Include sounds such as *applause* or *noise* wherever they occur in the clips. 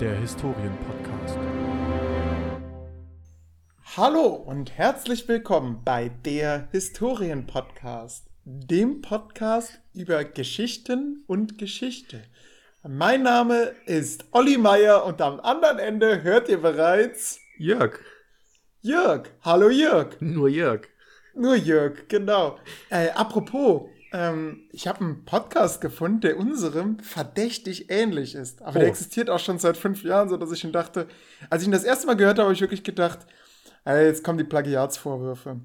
der Historienpodcast. Hallo und herzlich willkommen bei der Historienpodcast, dem Podcast über Geschichten und Geschichte. Mein Name ist Olli Meier und am anderen Ende hört ihr bereits Jörg. Jörg. Hallo Jörg. Nur Jörg. Nur Jörg, genau. Äh, apropos, ähm, ich habe einen Podcast gefunden, der unserem verdächtig ähnlich ist. Aber Oh. der existiert auch schon seit fünf Jahren, so dass ich ihn dachte, als ich ihn das erste Mal gehört habe, habe ich wirklich gedacht, äh, jetzt kommen die Plagiatsvorwürfe.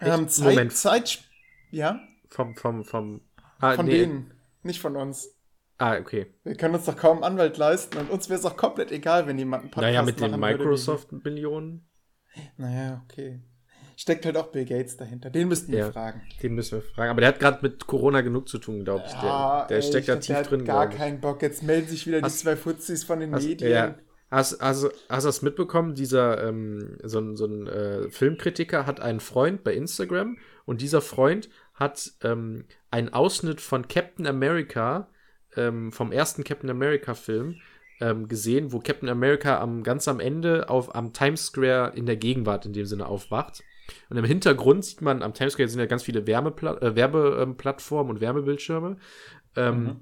Ähm? Zeit, Moment. Zeit, ja, Vom, vom, vom. Ah, von nee. denen, nicht von uns. Ah, okay. Wir können uns doch kaum einen Anwalt leisten und uns wäre es auch komplett egal, wenn jemand einen Podcast naja, mit den Microsoft-Millionen, Naja, okay. Steckt halt auch Bill Gates dahinter. Den müssten wir Ja. fragen. den müssen wir fragen. Aber der hat gerade mit Corona genug zu tun, glaube ich. Der, der ey, steckt da tief der hat drin. Gar keinen Bock. Jetzt melden sich wieder Hast- die zwei Fuzis von den Hast, Medien. ja. Hast, hast, hast du das mitbekommen? Dieser, ähm, so ein, so ein äh, Filmkritiker hat einen Freund bei Instagram und dieser Freund hat ähm, einen Ausschnitt von Captain America, ähm, vom ersten Captain America Film, ähm, gesehen, wo Captain America am, ganz am Ende auf, am Times Square in der Gegenwart in dem Sinne aufwacht. Und im Hintergrund sieht man, am Times Square sind ja ganz viele Wärmepla äh, Werbeplattformen und Wärmebildschirme. Ähm, Mhm.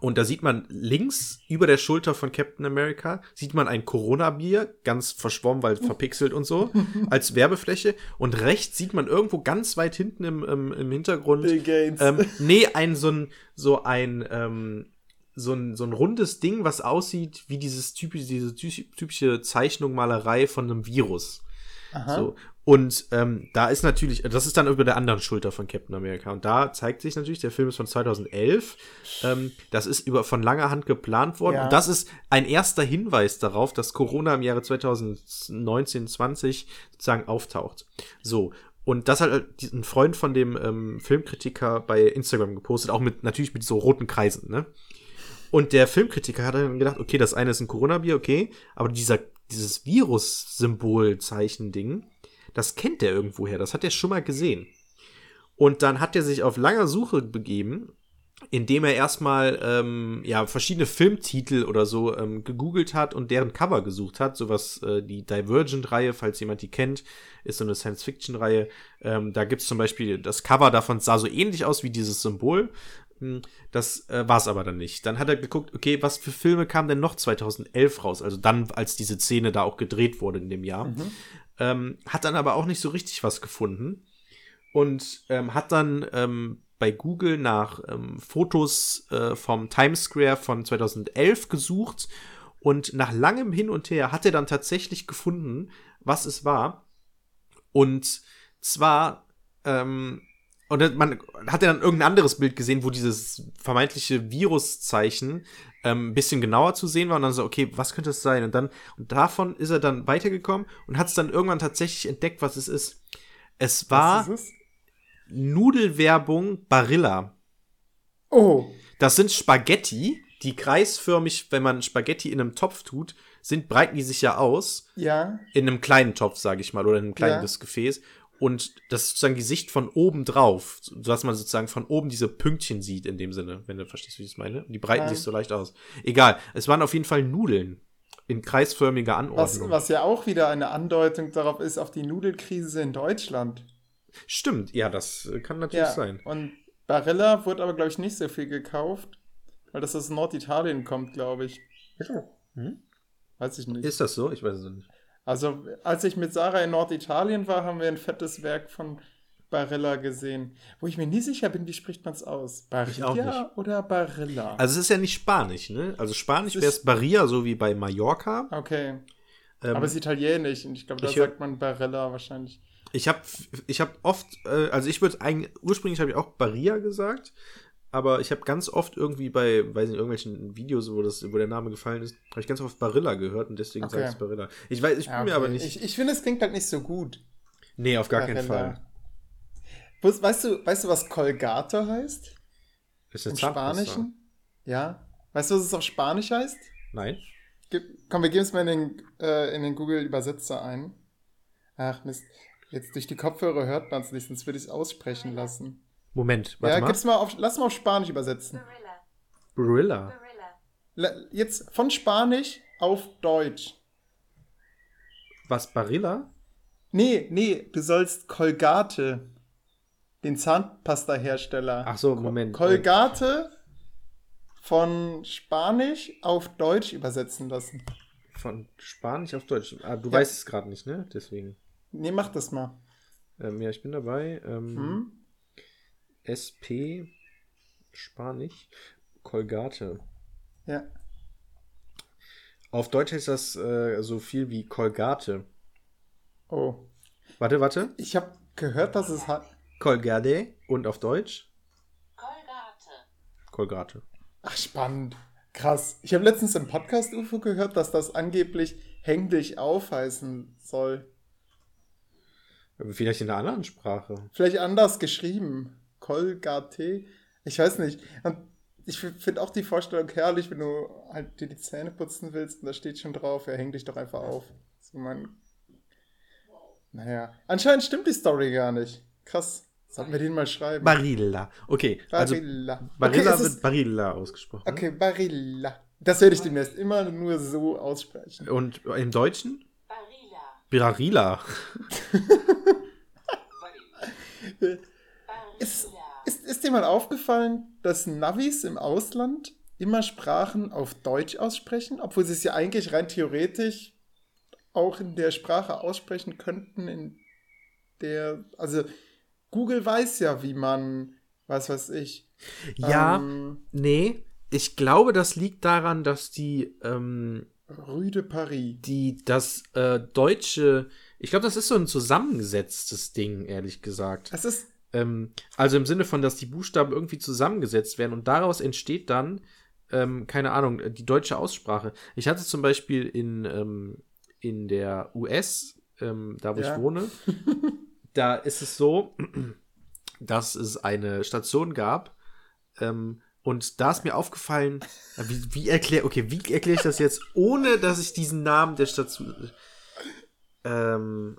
und da sieht man links über der Schulter von Captain America, sieht man ein Corona-Bier, ganz verschwommen, weil verpixelt und so, *laughs* als Werbefläche. Und rechts sieht man irgendwo ganz weit hinten im, im, im Hintergrund, Bill Gates. ähm, nee, ein so ein, so ein, ähm, so ein, so ein rundes Ding, was aussieht wie dieses typische, diese ty- typische Zeichnung, Malerei von einem Virus. Aha. So. Und ähm, da ist natürlich, das ist dann über der anderen Schulter von Captain America. Und da zeigt sich natürlich, der Film ist von 2011. Ähm, das ist über von langer Hand geplant worden. Ja. Und das ist ein erster Hinweis darauf, dass Corona im Jahre 2019, 20 sozusagen auftaucht. So. Und das hat halt ein Freund von dem ähm, Filmkritiker bei Instagram gepostet, auch mit natürlich mit so roten Kreisen, ne? Und der Filmkritiker hat dann gedacht, okay, das eine ist ein Corona-Bier, okay, aber dieser, dieses Virus-Symbol-Zeichen-Ding, das kennt der irgendwoher, das hat er schon mal gesehen. Und dann hat er sich auf langer Suche begeben, indem er erstmal ähm, ja, verschiedene Filmtitel oder so ähm, gegoogelt hat und deren Cover gesucht hat. Sowas, äh, die Divergent-Reihe, falls jemand die kennt, ist so eine Science-Fiction-Reihe. Ähm, da gibt's zum Beispiel, das Cover davon sah so ähnlich aus wie dieses Symbol. Hm, Das äh, war es aber dann nicht. Dann hat er geguckt, okay, was für Filme kamen denn noch 2011 raus? Also dann, als diese Szene da auch gedreht wurde in dem Jahr. Ähm, hat dann aber auch nicht so richtig was gefunden und ähm, hat dann ähm, bei Google nach ähm, Fotos äh, vom Times Square von 2011 gesucht und nach langem Hin und Her hat er dann tatsächlich gefunden, was es war. Und zwar, ähm, und dann- man hat ja dann irgendein anderes Bild gesehen, wo dieses vermeintliche Viruszeichen ähm, ein bisschen genauer zu sehen war und dann so, okay, was könnte es sein? Und dann, und davon ist er dann weitergekommen und hat es dann irgendwann tatsächlich entdeckt, was es ist. Es war ist es? Nudelwerbung Barilla. Oh, Das sind Spaghetti, die kreisförmig, wenn man Spaghetti in einem Topf tut, sind, breiten die sich ja aus. ja. In einem kleinen Topf, sage ich mal, oder in einem kleinen Ja. Gefäß. Und das ist sozusagen die Sicht von oben drauf, sodass man sozusagen von oben diese Pünktchen sieht, in dem Sinne, wenn du verstehst, wie ich es meine. Und die breiten Nein. sich so leicht aus. Egal, es waren auf jeden Fall Nudeln in kreisförmiger Was, Anordnung. was ja auch wieder eine Andeutung darauf ist, auf die Nudelkrise in Deutschland. Stimmt, ja, das kann natürlich Ja. sein. Und Barilla wurde aber, glaube ich, nicht so viel gekauft, weil das aus Norditalien kommt, glaube ich. Hm? Weiß ich nicht. Ist das so? Ich weiß es nicht. Also, als ich mit Sarah in Norditalien war, haben wir ein fettes Werk von Barilla gesehen. Wo ich mir nie sicher bin, wie spricht man es aus? Barilla oder Barilla? Also es ist ja nicht Spanisch, ne? Also Spanisch wäre es Barilla, so wie bei Mallorca. okay. Ähm, Aber es ist italienisch und ich glaube, da ich sagt man Barilla wahrscheinlich. ich habe ich hab oft, äh, also ich würde eigentlich, ursprünglich habe ich auch Barilla gesagt, aber ich habe ganz oft irgendwie bei, weiß nicht, irgendwelchen Videos, wo, das, wo der Name gefallen ist, habe ich ganz oft Barilla gehört und deswegen Okay. sage ich Barilla. Ich weiß, ich bin Ja, mir okay. aber nicht. Ich, ich finde, es klingt halt nicht so gut. nee, auf gar keinen Barilla. Fall. Wus- Weißt du, weißt du, was Colgate heißt? Ist eine Im. Spanischen? Ja. Weißt du, was es auf Spanisch heißt? Nein? Gib, komm, wir geben es mal in den, äh, in den Google-Übersetzer ein. Ach Mist. Jetzt durch die Kopfhörer hört man es nicht, sonst würde ich es aussprechen lassen. Moment, warte ja, mal. gib's mal auf, lass mal auf Spanisch übersetzen. Barilla. Barilla. Barilla. La- Jetzt von Spanisch auf Deutsch. Was, Barilla? Nee, nee, du sollst Colgate, den Zahnpasta-Hersteller. Ach so, Moment. Colgate von Spanisch auf Deutsch übersetzen lassen. Von Spanisch auf Deutsch. Ah, du Ja. weißt es gerade nicht, ne? Deswegen. Nee, mach das mal. Ähm, ja, ich bin dabei. Ähm, Hm? SP Spanisch Colgate. Ja. Auf Deutsch heißt das äh, so viel wie Colgate. Oh. Warte, warte. Ich habe gehört, dass es hat. Colgate und auf Deutsch Colgate. Colgate. Ach, spannend. Krass. Ich habe letztens im Podcast UFO gehört, dass das angeblich häng dich auf heißen soll. Vielleicht in einer anderen Sprache. Vielleicht anders geschrieben. Colgate. Ich weiß nicht. Und ich finde auch die Vorstellung herrlich, wenn du halt dir die Zähne putzen willst und da steht schon drauf, ja, häng dich doch einfach auf. So mein. Naja. Anscheinend stimmt die Story gar nicht. Krass. Sollten wir den mal schreiben? Barilla. Okay, also Barilla. Barilla okay, es wird Barilla ausgesprochen. okay, Barilla. Das werde ich demnächst immer nur so aussprechen. Und im Deutschen? Barilla. Barilla. *laughs* Barilla. ist, ist dir mal aufgefallen, dass Navis im Ausland immer Sprachen auf Deutsch aussprechen, obwohl sie es ja eigentlich rein theoretisch auch in der Sprache aussprechen könnten, in der, also Google weiß ja, wie man, was weiß ich. Ja, Ähm, nee. Ich glaube, das liegt daran, dass die, ähm, Rue de Paris. die, das äh, deutsche, ich glaube, das ist so ein zusammengesetztes Ding, ehrlich gesagt. Das ist, Ähm, also im Sinne von, dass die Buchstaben irgendwie zusammengesetzt werden und daraus entsteht dann, ähm, keine Ahnung, die deutsche Aussprache. Ich hatte zum Beispiel in, ähm, in der US, ähm, da wo Ja. ich wohne, *laughs* da ist es so, dass es eine Station gab, ähm, und da ist mir aufgefallen, äh, wie, wie erkläre, okay, wie erkläre ich das jetzt, ohne dass ich diesen Namen der Station, ähm,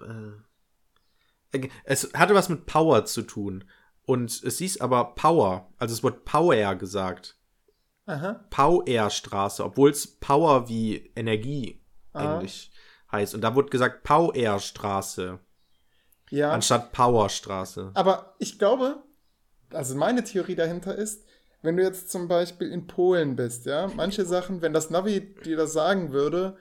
äh, es hatte was mit Power zu tun. Und es hieß aber Power, also es wurde Power gesagt. aha, Power-Straße, obwohl es Power wie Energie Aha. eigentlich heißt. Und da wurde gesagt Power-Straße ja. anstatt Powerstraße. Aber ich glaube, also meine Theorie dahinter ist, wenn du jetzt zum Beispiel in Polen bist, ja, manche Sachen, wenn das Navi dir das sagen würde,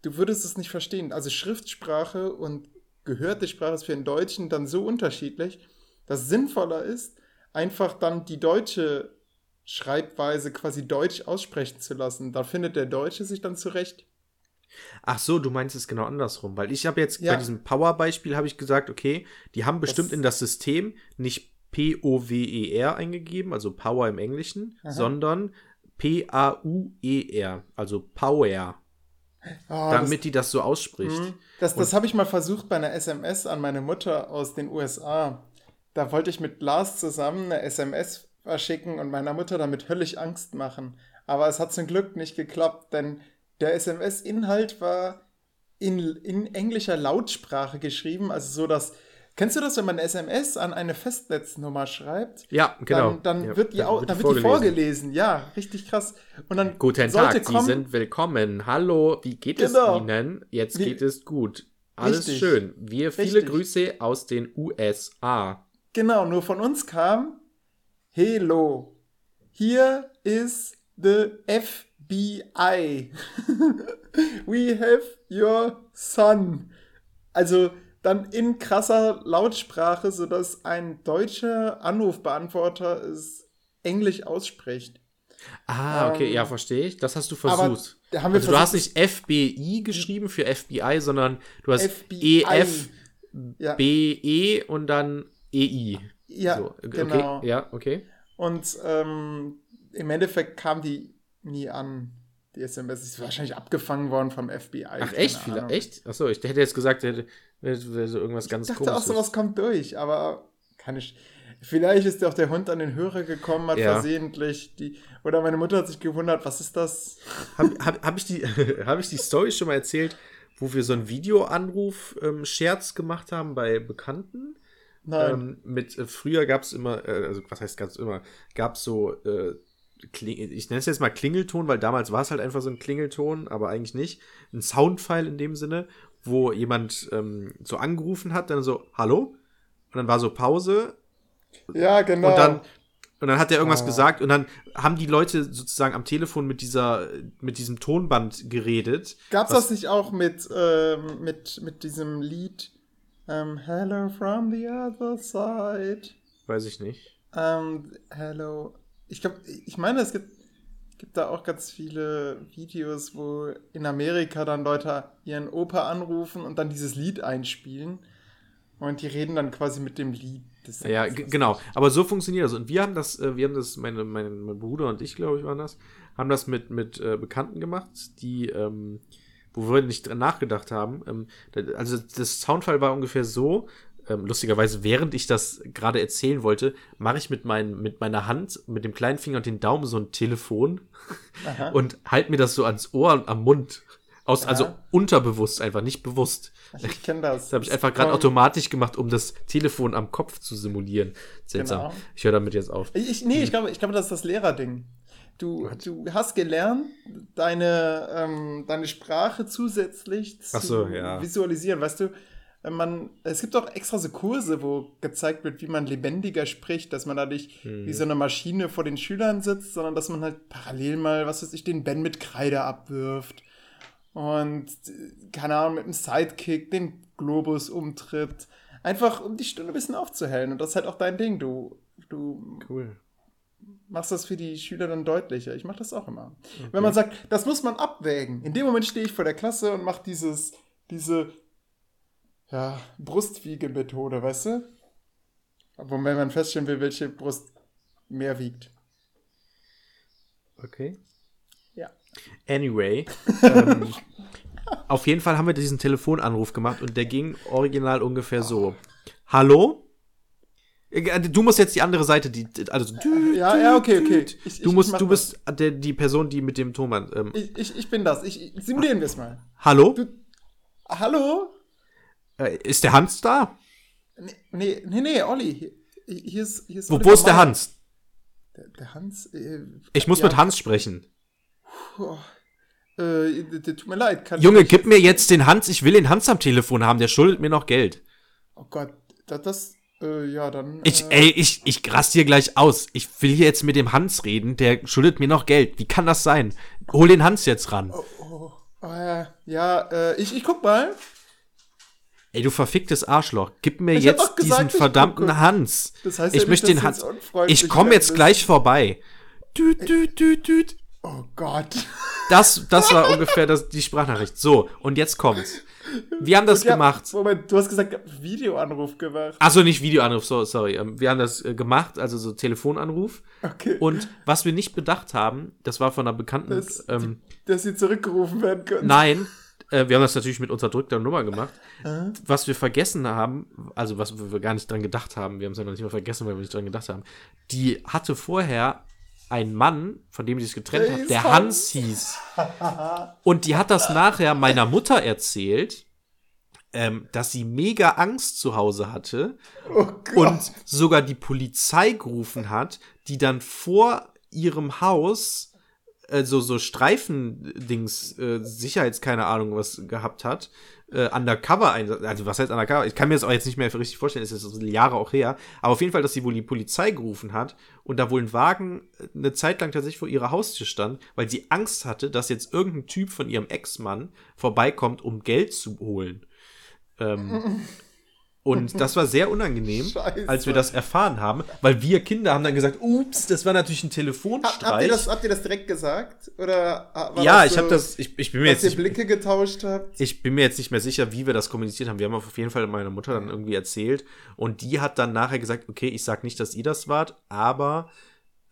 du würdest es nicht verstehen. Also Schriftsprache und gehörte Sprache ist für den Deutschen dann so unterschiedlich, dass es sinnvoller ist, einfach dann die deutsche Schreibweise quasi deutsch aussprechen zu lassen. Da findet der Deutsche sich dann zurecht. Ach so, du meinst es genau andersrum, weil ich habe jetzt Ja. bei diesem Power-Beispiel habe ich gesagt, okay, die haben bestimmt Das- in das System nicht P-O-W-E-R eingegeben, also Power im Englischen, Aha. sondern P-A-U-E-R, also Power, Das- damit die das so ausspricht. Mhm. Das, das habe ich mal versucht bei einer SMS an meine Mutter aus den USA. Da wollte ich mit Lars zusammen eine SMS verschicken und meiner Mutter damit höllisch Angst machen. Aber es hat zum Glück nicht geklappt, denn der SMS-Inhalt war in, in englischer Lautsprache geschrieben, also so dass. Kennst du das, wenn man eine SMS an eine Festnetznummer schreibt? Ja, genau. Dann, dann Ja, wird die, dann au- wird dann die vorgelesen. vorgelesen. Ja, richtig krass. Und dann Guten Tag, Sie kommen- sind willkommen. Hallo, wie geht Genau. es Ihnen? Jetzt Wie- geht es gut. Alles Richtig. schön. Wir viele Richtig. Grüße aus den USA. Genau, nur von uns kam Hello. Here is the FBI. *laughs* We have your son. Also dann in krasser Lautsprache, sodass ein deutscher Anrufbeantworter es Englisch ausspricht. Ah, okay, Ähm, ja, verstehe ich. Das hast du versucht. also du hast versucht- nicht FBI geschrieben für FBI, sondern du hast FBI. EF, Ja, BE und dann EI. ja so, okay, genau. Ja, okay. Und ähm, im Endeffekt kam die nie an. Die SMS ist wahrscheinlich abgefangen worden vom FBI. Ach, echt? Viele, Ahnung. echt? Achso, ich hätte jetzt gesagt, hätte, wäre so irgendwas ganz Ich dachte auch, komisches. sowas kommt durch, aber kann ich. Vielleicht ist auch der Hund an den Hörer gekommen, hat Ja. versehentlich die. Oder meine Mutter hat sich gewundert, was ist das? Habe hab, hab ich, die- *laughs* hab ich die Story schon mal erzählt, wo wir so einen Videoanruf-Scherz gemacht haben bei Bekannten? Nein. Ähm, mit, äh, früher gab es immer, äh, also was heißt ganz immer, gab es so äh, ich nenne es jetzt mal Klingelton, weil damals war es halt einfach so ein Klingelton, aber eigentlich nicht. Ein Soundfile in dem Sinne, wo jemand ähm, so angerufen hat, dann so, hallo? Und dann war so Pause Ja, genau. und dann und dann hat er irgendwas Ah. gesagt und dann haben die Leute sozusagen am Telefon mit dieser mit diesem Tonband geredet. Gab's das nicht auch mit, ähm, mit, mit diesem Lied ähm, Hello from the other side? Weiß ich nicht. Ähm, hello. Ich glaube, ich meine, es gibt, gibt da auch ganz viele Videos, wo in Amerika dann Leute ihren Opa anrufen und dann dieses Lied einspielen. Und die reden dann quasi mit dem Lied. Ja, genau. Aber so funktioniert das. Und wir haben das, äh, wir haben das, meine, meine, mein Bruder und ich, glaube ich, waren das, haben das mit, mit äh, Bekannten gemacht, die, ähm, wo wir nicht dran nachgedacht haben. Ähm, also das Soundfall war ungefähr so, ähm, lustigerweise, während ich das gerade erzählen wollte, mache ich mit, mein, mit meiner Hand, mit dem kleinen Finger und den Daumen so ein Telefon Aha. *laughs* und halt mir das so ans Ohr und am Mund. Aus, also unterbewusst einfach, nicht bewusst. *laughs* Ich kenne das. Das habe ich einfach gerade automatisch gemacht, um das Telefon am Kopf zu simulieren. Seltsam. Genau. Ich höre damit jetzt auf. Ich, nee, ich glaube, ich glaube, das ist das Lehrerding. Du, du hast gelernt, deine, ähm, deine Sprache zusätzlich zu so, ja. visualisieren. Weißt du, man, es gibt auch extra so Kurse, wo gezeigt wird, wie man lebendiger spricht, dass man da nicht Hm. wie so eine Maschine vor den Schülern sitzt, sondern dass man halt parallel mal, was weiß ich, den Ben mit Kreide abwirft und, keine Ahnung, mit einem Sidekick den Globus umtritt. Einfach, um die Stunde ein bisschen aufzuhellen. Und das ist halt auch dein Ding. Du, du Cool. machst das für die Schüler dann deutlicher. Ich mache das auch immer. Wenn man sagt, das muss man abwägen. In dem Moment stehe ich vor der Klasse und mache dieses, diese, ja, Brustwiegemethode, weißt du? Aber wenn man feststellen will, welche Brust mehr wiegt. Okay. Ja. Anyway. *laughs* ähm, auf jeden Fall haben wir diesen Telefonanruf gemacht und der ging original ungefähr so. Hallo? Äh, Du musst jetzt die andere Seite, die, also Ja, ja, okay, okay. Ich, du ich- musst, du bist der, die Person, die mit dem Tonband. Ähm, Ich, ich, ich bin das. Ich, ich, simulieren wir es mal. Hallo? Du, hallo? Äh, ist der Hans da? Nee, nee, nee, nee Olli. Hier, ist, hier ist Wo, wo ist der. Hans? Der, der Hans? Äh, Ich muss ja, mit Hans sprechen. Puh, äh, tut mir leid. Junge, gib mir jetzt den Hans. Ich will den Hans am Telefon haben. Der schuldet mir noch Geld. Oh Gott, das, das äh, ja, dann. Ich, äh, ey, ich, ich raste hier gleich aus. Ich will hier jetzt mit dem Hans reden. Der schuldet mir noch Geld. Wie kann das sein? Hol den Hans jetzt ran. Oh, äh, ja, äh, ich, ich guck mal. Ey, du verficktes Arschloch. Gib mir Ich jetzt gesagt, diesen verdammten. Hans. Das heißt ich ja möchte den Hans. Ich komme jetzt gleich vorbei. Düt, düt, düt, düt. Oh Gott. Das, das war *laughs* ungefähr das, die Sprachnachricht. So, und jetzt kommt's. Wir haben das Ja, gemacht. Moment, du hast gesagt, Videoanruf gemacht. Achso, nicht Videoanruf, so, sorry. Ähm, Wir haben das äh, gemacht, also so Telefonanruf. Okay. Und was wir nicht bedacht haben, das war von einer bekannten. dass, ähm, dass sie zurückgerufen werden können. nein, äh, wir haben das natürlich mit unterdrückter Nummer gemacht. Äh? Was wir vergessen haben, also was wir gar nicht dran gedacht haben, wir haben es ja noch nicht mal vergessen, weil wir nicht dran gedacht haben. Die hatte vorher einen Mann, von dem sie es getrennt Der hat, der Hans. Hans hieß. Und die hat das nachher meiner Mutter erzählt, ähm, dass sie mega Angst zu Hause hatte Oh und sogar die Polizei gerufen hat, die dann vor ihrem Haus äh, so, so Streifendings, äh, Sicherheits, keine Ahnung, was gehabt hat, äh, undercover einsatz. Also, was heißt undercover? Ich kann mir das auch jetzt nicht mehr richtig vorstellen, ist jetzt Jahre auch her. Aber auf jeden Fall, dass sie wohl die Polizei gerufen hat und da wohl ein Wagen äh, eine Zeit lang tatsächlich vor ihrer Haustür stand, weil sie Angst hatte, dass jetzt irgendein Typ von ihrem Ex-Mann vorbeikommt, um Geld zu holen. Ähm, *laughs* und *laughs* das war sehr unangenehm, Scheiße. als wir das erfahren haben, weil wir Kinder haben dann gesagt, ups, das war natürlich ein Hab, Telefonstreich. habt, ihr das, habt ihr das direkt gesagt? Oder war ja, ich so, habe das, ich, ich bin mir dass jetzt ihr nicht, Blicke getauscht habt? ich bin mir jetzt nicht mehr sicher, wie wir das kommuniziert haben. Wir haben auf jeden Fall meiner Mutter dann irgendwie erzählt und die hat dann nachher gesagt, okay, ich sag nicht, dass ihr das wart, aber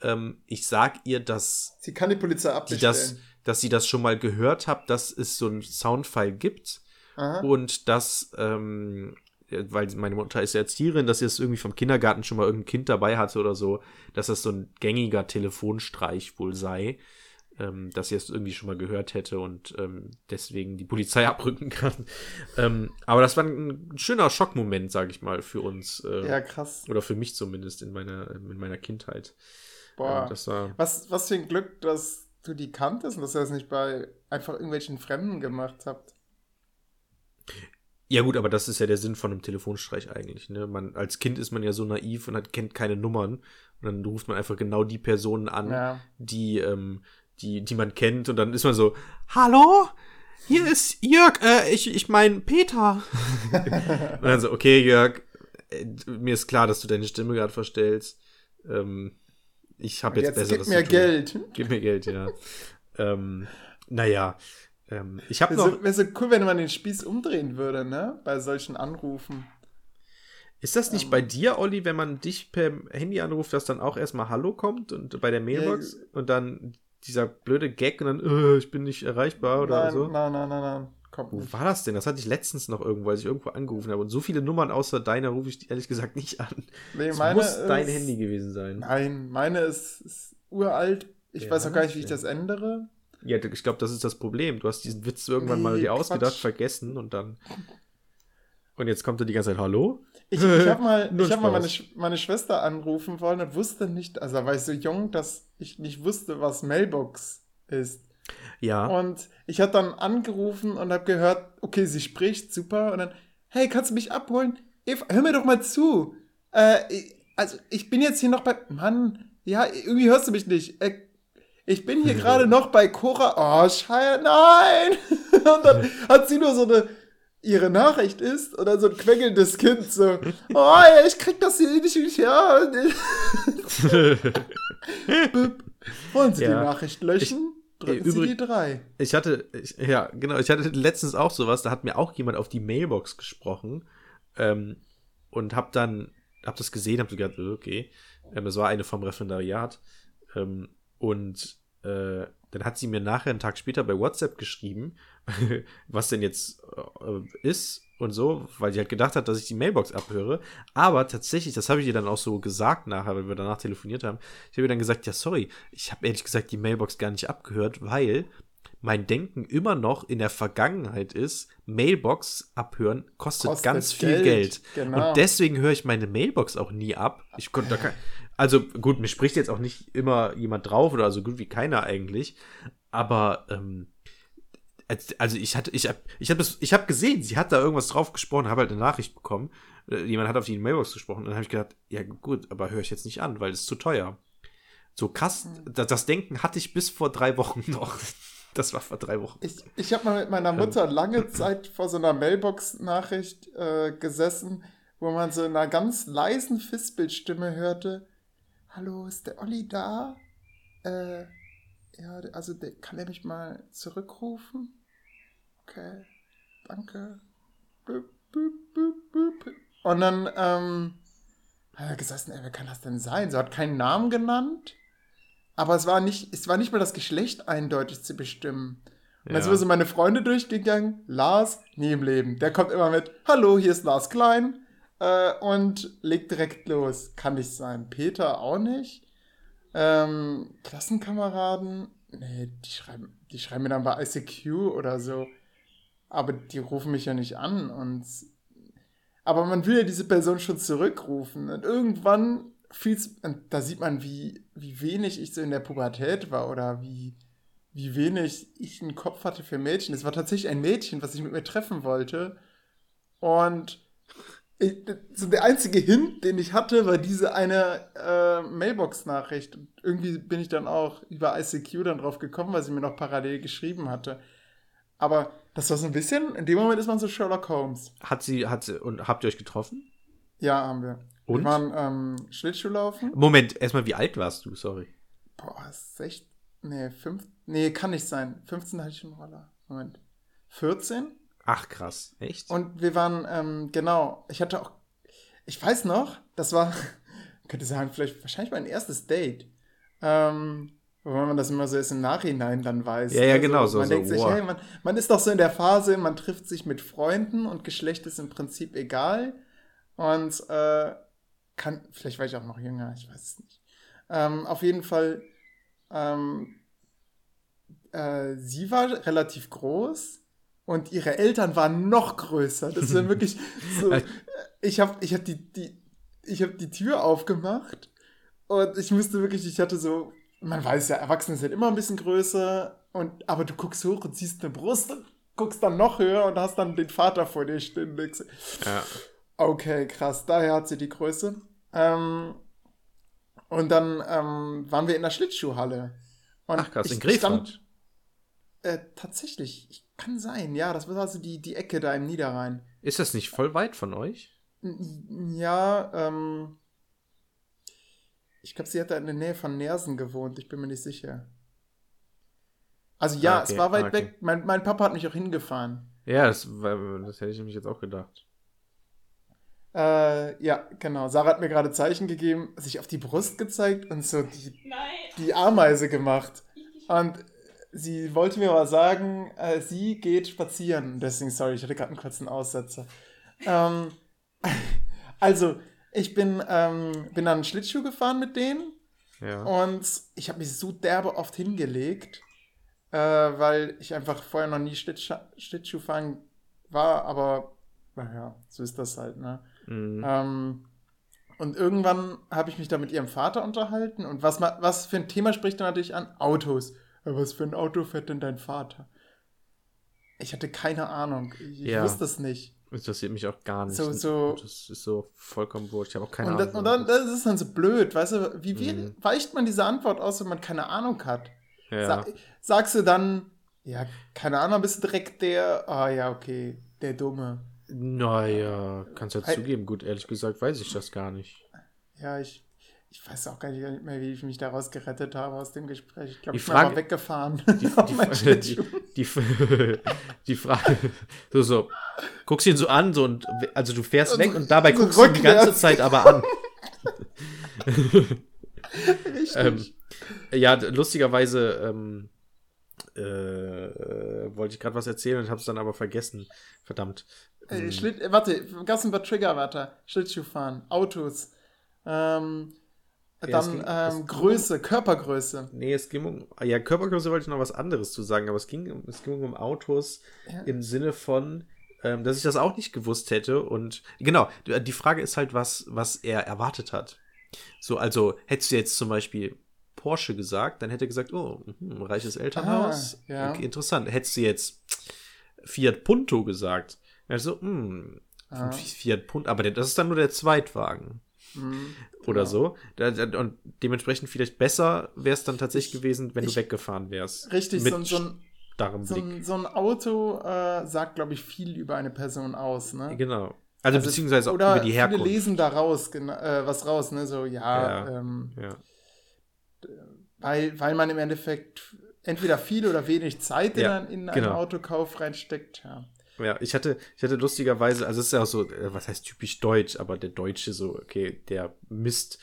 ähm, ich sag ihr, dass Sie kann die Polizei die abbestellen. das, dass sie das schon mal gehört hat, dass es so ein Soundfile gibt Aha. und dass, ähm, weil meine Mutter ist ja Erzieherin, dass sie es irgendwie vom Kindergarten schon mal irgendein Kind dabei hatte oder so, dass das so ein gängiger Telefonstreich wohl sei, ähm, dass sie es irgendwie schon mal gehört hätte und ähm, deswegen die Polizei *laughs* abrücken kann. ähm, aber das war ein schöner Schockmoment, sag ich mal, für uns. Äh, Ja, krass. Oder für mich zumindest in meiner, in meiner Kindheit. Boah. Ja, das war, Was, was für ein Glück, dass du die kanntest und dass ihr das nicht bei einfach irgendwelchen Fremden gemacht habt. Ja gut, aber das ist ja der Sinn von einem Telefonstreich eigentlich. Ne? Man, als Kind ist man ja so naiv und hat, kennt keine Nummern. Und dann ruft man einfach genau die Personen an, Ja. die, ähm, die, die man kennt. Und dann ist man so, hallo? Hier ist Jörg, äh, ich, ich mein Peter. *laughs* und dann so, okay, Jörg, äh, mir ist klar, dass du deine Stimme gerade verstellst. Ähm, ich habe jetzt, Jetzt Besseres gib mir. Geld. Gib mir Geld, ja. ähm, naja, ähm, ich habe Wäre noch. so, wär so cool, wenn man den Spieß umdrehen würde, ne? Bei solchen Anrufen. Ist das nicht bei dir, Olli, wenn man dich per Handy anruft, dass dann auch erstmal Hallo kommt und bei der Mailbox und dann dieser blöde Gag und dann, äh, ich bin nicht erreichbar oder nein, so? nein, nein, nein, nein. Kommt Wo war das denn? Das hatte ich letztens noch irgendwo, als ich irgendwo angerufen habe. Und so viele Nummern außer deiner rufe ich ehrlich gesagt nicht an. Nee, Das muss dein ist- Handy gewesen sein. Nein, meine ist, ist uralt. Ich Ja, weiß auch gar nicht, wie ich okay. das ändere. Ja, ich glaube, das ist das Problem. Du hast diesen Witz irgendwann Nee, mal dir Quatsch. ausgedacht, vergessen und dann. Und jetzt kommt er die ganze Zeit, hallo? Ich, ich habe mal, *laughs* ich hab mal meine. Sch- meine Schwester anrufen wollen und wusste nicht, also da war ich so jung, dass ich nicht wusste, was Mailbox ist. Ja. Und ich habe dann angerufen und habe gehört, okay, sie spricht super. Und dann, hey, kannst du mich abholen? Eva, hör mir doch mal zu. Äh, also, ich bin jetzt hier noch bei. Mann, ja, irgendwie hörst du mich nicht. Äh, ich bin hier gerade noch bei Cora. Oh, scheiße, nein! *laughs* Und dann hat sie nur so eine. Ihre Nachricht ist oder so ein quengelndes Kind so, oh, ja, ich krieg das hier nicht, ja. *laughs* Wollen Sie die Ja. Nachricht löschen? Drücken Äh, Sie die drei. Ich hatte, ich, ja, genau, ich hatte letztens auch sowas, da hat mir auch jemand auf die Mailbox gesprochen ähm, und hab dann, hab das gesehen, hab so gedacht, okay, ähm, das war eine vom Referendariat ähm, und äh, dann hat sie mir nachher einen Tag später bei WhatsApp geschrieben, *laughs* was denn jetzt äh, ist und so, weil sie halt gedacht hat, dass ich die Mailbox abhöre. Aber tatsächlich, das habe ich ihr dann auch so gesagt nachher, weil wir danach telefoniert haben. Ich habe ihr dann gesagt, ja, sorry, ich habe ehrlich gesagt die Mailbox gar nicht abgehört, weil mein Denken immer noch in der Vergangenheit ist, Mailbox abhören kostet, Kostet ganz viel Geld, Geld. genau. Und deswegen höre ich meine Mailbox auch nie ab. Ich konnte da kein, also gut, mir spricht jetzt auch nicht immer jemand drauf oder so gut wie keiner eigentlich, aber ähm, als- also ich hatte, ich habe, ich habe, ich habe gesehen, sie hat da irgendwas drauf gesprochen, habe halt eine Nachricht bekommen. Äh, Jemand hat auf die Mailbox gesprochen. Und dann habe ich gedacht, ja gut, aber höre ich jetzt nicht an, weil es zu teuer. So krass, Hm. das, Denken hatte ich bis vor drei Wochen *laughs* noch. Das war vor drei Wochen. Ich, ich habe mal mit meiner Mutter lange Zeit vor so einer Mailbox-Nachricht äh, gesessen, wo man so in einer ganz leisen Fistbildstimme hörte: Hallo, ist der Olli da? Äh, ja, also der, kann er mich mal zurückrufen? Okay, danke. Und dann ähm, hat er gesessen, ey, wer kann das denn sein? Sie hat keinen Namen genannt. Aber es war nicht, es war nicht mal das Geschlecht eindeutig zu bestimmen. Und dann Ja. sind wir so meine Freunde durchgegangen. Lars, nie im Leben. Der kommt immer mit, hallo, hier ist Lars Klein. Äh, und legt direkt los. Kann nicht sein. Peter auch nicht. Ähm, Klassenkameraden, nee, die schreiben, die schreiben mir dann bei ICQ oder so. Aber die rufen mich ja nicht an. Und aber man will ja diese Person schon zurückrufen. Und irgendwann fühlt's, und da sieht man, wie, wie wenig ich so in der Pubertät war oder wie, wie wenig ich einen Kopf hatte für Mädchen. Es war tatsächlich ein Mädchen, was ich mit mir treffen wollte. Und ich, so der einzige Hint, den ich hatte, war diese eine äh, Mailbox-Nachricht. Und irgendwie bin ich dann auch über ICQ dann drauf gekommen, weil sie mir noch parallel geschrieben hatte. Aber das war so ein bisschen, in dem Moment ist man so Sherlock Holmes. Hat sie, hat sie, und habt ihr euch getroffen? Ja, haben wir. Und? Wir waren ähm, Schlittschuhlaufen. Moment, erstmal, wie alt warst du? Sorry. Boah, 16. Nee, 5. Nee, kann nicht sein. 15 hatte ich schon Roller. Moment. 14? Ach, krass. Echt? Und wir waren, ähm, genau, ich hatte auch, ich weiß noch, das war, *laughs* könnte sagen, vielleicht wahrscheinlich mein erstes Date. Ähm, wobei man das immer so erst im Nachhinein dann weiß. Ja, ja, Also, genau, so- Man so, denkt sich, wow. hey, man, man ist doch so in der Phase, man trifft sich mit Freunden und Geschlecht ist im Prinzip egal. Und äh, kann, vielleicht war ich auch noch jünger, ich weiß es nicht. Ähm, auf jeden Fall, ähm, äh, sie war relativ groß und ihre Eltern waren noch größer. Das war wirklich *laughs* so. Ich habe ich hab die, die, ich hab die Tür aufgemacht Und ich müsste wirklich, ich hatte so, man weiß ja, Erwachsene sind immer ein bisschen größer, und, aber du guckst hoch und siehst eine Brust und guckst dann noch höher und hast dann den Vater vor dir stehen. Ja. Okay, krass, daher hat sie die Größe. Ähm, und dann ähm, waren wir in der Schlittschuhhalle. Und Ach krass, ich in Krefeld. Äh, tatsächlich, ich, kann sein, ja, das war also die, die Ecke da im Niederrhein. Ist das nicht voll weit von euch? Ja, ähm. Ich glaube, sie hat da in der Nähe von Nersen gewohnt, ich bin mir nicht sicher. Also ja, Ah, okay, es war weit ah, okay. weg. Mein, mein Papa hat mich auch hingefahren. Ja, das, das hätte ich nämlich jetzt auch gedacht. Äh, ja, genau. Sarah hat mir gerade Zeichen gegeben, sich auf die Brust gezeigt und so die, Nein. die Ameise gemacht. Und sie wollte mir aber sagen, äh, sie geht spazieren. Deswegen, sorry, ich hatte gerade einen kurzen Aussetzer. Ähm, *laughs* also, ich bin, ähm, bin dann Schlittschuh gefahren mit denen Ja. und ich habe mich so derbe oft hingelegt, äh, weil ich einfach vorher noch nie Schlittschuh, Schlittschuh fahren war, aber naja, so ist das halt, ne? Mhm. Ähm, und irgendwann habe ich mich da mit ihrem Vater unterhalten. Und was, was für ein Thema spricht er natürlich an? Autos. Was für ein Auto fährt denn dein Vater? Ich hatte keine Ahnung. Ich Ja. wusste es nicht. Interessiert mich auch gar nicht. So- so- das ist so vollkommen wurscht. Ich habe auch keine Und, Ahnung. das, und dann, das ist dann so blöd, weißt du? Wie, wie Mhm. weicht man diese Antwort aus, wenn man keine Ahnung hat? ja. Sa sagst du dann, ja, keine Ahnung, bist du direkt der, ah ja, okay, der Dumme. Naja, kannst ja Ei- zugeben. Gut, ehrlich gesagt weiß ich das gar nicht. Ja, ich, ich weiß auch gar nicht mehr, wie ich mich daraus gerettet habe aus dem Gespräch. Ich glaube, ich Frage- weggefahren. Die, die, *laughs* die, Schlittschuh. die, Frage, so, so, guckst ihn so an, so und also du fährst weg und dabei guckst du ihn die ganze. Zeit aber an. *laughs* *laughs* Richtig. ähm, ja, lustigerweise ähm, äh, äh, wollte ich gerade was erzählen und habe es dann aber vergessen. Verdammt. äh, Schlitt, äh, warte, gab's ein paar Triggerwörter? Schlittschuhfahren, Autos, ähm, Ja, dann ging- ähm, Größe, Körpergröße. Nee, es ging um. Ja, Körpergröße wollte ich noch was anderes zu sagen, aber es ging, um- es ging um Autos Ja. im Sinne von, ähm, dass ich das auch nicht gewusst hätte. Und genau, die Frage ist halt, was, was er erwartet hat. So, also hättest du jetzt zum Beispiel Porsche gesagt, dann hätte er gesagt, oh, mhm, reiches Elternhaus. Ah, ja. Okay, interessant. Hättest du jetzt Fiat Punto gesagt, du, hm, Ah. Fiat Punto, aber das ist dann nur der Zweitwagen Hm, oder genau. so. Und dementsprechend vielleicht besser wäre es dann tatsächlich Ich- gewesen, wenn ich- du weggefahren wärst. Richtig, Mit so, ein- so, ein, so, Blick. ein, so ein Auto äh, sagt, glaube ich, viel über eine Person aus, ne? Genau. Also, Also, beziehungsweise auch über die viele Herkunft. lesen daraus äh, was raus, ne? So, ja, Ja. Ähm, Ja. weil, weil man im Endeffekt entweder viel oder wenig Zeit in, Ja, in einen genau. Autokauf reinsteckt. Ja. Ja, ich hatte, ich hatte lustigerweise, also es ist ja auch so, äh, was heißt typisch deutsch, aber der Deutsche so, okay, der misst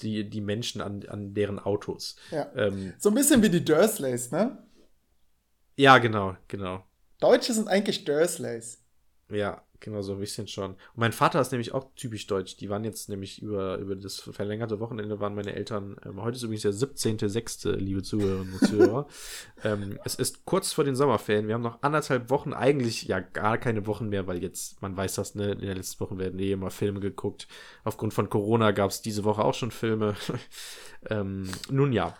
die, die Menschen an, an deren Autos. Ja. Ähm, So ein bisschen wie die Dursleys, ne? ja, genau, genau. Deutsche sind eigentlich Dursleys. Ja, genau, so ein bisschen schon. Und mein Vater ist nämlich auch typisch deutsch. Die waren jetzt nämlich über, über das verlängerte Wochenende waren meine Eltern, ähm, heute ist übrigens der 17.06., liebe Zuhörerinnen und Zuhörer. *laughs* ähm, es ist kurz vor den Sommerferien. Wir haben noch anderthalb Wochen, eigentlich ja gar keine Wochen mehr, weil jetzt, man weiß das, ne, in den letzten Wochen werden eh immer Filme geguckt. Aufgrund von Corona gab es diese Woche auch schon Filme. *laughs* ähm, nun ja.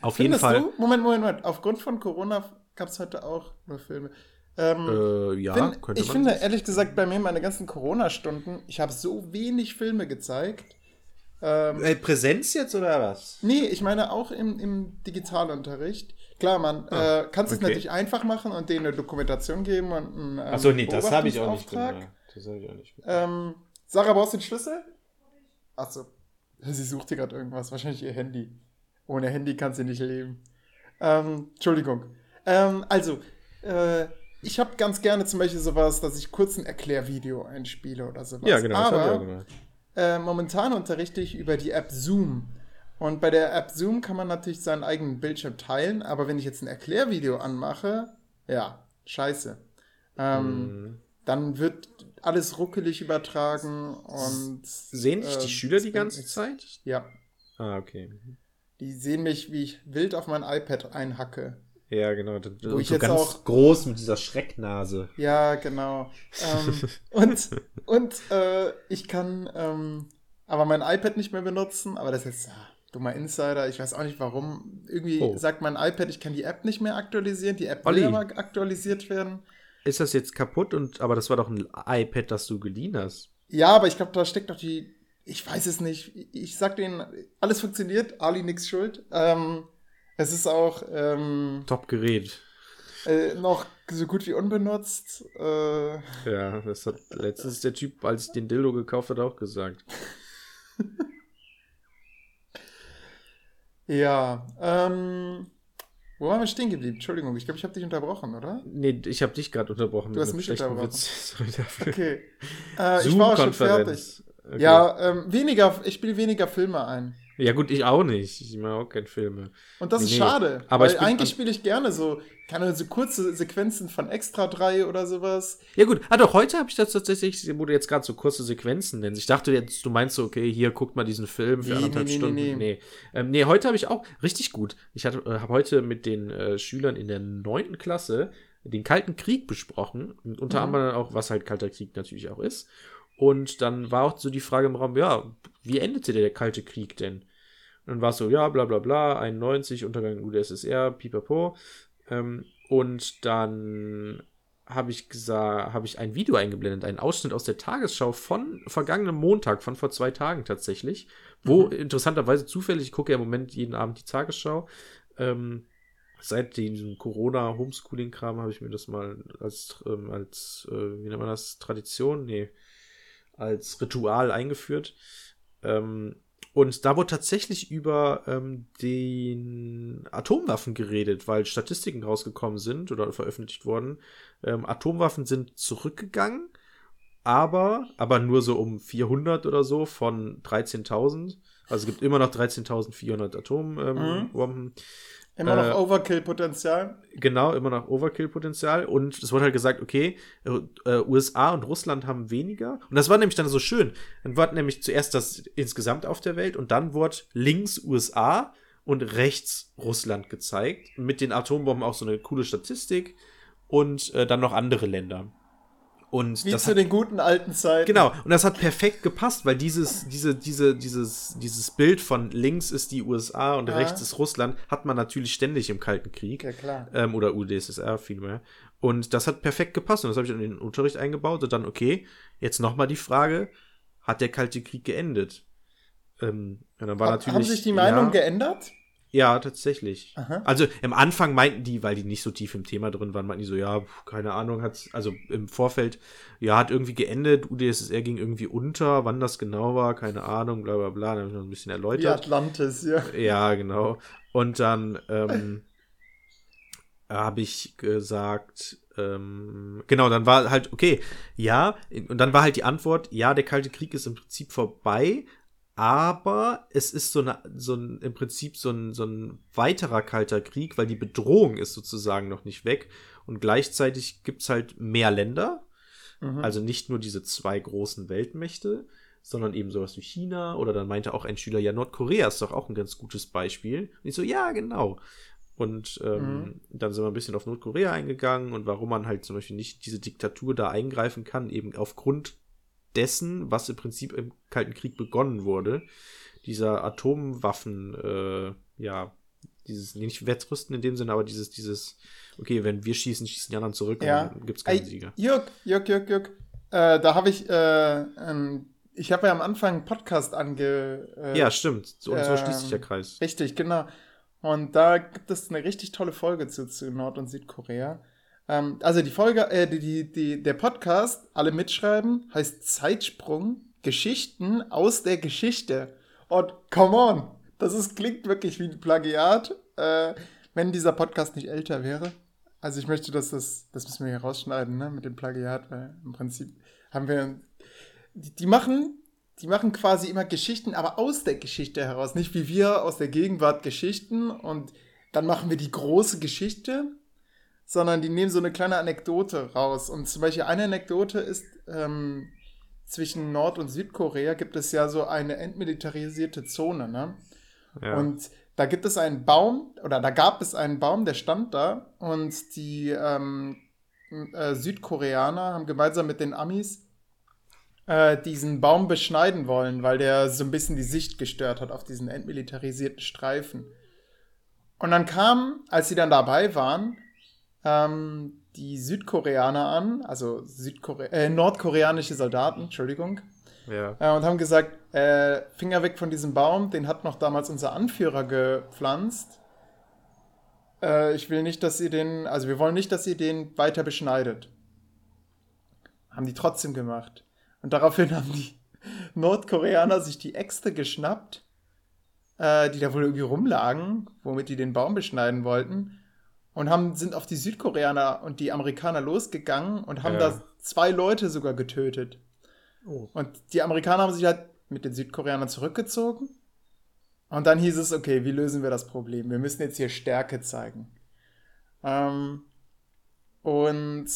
Auf Findest jeden Fall. du? Moment, Moment, Moment. Aufgrund von Corona gab es heute auch nur Filme. Ähm, Äh, ja, Fin- könnte ich man. finde, ehrlich gesagt, bei mir meine ganzen Corona-Stunden, ich habe so wenig Filme gezeigt. Ähm, Äh, Präsenz jetzt oder was? nee, ich meine auch im, im Digitalunterricht. Klar, man Ah, äh, kann es okay. natürlich einfach machen und denen eine Dokumentation geben und einen ähm, Achso, nee, das habe ich auch nicht gemacht. Das habe ich auch nicht. Ähm, Sarah, brauchst du den Schlüssel? Achso. Sie sucht hier gerade irgendwas. Wahrscheinlich ihr Handy. Ohne Handy kann sie nicht leben. Ähm, Entschuldigung. Ähm, also, äh, ich habe ganz gerne zum Beispiel sowas, dass ich kurz ein Erklärvideo einspiele oder sowas. Ja, genau, das habe ich auch Aber gemacht. äh, momentan unterrichte ich über die App Zoom. Und bei der App Zoom kann man natürlich seinen eigenen Bildschirm teilen, aber wenn ich jetzt ein Erklärvideo anmache, ja, scheiße. Ähm, Mhm. Dann wird alles ruckelig übertragen und. Sehen dich die äh, Schüler die ganze. Zeit? Ja. Ah, okay. Die sehen mich, wie ich wild auf mein iPad einhacke. Ja, genau. Das, Wo ich so jetzt ganz auch- groß mit dieser Schrecknase. Ja, genau. ähm, *laughs* und und äh, ich kann ähm, aber mein iPad nicht mehr benutzen, aber das ist, ah, Dummer Insider, ich weiß auch nicht warum. Irgendwie Oh. sagt mein iPad, ich kann die App nicht mehr aktualisieren. Die App Olli. will aber aktualisiert werden. Ist das jetzt kaputt? Und, aber das war doch ein iPad, das du geliehen hast. Ja, aber ich glaube, da steckt doch die. Ich weiß es nicht. Ich sag denen, alles funktioniert, Ali nix schuld. Ähm, es ist auch ähm, Top-Gerät. äh, noch so gut wie unbenutzt. Äh, Ja, das hat letztens der Typ, als ich den Dildo gekauft hat, auch gesagt. *laughs* ja, ähm, wo waren wir stehen geblieben? Entschuldigung, ich glaube, ich habe dich unterbrochen, oder? Nee, ich habe dich gerade unterbrochen Du hast mich unterbrochen. Witz. *laughs* Sorry dafür. Okay. Äh, ich war auch schon fertig. Okay. Ja, ähm, weniger, ich spiele weniger Filme ein. Ja, gut, ich auch nicht. Ich mache auch keine Filme. Und das ist Nee, schade. aber weil eigentlich spiele ich gerne so, keine so kurze Sequenzen von Extra 3 oder sowas. Ja, gut. Ah, doch, heute habe ich das tatsächlich, wo du jetzt gerade so kurze Sequenzen nennst. Ich dachte jetzt, du meinst so, okay, hier, guck mal diesen Film für Nee, anderthalb nee, nee, Stunden. nee, Nee, nee. Ähm, nee heute habe ich auch richtig gut. Ich äh, habe heute mit den äh, Schülern in der neunten Klasse den Kalten Krieg besprochen. Und unter Mhm. anderem auch, was halt Kalter Krieg natürlich auch ist. Und dann war auch so die Frage im Raum, ja, wie endete der Kalte Krieg denn? Und dann war es so, ja, bla bla bla, 91, Untergang UdSSR, pipapo. Ähm, und dann habe ich gesagt, habe ich ein Video eingeblendet, einen Ausschnitt aus der Tagesschau von vergangenem Montag, von vor zwei Tagen tatsächlich, wo Mhm. interessanterweise zufällig, ich gucke ja im Moment jeden Abend die Tagesschau, ähm, seit diesem Corona-Homeschooling-Kram habe ich mir das mal als, ähm, als äh, wie nennt man das, Tradition, nee, als Ritual eingeführt. Ähm, und da wurde tatsächlich über ähm, den Atomwaffen geredet, weil Statistiken rausgekommen sind oder veröffentlicht wurden. Ähm, Atomwaffen sind zurückgegangen, aber, aber nur so um 400 oder so von 13.000. Also es gibt immer noch 13.400 Atombomben. Immer Äh, noch Overkill-Potenzial. Genau, immer noch Overkill-Potenzial. Und es wurde halt gesagt, okay, äh, äh, USA und Russland haben weniger. Und das war nämlich dann so schön. Dann war nämlich zuerst das insgesamt auf der Welt und dann wurde links USA und rechts Russland gezeigt. Mit den Atombomben auch so eine coole Statistik. Und äh, dann noch andere Länder. Und Wie das zu hat, den guten alten Zeiten. Genau, und das hat perfekt gepasst, weil dieses, diese, diese, dieses, dieses Bild von links ist die USA und Ja. rechts ist Russland, hat man natürlich ständig im Kalten Krieg. Ja, klar. Ähm, oder UdSSR vielmehr. Und das hat perfekt gepasst und das habe ich dann in den Unterricht eingebaut und dann, okay, jetzt nochmal die Frage, hat der Kalte Krieg geendet? Ähm, und dann war Ha- natürlich. Haben sich die Meinung ja, geändert? Ja, tatsächlich. Aha. Also im Anfang meinten die, weil die nicht so tief im Thema drin waren, meinten die so, ja, keine Ahnung, hat also im Vorfeld, ja, hat irgendwie geendet, UdSSR ging irgendwie unter, wann das genau war, keine Ahnung, bla bla bla, dann habe ich noch ein bisschen erläutert. Atlantis, ja. *laughs* Ja, genau. Und dann ähm, habe ich gesagt, ähm, genau, dann war halt, okay, ja, und dann war halt die Antwort, ja, der Kalte Krieg ist im Prinzip vorbei, aber es ist so, eine, so ein, im Prinzip so ein, so ein weiterer Kalter Krieg, weil die Bedrohung ist sozusagen noch nicht weg. Und gleichzeitig gibt es halt mehr Länder, Mhm. also nicht nur diese zwei großen Weltmächte, sondern eben sowas wie China oder dann meinte auch ein Schüler, ja, Nordkorea ist doch auch ein ganz gutes Beispiel. Und ich so, ja, genau. Und ähm, Mhm. dann sind wir ein bisschen auf Nordkorea eingegangen und warum man halt zum Beispiel nicht diese Diktatur da eingreifen kann, eben aufgrund dessen, was im Prinzip im Kalten Krieg begonnen wurde. Dieser Atomwaffen, äh, ja, dieses, nicht Wettrüsten in dem Sinne, aber dieses, dieses, okay, wenn wir schießen, schießen die anderen zurück Ja. und dann gibt es keinen Ey, Sieger. Jörg, Jörg, Jörg, Jörg. Äh, da habe ich, äh, ähm, ich habe ja am Anfang einen Podcast ange. Äh, Ja, stimmt. So, und so schließt sich der ähm, Kreis. Richtig, genau. Und da gibt es eine richtig tolle Folge zu, zu Nord- und Südkorea. Ähm, also die Folge, äh, die, die, die, der Podcast, alle mitschreiben, heißt Zeitsprung, Geschichten aus der Geschichte. Und come on, das ist, klingt wirklich wie ein Plagiat, äh, wenn dieser Podcast nicht älter wäre. Also ich möchte, dass das, das müssen wir hier rausschneiden, ne, mit dem Plagiat, weil im Prinzip haben wir, die, die machen, die machen quasi immer Geschichten, aber aus der Geschichte heraus, nicht wie wir aus der Gegenwart Geschichten und dann machen wir die große Geschichte, sondern die nehmen so eine kleine Anekdote raus. Und zum Beispiel eine Anekdote ist, ähm, zwischen Nord- und Südkorea gibt es ja so eine entmilitarisierte Zone, ne? Ja. Und da gibt es einen Baum, oder da gab es einen Baum, der stand da und die ähm, äh, Südkoreaner haben gemeinsam mit den Amis äh, diesen Baum beschneiden wollen, weil der so ein bisschen die Sicht gestört hat auf diesen entmilitarisierten Streifen. Und dann kamen, als sie dann dabei waren, ähm, die Südkoreaner an, also Südkore äh, nordkoreanische Soldaten, Entschuldigung, Ja. äh, und haben gesagt, äh, Finger weg von diesem Baum, den hat noch damals unser Anführer gepflanzt. Äh, ich will nicht, dass ihr den, also wir wollen nicht, dass ihr den weiter beschneidet. Haben die trotzdem gemacht. Und daraufhin *laughs* haben die Nordkoreaner sich die Äxte geschnappt, äh, die da wohl irgendwie rumlagen, womit die den Baum beschneiden wollten. Und haben, sind auf die Südkoreaner und die Amerikaner losgegangen und haben Ja. da zwei Leute sogar getötet. Oh. Und die Amerikaner haben sich halt mit den Südkoreanern zurückgezogen. Und dann hieß es, okay, wie lösen wir das Problem? Wir müssen jetzt hier Stärke zeigen. Ähm, und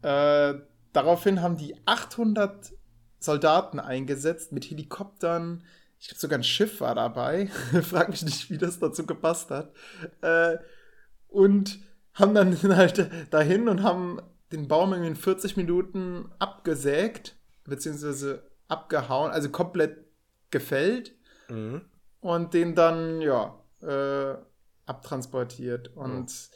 äh, daraufhin haben die 800 Soldaten eingesetzt mit Helikoptern. Ich glaube, sogar ein Schiff war dabei. *laughs* Frag mich nicht, wie das dazu gepasst hat. Äh, und haben dann *laughs* halt dahin und haben den Baum irgendwie in 40 Minuten abgesägt, beziehungsweise abgehauen, also komplett gefällt Mhm. und den dann, ja, äh, abtransportiert. Und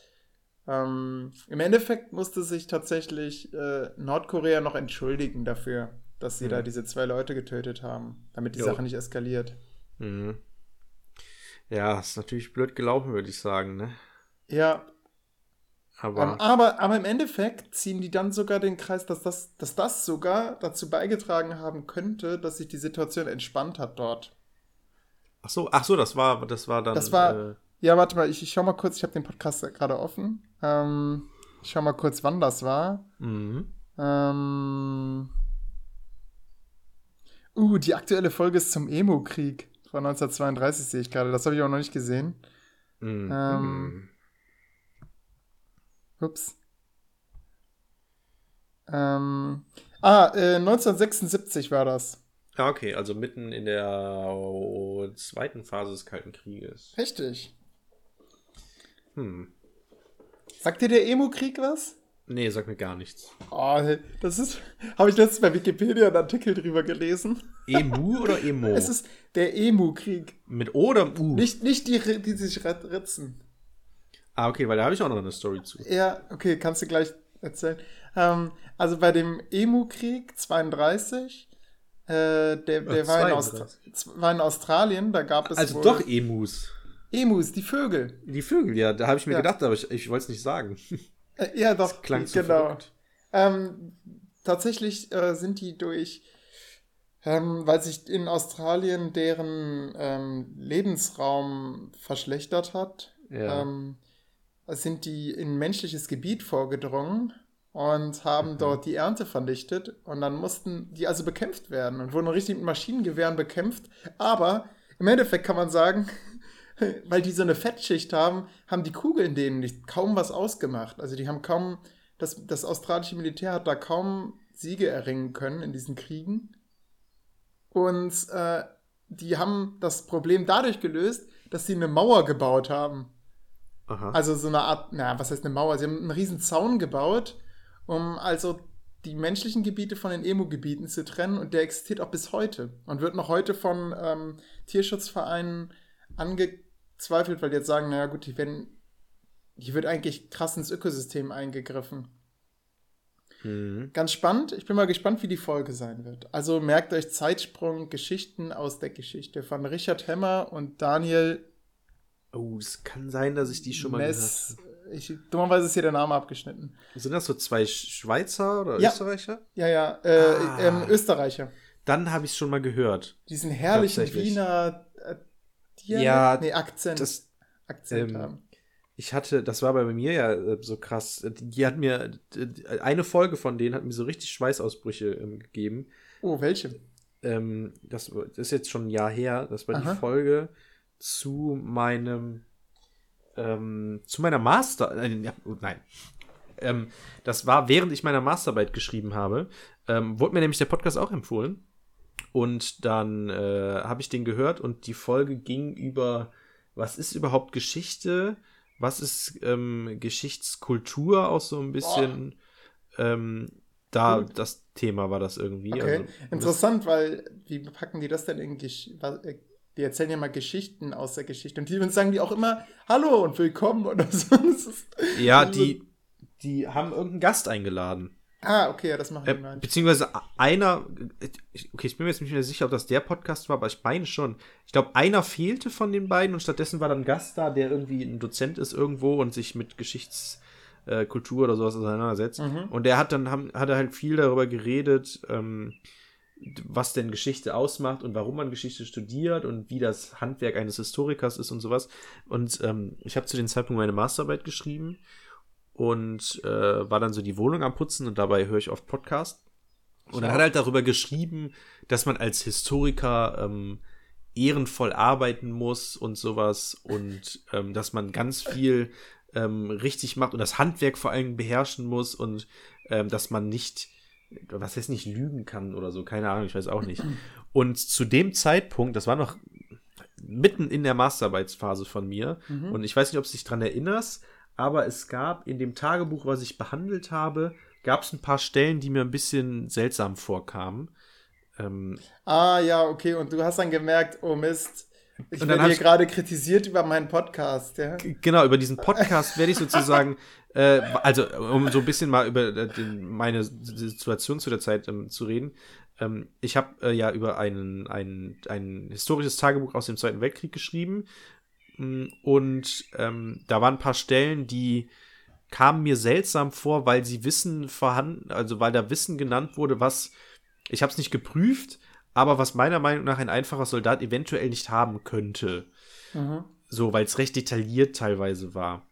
ähm, im Endeffekt musste sich tatsächlich äh, Nordkorea noch entschuldigen dafür, dass sie Mhm. da diese zwei Leute getötet haben, damit die Jo. Sache nicht eskaliert. Mhm. Ja, ist natürlich blöd gelaufen, würde ich sagen, ne? Ja, Aber. aber, aber im Endeffekt ziehen die dann sogar den Kreis, dass das, dass das sogar dazu beigetragen haben könnte, dass sich die Situation entspannt hat dort. ach so, ach so, das war, das war dann. Das war- Äh, Ja, warte mal, ich, ich schau mal kurz, ich habe den Podcast gerade offen. Ähm, ich schau mal kurz, wann das war. mhm. Ähm, uh, die aktuelle Folge ist zum Emo-Krieg von 1932, sehe ich gerade. Das habe ich auch noch nicht gesehen. Mhm. Ähm, Ups. Ähm, ah, äh, 1976 war das. Ja, okay, also mitten in der oh, zweiten Phase des Kalten Krieges. Richtig. Hm. Sagt dir der Emo-Krieg was? Nee, sag mir gar nichts. Oh, das ist. *laughs* Habe ich letztens bei Wikipedia einen Artikel drüber gelesen. Emu oder Emo? *laughs* Es ist der Emu-Krieg. Mit O oder U? Nicht, nicht die, die sich rit- ritzen. Ah, okay, weil da habe ich auch noch eine Story zu. Ja, okay, kannst du gleich erzählen. Ähm, also bei dem Emu-Krieg 32, äh, der, der Ach, war, in Aust 32. war in Australien, da gab es Also doch Emus. Emus, die Vögel. Die Vögel, ja, da habe ich mir Ja. gedacht, aber ich, ich wollte es nicht sagen. Äh, ja, doch, Klang zu genau. Ähm, tatsächlich äh, sind die durch, ähm, weil sich in Australien deren ähm, Lebensraum verschlechtert hat, Ja. ähm, sind die in menschliches Gebiet vorgedrungen und haben Mhm. dort die Ernte vernichtet und dann mussten die also bekämpft werden und wurden richtig mit Maschinengewehren bekämpft. Aber im Endeffekt kann man sagen, *laughs* weil die so eine Fettschicht haben, haben die Kugeln denen nicht kaum was ausgemacht. Also die haben kaum, das, das australische Militär hat da kaum Siege erringen können in diesen Kriegen. Und äh, die haben das Problem dadurch gelöst, dass sie eine Mauer gebaut haben. Aha. Also so eine Art, na, was heißt eine Mauer? Sie haben einen riesen Zaun gebaut, um also die menschlichen Gebiete von den Emo-Gebieten zu trennen und der existiert auch bis heute und wird noch heute von ähm, Tierschutzvereinen angezweifelt, weil die jetzt sagen, naja gut, die werden, hier wird eigentlich krass ins Ökosystem eingegriffen. Mhm. Ganz spannend, ich bin mal gespannt, wie die Folge sein wird. Also merkt euch Zeitsprung, Geschichten aus der Geschichte von Richard Hemmer und Daniel Oh, es kann sein, dass ich die schon mal Mess. gehört Ich, dummerweise ist hier der Name abgeschnitten. habe. Sind das so zwei Sch- Schweizer oder Ja. Österreicher? Ja, ja, äh, Ah. ähm, Österreicher. Dann habe ich es schon mal gehört. Diesen herrlichen. Wiener äh, Dialekt? Ja, nee, Akzent. Das, Akzent ähm, haben. ich hatte, das war bei mir ja äh, so krass. Die hat mir, eine Folge von denen hat mir so richtig Schweißausbrüche ähm, gegeben. Oh, welche? Ähm, das, das ist jetzt schon ein Jahr her. Das war Aha. die Folge zu meinem, ähm, zu meiner Master, äh, ja, oh, nein. Ähm, das war, während ich meine Masterarbeit geschrieben habe, ähm, wurde mir nämlich der Podcast auch empfohlen. Und dann äh, habe ich den gehört und die Folge ging über, was ist überhaupt Geschichte? Was ist ähm, Geschichtskultur auch so ein bisschen? Ähm, da das Thema war das irgendwie. Okay, Also, interessant, weil wie packen die das denn in Gesch äh, Die erzählen ja mal Geschichten aus der Geschichte und die und sagen die auch immer Hallo und Willkommen oder *laughs* so. Das ist- ja, die, die haben irgendeinen Gast eingeladen. Ah, okay, ja, das machen die Äh, mal. beziehungsweise einer, okay, ich bin mir jetzt nicht mehr sicher, ob das der Podcast war, aber ich meine schon. Ich glaube, einer fehlte von den beiden und stattdessen war dann ein Gast da, der irgendwie ein Dozent ist irgendwo und sich mit Geschichtskultur äh, Kultur oder sowas auseinandersetzt. Und der hat dann haben, hat er halt viel darüber geredet, ähm, was denn Geschichte ausmacht und warum man Geschichte studiert und wie das Handwerk eines Historikers ist und sowas. Und ähm, ich habe zu dem Zeitpunkt meine Masterarbeit geschrieben und äh, war dann so die Wohnung am Putzen und dabei höre ich oft Podcast. Und er hat halt darüber geschrieben, dass man als Historiker ähm, ehrenvoll arbeiten muss und sowas und ähm, dass man ganz viel ähm, richtig macht und das Handwerk vor allem beherrschen muss und ähm, dass man nicht, was heißt nicht lügen kann oder so, keine Ahnung, ich weiß auch nicht. *clears throat* Und zu dem Zeitpunkt, das war noch mitten in der Masterarbeitsphase von mir und ich weiß nicht, ob du dich dran erinnerst, aber es gab in dem Tagebuch, was ich behandelt habe, gab es ein paar Stellen, die mir ein bisschen seltsam vorkamen. Ähm, Ah, ja, okay, und du hast dann gemerkt, oh Mist, ich werde hier gerade kritisiert über meinen Podcast, ja. Genau, über diesen Podcast werde ich sozusagen, *laughs* äh, also um so ein bisschen mal über äh, den, meine Situation zu der Zeit ähm, zu reden. Ähm, ich habe äh, ja über einen, ein, ein historisches Tagebuch aus dem Zweiten Weltkrieg geschrieben. Mm, Und ähm, da waren ein paar Stellen, die kamen mir seltsam vor, weil sie Wissen vorhanden, also weil da Wissen genannt wurde, was, ich habe es nicht geprüft, aber was meiner Meinung nach ein einfacher Soldat eventuell nicht haben könnte. So, weil es recht detailliert teilweise war.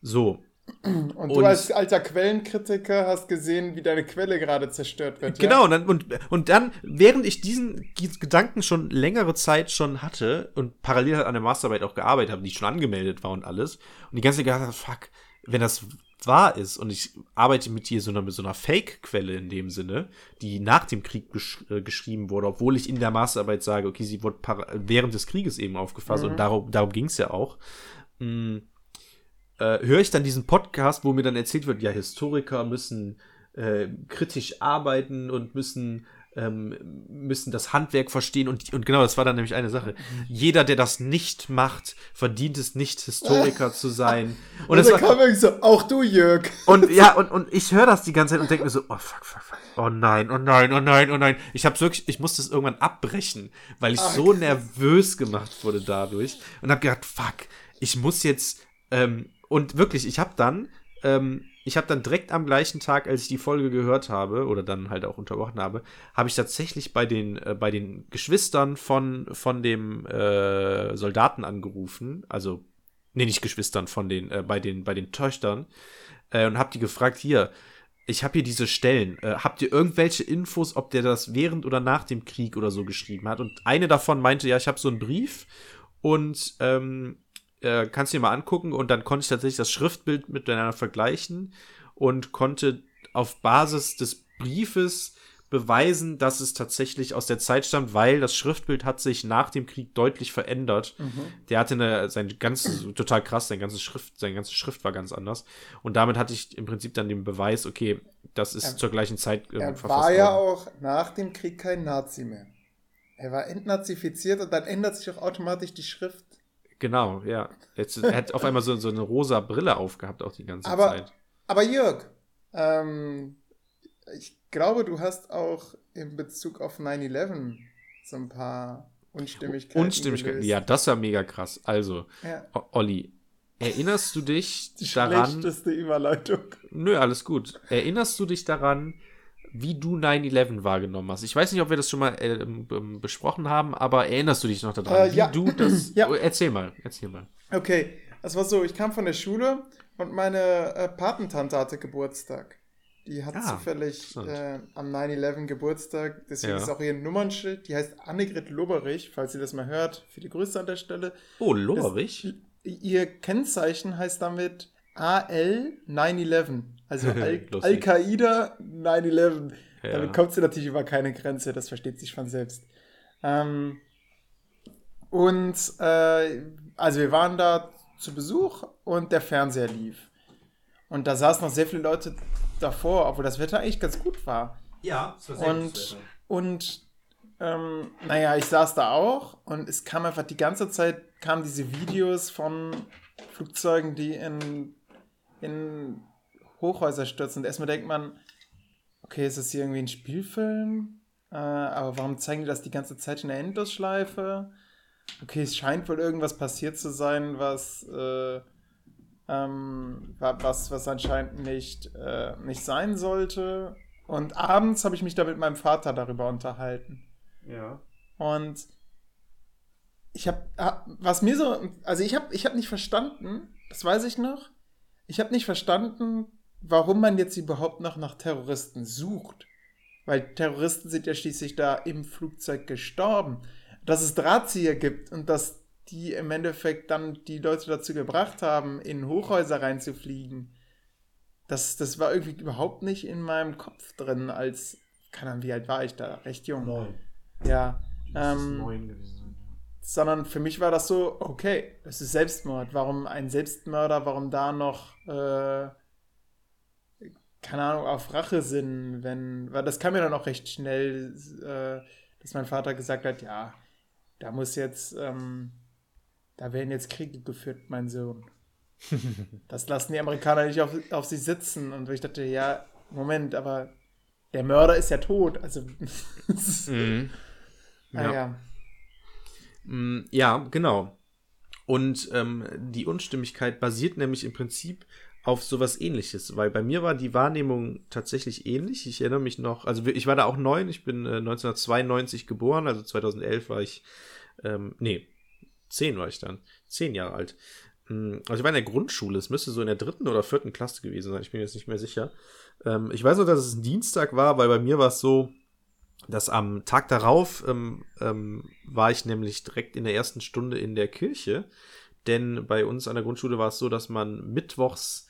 So, Und, Und- du als alter Quellenkritiker hast gesehen, wie deine Quelle gerade zerstört wird. genau, Ja? und dann, und, und dann, während ich diesen Gedanken schon längere Zeit schon hatte und parallel halt an der Masterarbeit auch gearbeitet habe, die schon angemeldet war und alles, und die ganze Zeit fuck, wenn das wahr ist und ich arbeite mit hier so einer, mit so einer Fake-Quelle in dem Sinne, die nach dem Krieg gesch äh, geschrieben wurde, obwohl ich in der Masterarbeit sage, okay, sie wurde während des Krieges eben aufgefasst und darum, darum ging es ja auch. Mm, äh, höre ich dann diesen Podcast, wo mir dann erzählt wird, ja, Historiker müssen äh, kritisch arbeiten und müssen ähm, müssen das Handwerk verstehen und, und genau, das war dann nämlich eine Sache. Jeder, der das nicht macht, verdient es nicht, Historiker zu sein. *laughs* Und, Und dann war, kam irgendwie so, auch du, Jörg. und ja, und, und ich höre das die ganze Zeit und denke mir so, oh fuck, fuck, fuck. Oh nein, oh nein, oh nein, oh nein. Ich hab's wirklich, ich musste es irgendwann abbrechen, weil ich so nervös gemacht wurde dadurch und habe gedacht, fuck, ich muss jetzt ähm, und wirklich, ich habe dann ähm, ich habe dann direkt am gleichen Tag, als ich die Folge gehört habe oder dann halt auch unterbrochen habe, habe ich tatsächlich bei den äh, bei den Geschwistern von von dem äh, Soldaten angerufen, also nee, nicht Geschwistern von den äh, bei den bei den Töchtern äh, und habe die gefragt, hier, ich habe hier diese Stellen, äh, habt ihr irgendwelche Infos, ob der das während oder nach dem Krieg oder so geschrieben hat? Und eine davon meinte, ja, ich habe so einen Brief und ähm, äh, kannst du dir mal angucken und dann konnte ich tatsächlich das Schriftbild miteinander vergleichen und konnte auf Basis des Briefes beweisen, dass es tatsächlich aus der Zeit stammt, weil das Schriftbild hat sich nach dem Krieg deutlich verändert. Der hatte eine, sein ganzes, total krass, sein ganzes Schrift, seine ganze Schrift war ganz anders. Und damit hatte ich im Prinzip dann den Beweis, okay, das ist Er- zur gleichen Zeit ähm, Er war worden. ja auch nach dem Krieg kein Nazi mehr. Er war entnazifiziert und dann ändert sich auch automatisch die Schrift. Genau, ja. Jetzt, er hat auf einmal so, so eine rosa Brille aufgehabt auch die ganze Aber, Zeit. aber Jörg, ähm, ich glaube, du hast auch in Bezug auf 9-11 so ein paar Unstimmigkeiten. Unstimmigkeit. gelöst. Ja, das war mega krass. Also, ja. Olli, erinnerst du dich Die daran? schlechteste Überleitung. Nö, alles gut. Erinnerst du dich daran, wie du 9-11 wahrgenommen hast? Ich weiß nicht, ob wir das schon mal äh, ähm, besprochen haben, aber erinnerst du dich noch daran, Äh, wie ja. du *clears throat* das. Ja. Oh, Erzähl mal, erzähl mal. Okay, es war so, ich kam von der Schule und meine äh, Patentante hatte Geburtstag. Die hat Ah, zufällig äh, am 9-11 Geburtstag, deswegen Ja. ist auch ihr Nummernschild, die heißt Annegret Loberich, falls ihr das mal hört, für die Grüße an der Stelle. Oh, Lorich? Ihr Kennzeichen heißt damit AL 9-11, also *laughs* Al-. Al-Qaida 9-11. Ja. Damit kommt sie natürlich über keine Grenze, das versteht sich von selbst. Ähm, und äh, also wir waren da zu Besuch und der Fernseher lief. Und da saßen noch sehr viele Leute davor, obwohl das Wetter eigentlich ganz gut war. Ja, das war Und, und ähm, naja, ich saß da auch und es kam einfach die ganze Zeit, kamen diese Videos von Flugzeugen, die in, in Hochhäuser stürzen. Und erstmal denkt man, okay, ist das hier irgendwie ein Spielfilm? Äh, aber warum zeigen die das die ganze Zeit in der Endlosschleife? Okay, es scheint wohl irgendwas passiert zu sein, was, äh, ähm, wa- was, was anscheinend nicht, äh, nicht sein sollte. Und abends habe ich mich da mit meinem Vater darüber unterhalten. Ja. Und ich habe, was mir so, also ich habe ich hab nicht verstanden, das weiß ich noch, ich habe nicht verstanden, warum man jetzt überhaupt noch nach Terroristen sucht. Weil Terroristen sind ja schließlich da im Flugzeug gestorben. Dass es Drahtzieher gibt und dass die im Endeffekt dann die Leute dazu gebracht haben, in Hochhäuser reinzufliegen. Das, das war irgendwie überhaupt nicht in meinem Kopf drin, als, keine Ahnung, wie alt war ich da? Recht jung. Neun. Ja. Ähm, neun gewesen. sondern für mich war das so, okay, das ist Selbstmord. Warum ein Selbstmörder, warum da noch, äh, keine Ahnung, auf Rache sind, wenn, weil das kam mir dann auch recht schnell, äh, dass mein Vater gesagt hat, ja, da muss jetzt, ähm, da werden jetzt Kriege geführt, mein Sohn. *laughs* das lassen die Amerikaner nicht auf, auf sie sitzen. Und ich dachte, ja, Moment, aber der Mörder ist ja tot. Also, Ja. *laughs* Mhm. ah, Ja. ja. Mm, Ja, genau. Und ähm, die Unstimmigkeit basiert nämlich im Prinzip auf sowas ähnliches, weil bei mir war die Wahrnehmung tatsächlich ähnlich. Ich erinnere mich noch, also ich war da auch neun, ich bin äh, 1992 geboren, also 2011 war ich, ähm, nee, zehn war ich dann, zehn Jahre alt. Mm, Also ich war in der Grundschule, es müsste so in der dritten oder vierten Klasse gewesen sein, ich bin jetzt nicht mehr sicher. Ähm, ich weiß nur, dass es ein Dienstag war, weil bei mir war es so, dass am Tag darauf ähm, ähm, war ich nämlich direkt in der ersten Stunde in der Kirche. Denn bei uns an der Grundschule war es so, dass man mittwochs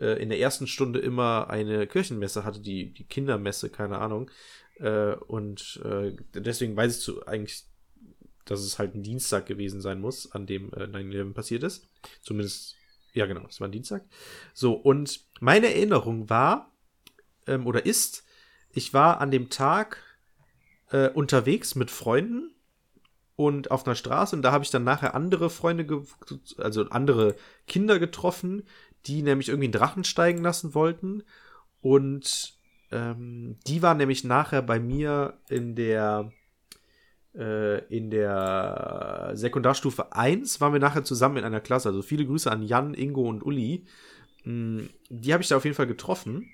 äh, in der ersten Stunde immer eine Kirchenmesse hatte, die, die Kindermesse, keine Ahnung. Äh, und äh, deswegen weiß ich zu, eigentlich, dass es halt ein Dienstag gewesen sein muss, an dem äh, 9-11 passiert ist. Zumindest, ja genau, es war ein Dienstag. So, und meine Erinnerung war, ähm, oder ist, ich war an dem Tag äh, unterwegs mit Freunden und auf einer Straße und da habe ich dann nachher andere Freunde, also andere Kinder getroffen, die nämlich irgendwie einen Drachen steigen lassen wollten und ähm, die waren nämlich nachher bei mir in der äh, in der Sekundarstufe 1 waren wir nachher zusammen in einer Klasse. Also viele Grüße an Jan, Ingo und Uli. Mm, Die habe ich da auf jeden Fall getroffen.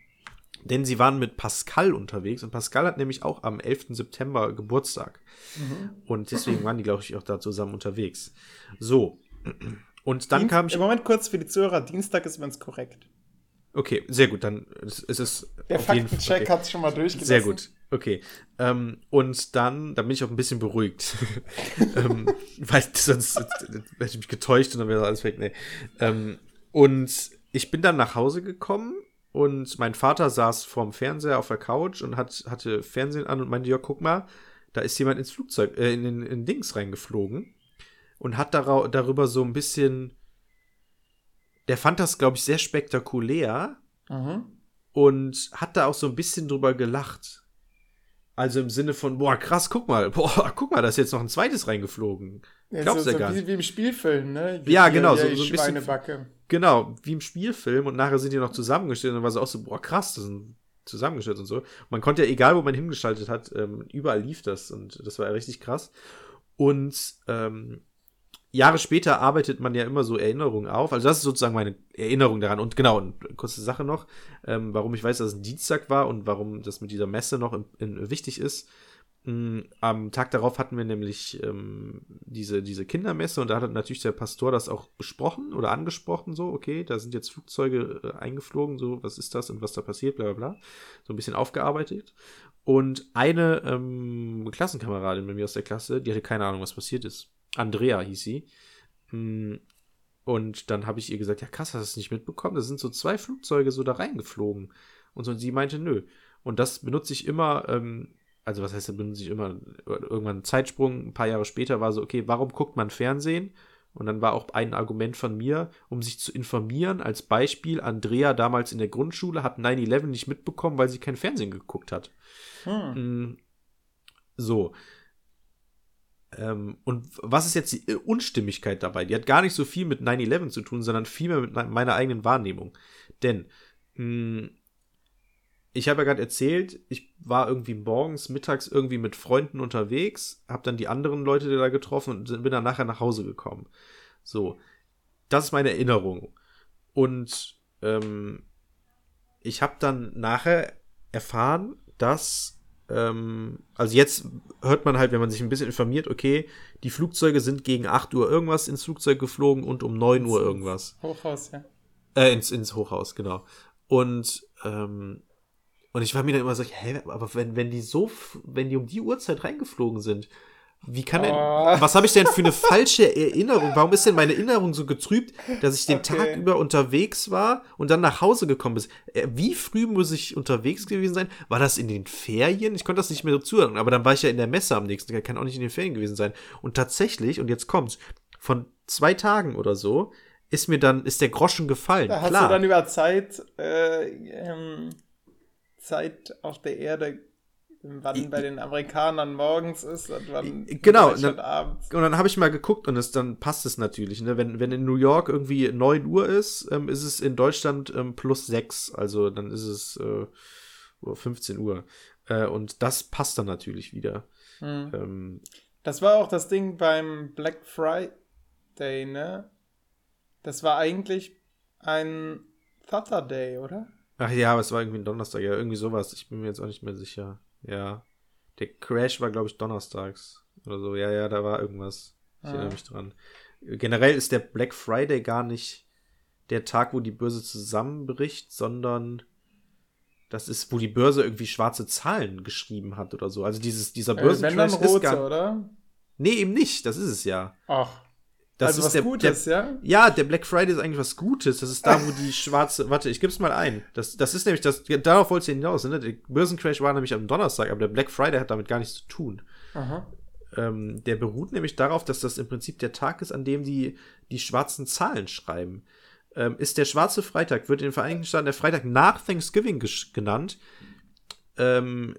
Denn sie waren mit Pascal unterwegs und Pascal hat nämlich auch am 11. September Geburtstag. Und deswegen waren die, glaube ich, auch da zusammen unterwegs. So. Und dann kam ich. Im Moment kurz für die Zuhörer, Dienstag ist übrigens korrekt. Okay, sehr gut. Dann ist es. Der auf jeden Fall- Faktencheck okay. hat es schon mal durchgelassen. Sehr gut. Okay. Ähm, und dann, dann bin ich auch ein bisschen beruhigt. *laughs* ähm, weil *laughs* sonst hätte ich mich getäuscht und dann wäre alles weg. Nee. Ähm, und ich bin dann nach Hause gekommen und mein Vater saß vorm Fernseher auf der Couch und hat, hatte Fernsehen an und meinte, ja, guck mal, da ist jemand ins Flugzeug, äh, in, in Dings reingeflogen und hat darau- darüber so ein bisschen, der fand das, glaube ich, sehr spektakulär Mhm. und hat da auch so ein bisschen drüber gelacht. Also im Sinne von, boah, krass, guck mal, *laughs* boah, guck mal, da ist jetzt noch ein zweites reingeflogen. Ja, Glaubst so, du so gar wie, nicht. wie im Spielfilm, ne? Ja, Hier, genau, hier, so- so ein bisschen-. Genau, wie im Spielfilm und nachher sind die noch zusammengestellt und dann war so auch so, boah, krass, das sind zusammengestellt und so. Man konnte ja, egal wo man hingeschaltet hat, ähm, überall lief das und das war ja richtig krass. Und ähm, Jahre später arbeitet man ja immer so Erinnerungen auf. Also das ist sozusagen meine Erinnerung daran. Und genau, eine kurze Sache noch, ähm, warum ich weiß, dass es ein Dienstag war und warum das mit dieser Messe noch in, in, wichtig ist. Mm, Am Tag darauf hatten wir nämlich ähm, diese, diese Kindermesse und da hat natürlich der Pastor das auch besprochen oder angesprochen, so, okay, da sind jetzt Flugzeuge äh, eingeflogen, so, was ist das und was da passiert, bla bla bla. So ein bisschen aufgearbeitet. Und eine ähm, Klassenkameradin bei mir aus der Klasse, die hatte keine Ahnung, was passiert ist. Andrea hieß sie. Mm, Und dann habe ich ihr gesagt, ja krass, hast du das nicht mitbekommen? Da sind so zwei Flugzeuge so da reingeflogen. Und so, und sie meinte, nö. Und das benutze ich immer, ähm, also was heißt, da benutze ich immer, irgendwann einen Zeitsprung, ein paar Jahre später war so, okay, warum guckt man Fernsehen? Und dann war auch ein Argument von mir, um sich zu informieren, als Beispiel, Andrea damals in der Grundschule hat 9-11 nicht mitbekommen, weil sie kein Fernsehen geguckt hat. Hm. Mm, So. Ähm, und was ist jetzt die äh, Unstimmigkeit dabei? Die hat gar nicht so viel mit 9-11 zu tun, sondern vielmehr mit me- meiner eigenen Wahrnehmung. Denn mh, ich habe ja gerade erzählt, ich war irgendwie morgens, mittags irgendwie mit Freunden unterwegs, habe dann die anderen Leute da getroffen und bin dann nachher nach Hause gekommen. So, das ist meine Erinnerung. Und ähm, ich habe dann nachher erfahren, dass, ähm, also jetzt hört man halt, wenn man sich ein bisschen informiert, okay, die Flugzeuge sind gegen 8 Uhr irgendwas ins Flugzeug geflogen und um 9 Uhr irgendwas. Hochhaus, ja. Äh, ins, ins Hochhaus, genau. Und, ähm, und ich war mir dann immer so, hä, aber wenn, wenn die so, wenn die um die Uhrzeit reingeflogen sind, wie kann denn, Oh. was habe ich denn für eine falsche Erinnerung? Warum ist denn meine Erinnerung so getrübt, dass ich den Okay. Tag über unterwegs war und dann nach Hause gekommen bin? Äh, Wie früh muss ich unterwegs gewesen sein? War das in den Ferien? Ich konnte das nicht mehr so zuhören, aber dann war ich ja in der Messe am nächsten Tag, kann auch nicht in den Ferien gewesen sein. Und tatsächlich, und jetzt kommt's, von zwei Tagen oder so, ist mir dann, ist der Groschen gefallen. Da hast Klar. du dann über Zeit, äh, ähm, Zeit auf der Erde, wann bei den Amerikanern morgens ist und wann Genau, dann- abends. Und dann habe ich mal geguckt und es, dann passt es natürlich. Ne? Wenn, wenn in New York irgendwie 9 Uhr ist, ähm, ist es in Deutschland ähm, plus 6. Also dann ist es äh, oh, 15 Uhr. Äh, und das passt dann natürlich wieder. Hm. Ähm, Das war auch das Ding beim Black Friday, ne? Das war eigentlich ein Saturday, oder? ach ja, aber es war irgendwie ein Donnerstag. Ja, irgendwie sowas. Ich bin mir jetzt auch nicht mehr sicher. Ja. Der Crash war, glaube ich, donnerstags. Oder so. Ja, ja, da war irgendwas. Ich Ah. erinnere mich dran. Generell ist der Black Friday gar nicht der Tag, wo die Börse zusammenbricht, sondern das ist, wo die Börse irgendwie schwarze Zahlen geschrieben hat oder so. Also dieses, dieser Äh, Börsencrash ist rote, gar. oder? Nee, eben nicht. Das ist es ja. Ach, Das also ist was der, Gutes, der, ja? ja, der Black Friday ist eigentlich was Gutes. Das ist da, wo die schwarze. Warte, ich gebe es mal ein. Das, das ist nämlich das. Darauf wollte ich hinaus. Ne? Der Börsencrash war nämlich am Donnerstag, aber der Black Friday hat damit gar nichts zu tun. Aha. Ähm, der beruht nämlich darauf, dass das im Prinzip der Tag ist, an dem die die schwarzen Zahlen schreiben. Ähm, ist der schwarze Freitag, wird in den Vereinigten Staaten der Freitag nach Thanksgiving genannt. Ähm,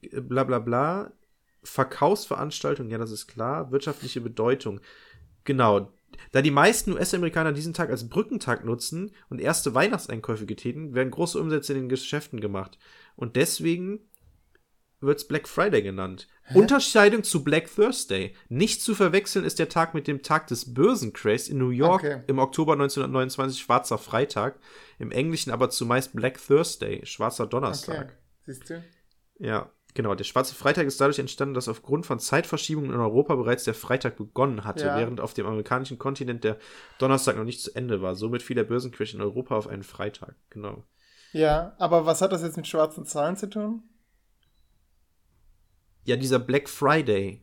bla bla bla. Verkaufsveranstaltung, ja, das ist klar. Wirtschaftliche Bedeutung. Genau. Da die meisten US-Amerikaner diesen Tag als Brückentag nutzen und erste Weihnachtseinkäufe getätigen, werden große Umsätze in den Geschäften gemacht. Und deswegen wird es Black Friday genannt. Unterscheidung zu Black Thursday. Nicht zu verwechseln ist der Tag mit dem Tag des Börsencrashs in New York Okay. im Oktober 1929 schwarzer Freitag, im Englischen aber zumeist Black Thursday, schwarzer Donnerstag. Okay. Siehst du? Ja, genau. Der schwarze Freitag ist dadurch entstanden, dass aufgrund von Zeitverschiebungen in Europa bereits der Freitag begonnen hatte, Ja. während auf dem amerikanischen Kontinent der Donnerstag noch nicht zu Ende war. Somit fiel der Börsencrash in Europa auf einen Freitag. Genau. Ja, aber was hat das jetzt mit schwarzen Zahlen zu tun? Ja, dieser Black Friday.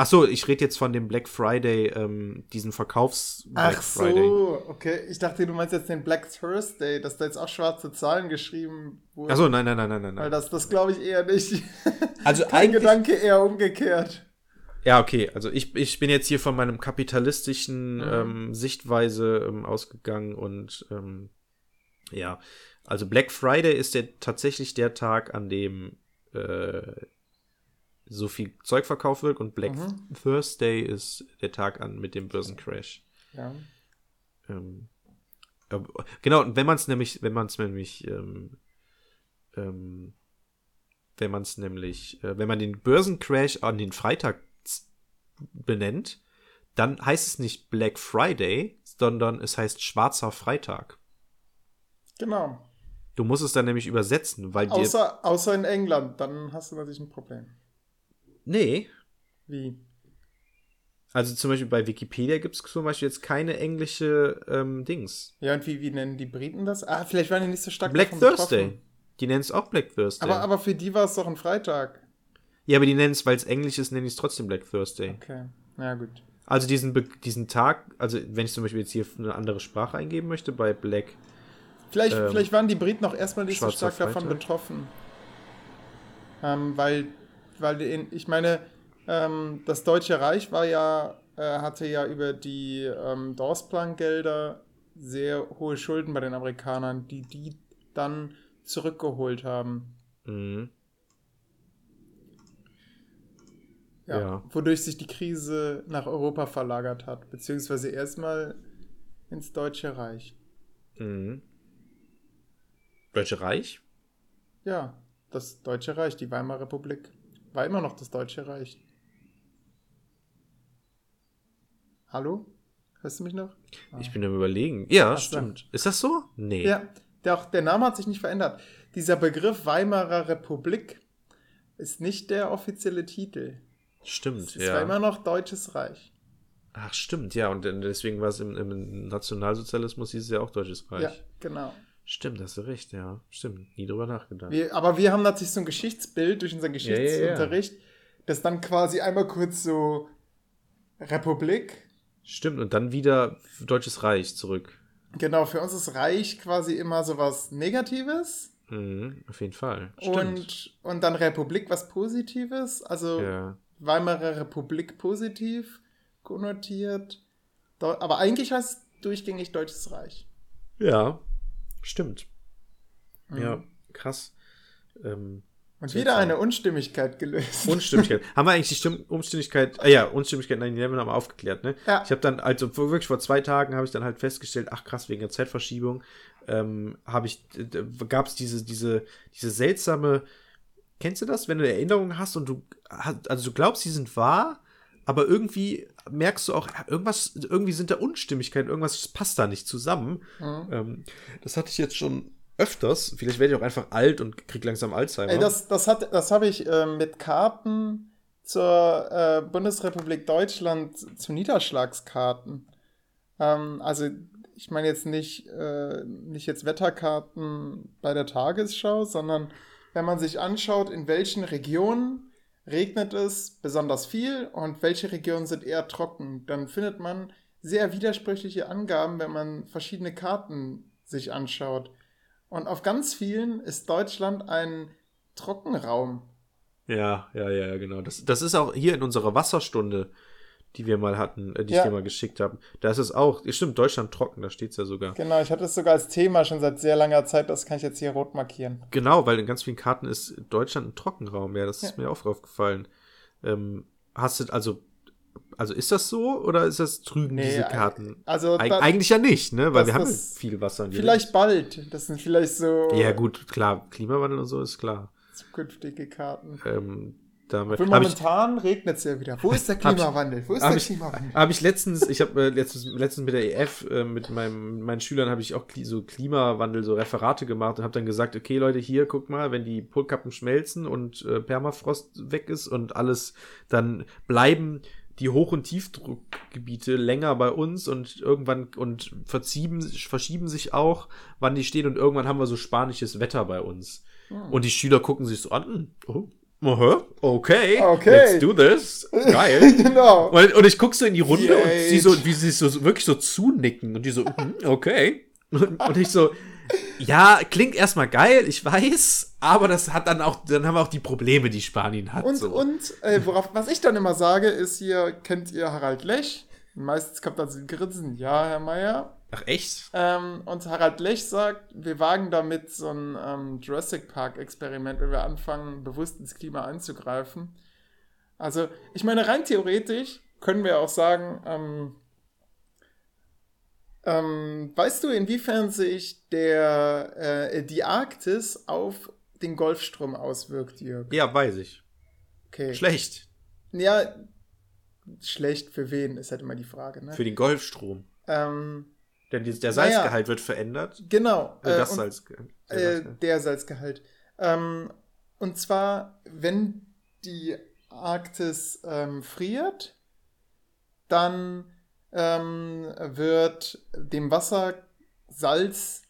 Ach so, ich rede jetzt von dem Black Friday, ähm, diesen Verkaufs-Black Ach Friday. so, okay. Ich dachte, du meinst jetzt den Black Thursday, dass da jetzt auch schwarze Zahlen geschrieben wurden. Ach so, nein, nein, nein, nein, nein. Weil das, das glaube ich eher nicht. *laughs* Also Mein eigentlich, Gedanke eher umgekehrt. ja, okay. Also ich, ich bin jetzt hier von meinem kapitalistischen Mhm. ähm, Sichtweise ähm, ausgegangen und ähm, ja, also Black Friday ist der tatsächlich der Tag, an dem äh, so viel Zeug verkauft wird und Black Mhm. Thursday ist der Tag an mit dem Börsencrash. Ja. Ähm, äh, genau, und wenn man es nämlich, wenn man es nämlich, ähm, ähm, wenn man es nämlich, äh, wenn man den Börsencrash an den Freitag benennt, dann heißt es nicht Black Friday, sondern es heißt Schwarzer Freitag. Genau. Du musst es dann nämlich übersetzen, weil dir. Außer, außer in England, dann hast du natürlich ein Problem. Nee. Wie? Also zum Beispiel bei Wikipedia gibt es zum Beispiel jetzt keine englische ähm, Dings. Ja, und wie, wie nennen die Briten das? Ah, vielleicht waren die nicht so stark Black davon Thursday. betroffen. Die nennen es auch Black Thursday. Aber, aber für die war es doch ein Freitag. ja, aber die nennen es, weil es Englisch ist, nennen die es trotzdem Black Thursday. Okay. Na gut. Also diesen, Be- diesen Tag, also wenn ich zum Beispiel jetzt hier eine andere Sprache eingeben möchte, bei Black, Vielleicht, Ähm, vielleicht waren die Briten auch erstmal nicht so stark davon Freitag. betroffen. Ähm, weil, weil ich meine, ähm, das Deutsche Reich war ja äh, hatte ja über die ähm, Dorsplan-Gelder sehr hohe Schulden bei den Amerikanern, die die dann zurückgeholt haben. Mhm. Ja, Ja. Wodurch sich die Krise nach Europa verlagert hat, beziehungsweise erstmal ins Deutsche Reich. Mhm. Deutsche Reich? Ja, das Deutsche Reich, die Weimarer Republik, war immer noch das Deutsche Reich. Hallo? Hörst du mich noch? Ich bin am überlegen. Ja, Ach stimmt. Ist das so? Nee. Ja, der, auch, der Name hat sich nicht verändert. Dieser Begriff Weimarer Republik ist nicht der offizielle Titel. Stimmt, Es war ja. immer noch Deutsches Reich. Ach, stimmt, ja. Und dann- deswegen war es im, im Nationalsozialismus hieß es ja auch Deutsches Reich. Ja, genau. Stimmt, hast du recht, ja. Stimmt. Nie drüber nachgedacht. Wir, aber wir haben natürlich so ein Geschichtsbild durch unseren ja, ja. Geschichtsunterricht, das dann quasi einmal kurz so Republik. Stimmt, und dann wieder Deutsches Reich zurück. Genau, für uns ist Reich quasi immer so was Negatives Mhm, auf jeden Fall. Stimmt. und, und dann Republik was Positives. Also ja. Weimarer Republik positiv konnotiert. Aber eigentlich heißt es durchgängig Deutsches Reich. ja, stimmt. Mhm. Ja, krass. Ähm, Und wieder eine Unstimmigkeit gelöst. *laughs* Unstimmigkeit. haben wir eigentlich die Stimm Unstimmigkeit, ah ja, Unstimmigkeit 9-11 haben wir aufgeklärt, ne? Ja. Ich habe dann, also wirklich vor zwei Tagen habe ich dann halt festgestellt, ach krass, wegen der Zeitverschiebung, ähm, habe ich, gab es diese, diese, diese seltsame, kennst du das, wenn du Erinnerungen hast und du, also du glaubst, die sind wahr, aber irgendwie merkst du auch, irgendwas, irgendwie sind da Unstimmigkeiten, irgendwas passt da nicht zusammen. Mhm. Ähm, das hatte ich jetzt schon öfters. Vielleicht werde ich auch einfach alt und krieg langsam Alzheimer. Ey, das, das, hat, das habe ich äh, mit Karten zur äh, Bundesrepublik Deutschland zu Niederschlagskarten. Ähm, also ich meine jetzt nicht, äh, nicht jetzt Wetterkarten bei der Tagesschau, sondern wenn man sich anschaut, in welchen Regionen regnet es besonders viel und welche Regionen sind eher trocken, dann findet man sehr widersprüchliche Angaben, wenn man verschiedene Karten sich anschaut. Und auf ganz vielen ist Deutschland ein Trockenraum. Ja, ja, ja, genau. Das, das ist auch hier in unserer Wasserstunde, die wir mal hatten, äh, die Ja. ich dir mal geschickt habe. Da ist es auch, stimmt, Deutschland trocken, da steht es ja sogar. Genau, ich hatte es sogar als Thema schon seit sehr langer Zeit, das kann ich jetzt hier rot markieren. Genau, weil in ganz vielen Karten ist Deutschland ein Trockenraum. Ja, das ist Ja. mir auch aufgefallen. Ähm, hast du, also, also ist das so oder ist das trügen Nee, diese Karten? Also Eig da, eigentlich ja nicht, ne? Weil das- wir haben das- viel Wasser. wir- vielleicht bald. Das sind vielleicht so Ja, gut, klar, Klimawandel und so ist klar. zukünftige Karten. Ähm, damit ich, momentan regnet es ja wieder. Wo ist der Klimawandel? Wo ist Habe der ich, Klimawandel? hab ich letztens, ich habe äh, letztens, letztens mit der EF, äh, mit meinem, meinen Schülern habe ich auch so Klimawandel, so Referate gemacht und habe dann gesagt, okay Leute, hier, guck mal, wenn die Polkappen schmelzen und äh, Permafrost weg ist und alles, dann bleiben die Hoch- und Tiefdruckgebiete länger bei uns und irgendwann und verziehen, verschieben sich auch, wann die stehen und irgendwann haben wir so spanisches Wetter bei uns. Und die Schüler gucken sich so an, hm, oh, aha, okay, Okay. let's do this, geil. *laughs* genau. Und, und ich guck so in die Runde und Yay. sie so, wie sie so wirklich so zunicken und die so, mhm, okay. Und, und ich so, *laughs* ja, klingt erstmal geil, ich weiß, aber das hat dann auch, dann haben wir auch die Probleme, die Spanien hat. Und, so. und äh, worauf, was ich dann immer sage, ist hier, kennt ihr Harald Lech? Meistens kommt dann so ein Grinsen, ja, Herr Meier. Ach echt? Ähm, und Harald Lech sagt, wir wagen damit so ein ähm, Jurassic Park-Experiment, wenn wir anfangen, bewusst ins Klima einzugreifen. Also, ich meine, rein theoretisch können wir auch sagen, ähm, ähm, weißt du, inwiefern sich der, äh, die Arktis auf den Golfstrom auswirkt, Jörg? Ja, weiß ich. Okay. Schlecht. Ja, schlecht für wen, ist halt immer die Frage. Ne? Für den Golfstrom. ähm, Denn die- der Naja. Salzgehalt wird verändert. genau. Äh, das und- Salzgehalt. Der Äh, Salzgehalt. der Salzgehalt. Ähm, und zwar, wenn die Arktis ähm, friert, dann ähm, wird dem Wasser Salz,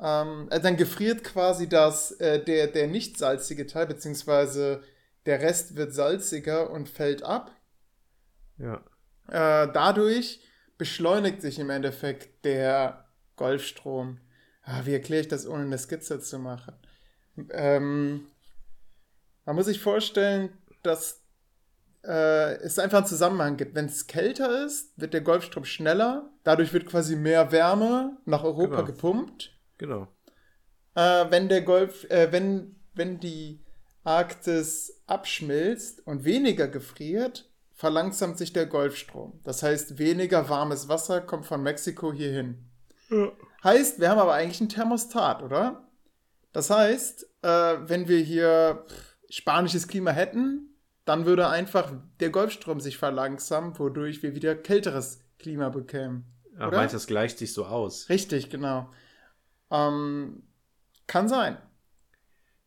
ähm, äh, dann gefriert quasi das, äh, der, der nicht salzige Teil, beziehungsweise der Rest wird salziger und fällt ab. ja. Äh, dadurch beschleunigt sich im Endeffekt der Golfstrom. Ah, wie erkläre ich das, ohne eine Skizze zu machen? Ähm, man muss sich vorstellen, dass äh, es einfach einen Zusammenhang gibt. Wenn es kälter ist, wird der Golfstrom schneller. Dadurch wird quasi mehr Wärme nach Europa Genau. gepumpt. Genau. Äh, wenn der Golf, äh, wenn, wenn die Arktis abschmilzt und weniger gefriert, verlangsamt sich der Golfstrom. Das heißt, weniger warmes Wasser kommt von Mexiko hierhin. Heißt, wir haben aber eigentlich ein Thermostat, oder? Das heißt, äh, wenn wir hier spanisches Klima hätten, dann würde einfach der Golfstrom sich verlangsamen, wodurch wir wieder kälteres Klima bekämen. Ach, Oder? meinst du, das gleicht sich so aus? Richtig, genau. Ähm, kann sein.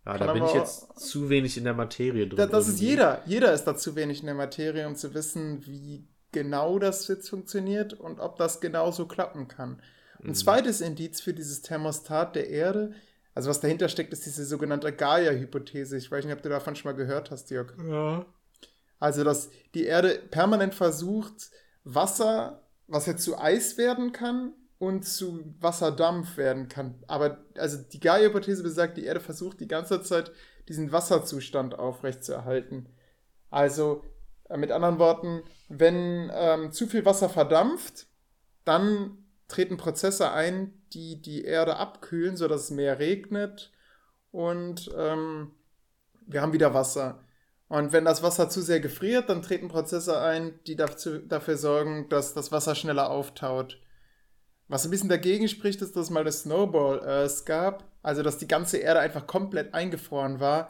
Ja, Kann da bin ich jetzt zu wenig in der Materie drin. Da, das ist irgendwie. jeder. Jeder ist da zu wenig in der Materie, um zu wissen, wie genau das jetzt funktioniert und ob das genauso klappen kann. Ein Mhm. zweites Indiz für dieses Thermostat der Erde, also was dahinter steckt, ist diese sogenannte Gaia-Hypothese. Ich weiß nicht, ob du davon schon mal gehört hast, Jörg. Ja. Also, dass die Erde permanent versucht, Wasser, was ja zu Eis werden kann und zu Wasserdampf werden kann. Aber also die Gaia-Hypothese besagt, die Erde versucht die ganze Zeit, diesen Wasserzustand aufrechtzuerhalten. Also, äh, mit anderen Worten, wenn ähm, zu viel Wasser verdampft, dann treten Prozesse ein, die die Erde abkühlen, sodass es mehr regnet und ähm, wir haben wieder Wasser. Und wenn das Wasser zu sehr gefriert, dann treten Prozesse ein, die dazu, dafür sorgen, dass das Wasser schneller auftaut. Was ein bisschen dagegen spricht, ist, dass es mal das Snowball Earth gab, also dass die ganze Erde einfach komplett eingefroren war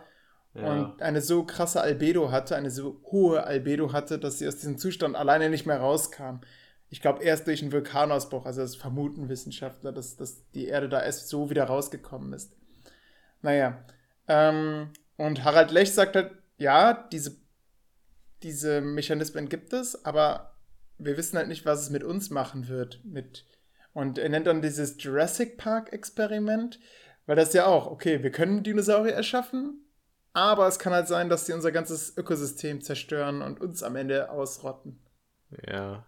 Ja. und eine so krasse Albedo hatte, eine so hohe Albedo hatte, dass sie aus diesem Zustand alleine nicht mehr rauskam. Ich glaube, erst durch einen Vulkanausbruch, also das vermuten Wissenschaftler, dass, dass die Erde da erst so wieder rausgekommen ist. Naja, ähm, und Harald Lech sagt halt, ja, diese, diese Mechanismen gibt es, aber wir wissen halt nicht, was es mit uns machen wird. Mit, und er nennt dann dieses Jurassic Park-Experiment, weil das ja auch, okay, wir können Dinosaurier erschaffen, aber es kann halt sein, dass sie unser ganzes Ökosystem zerstören und uns am Ende ausrotten. Ja.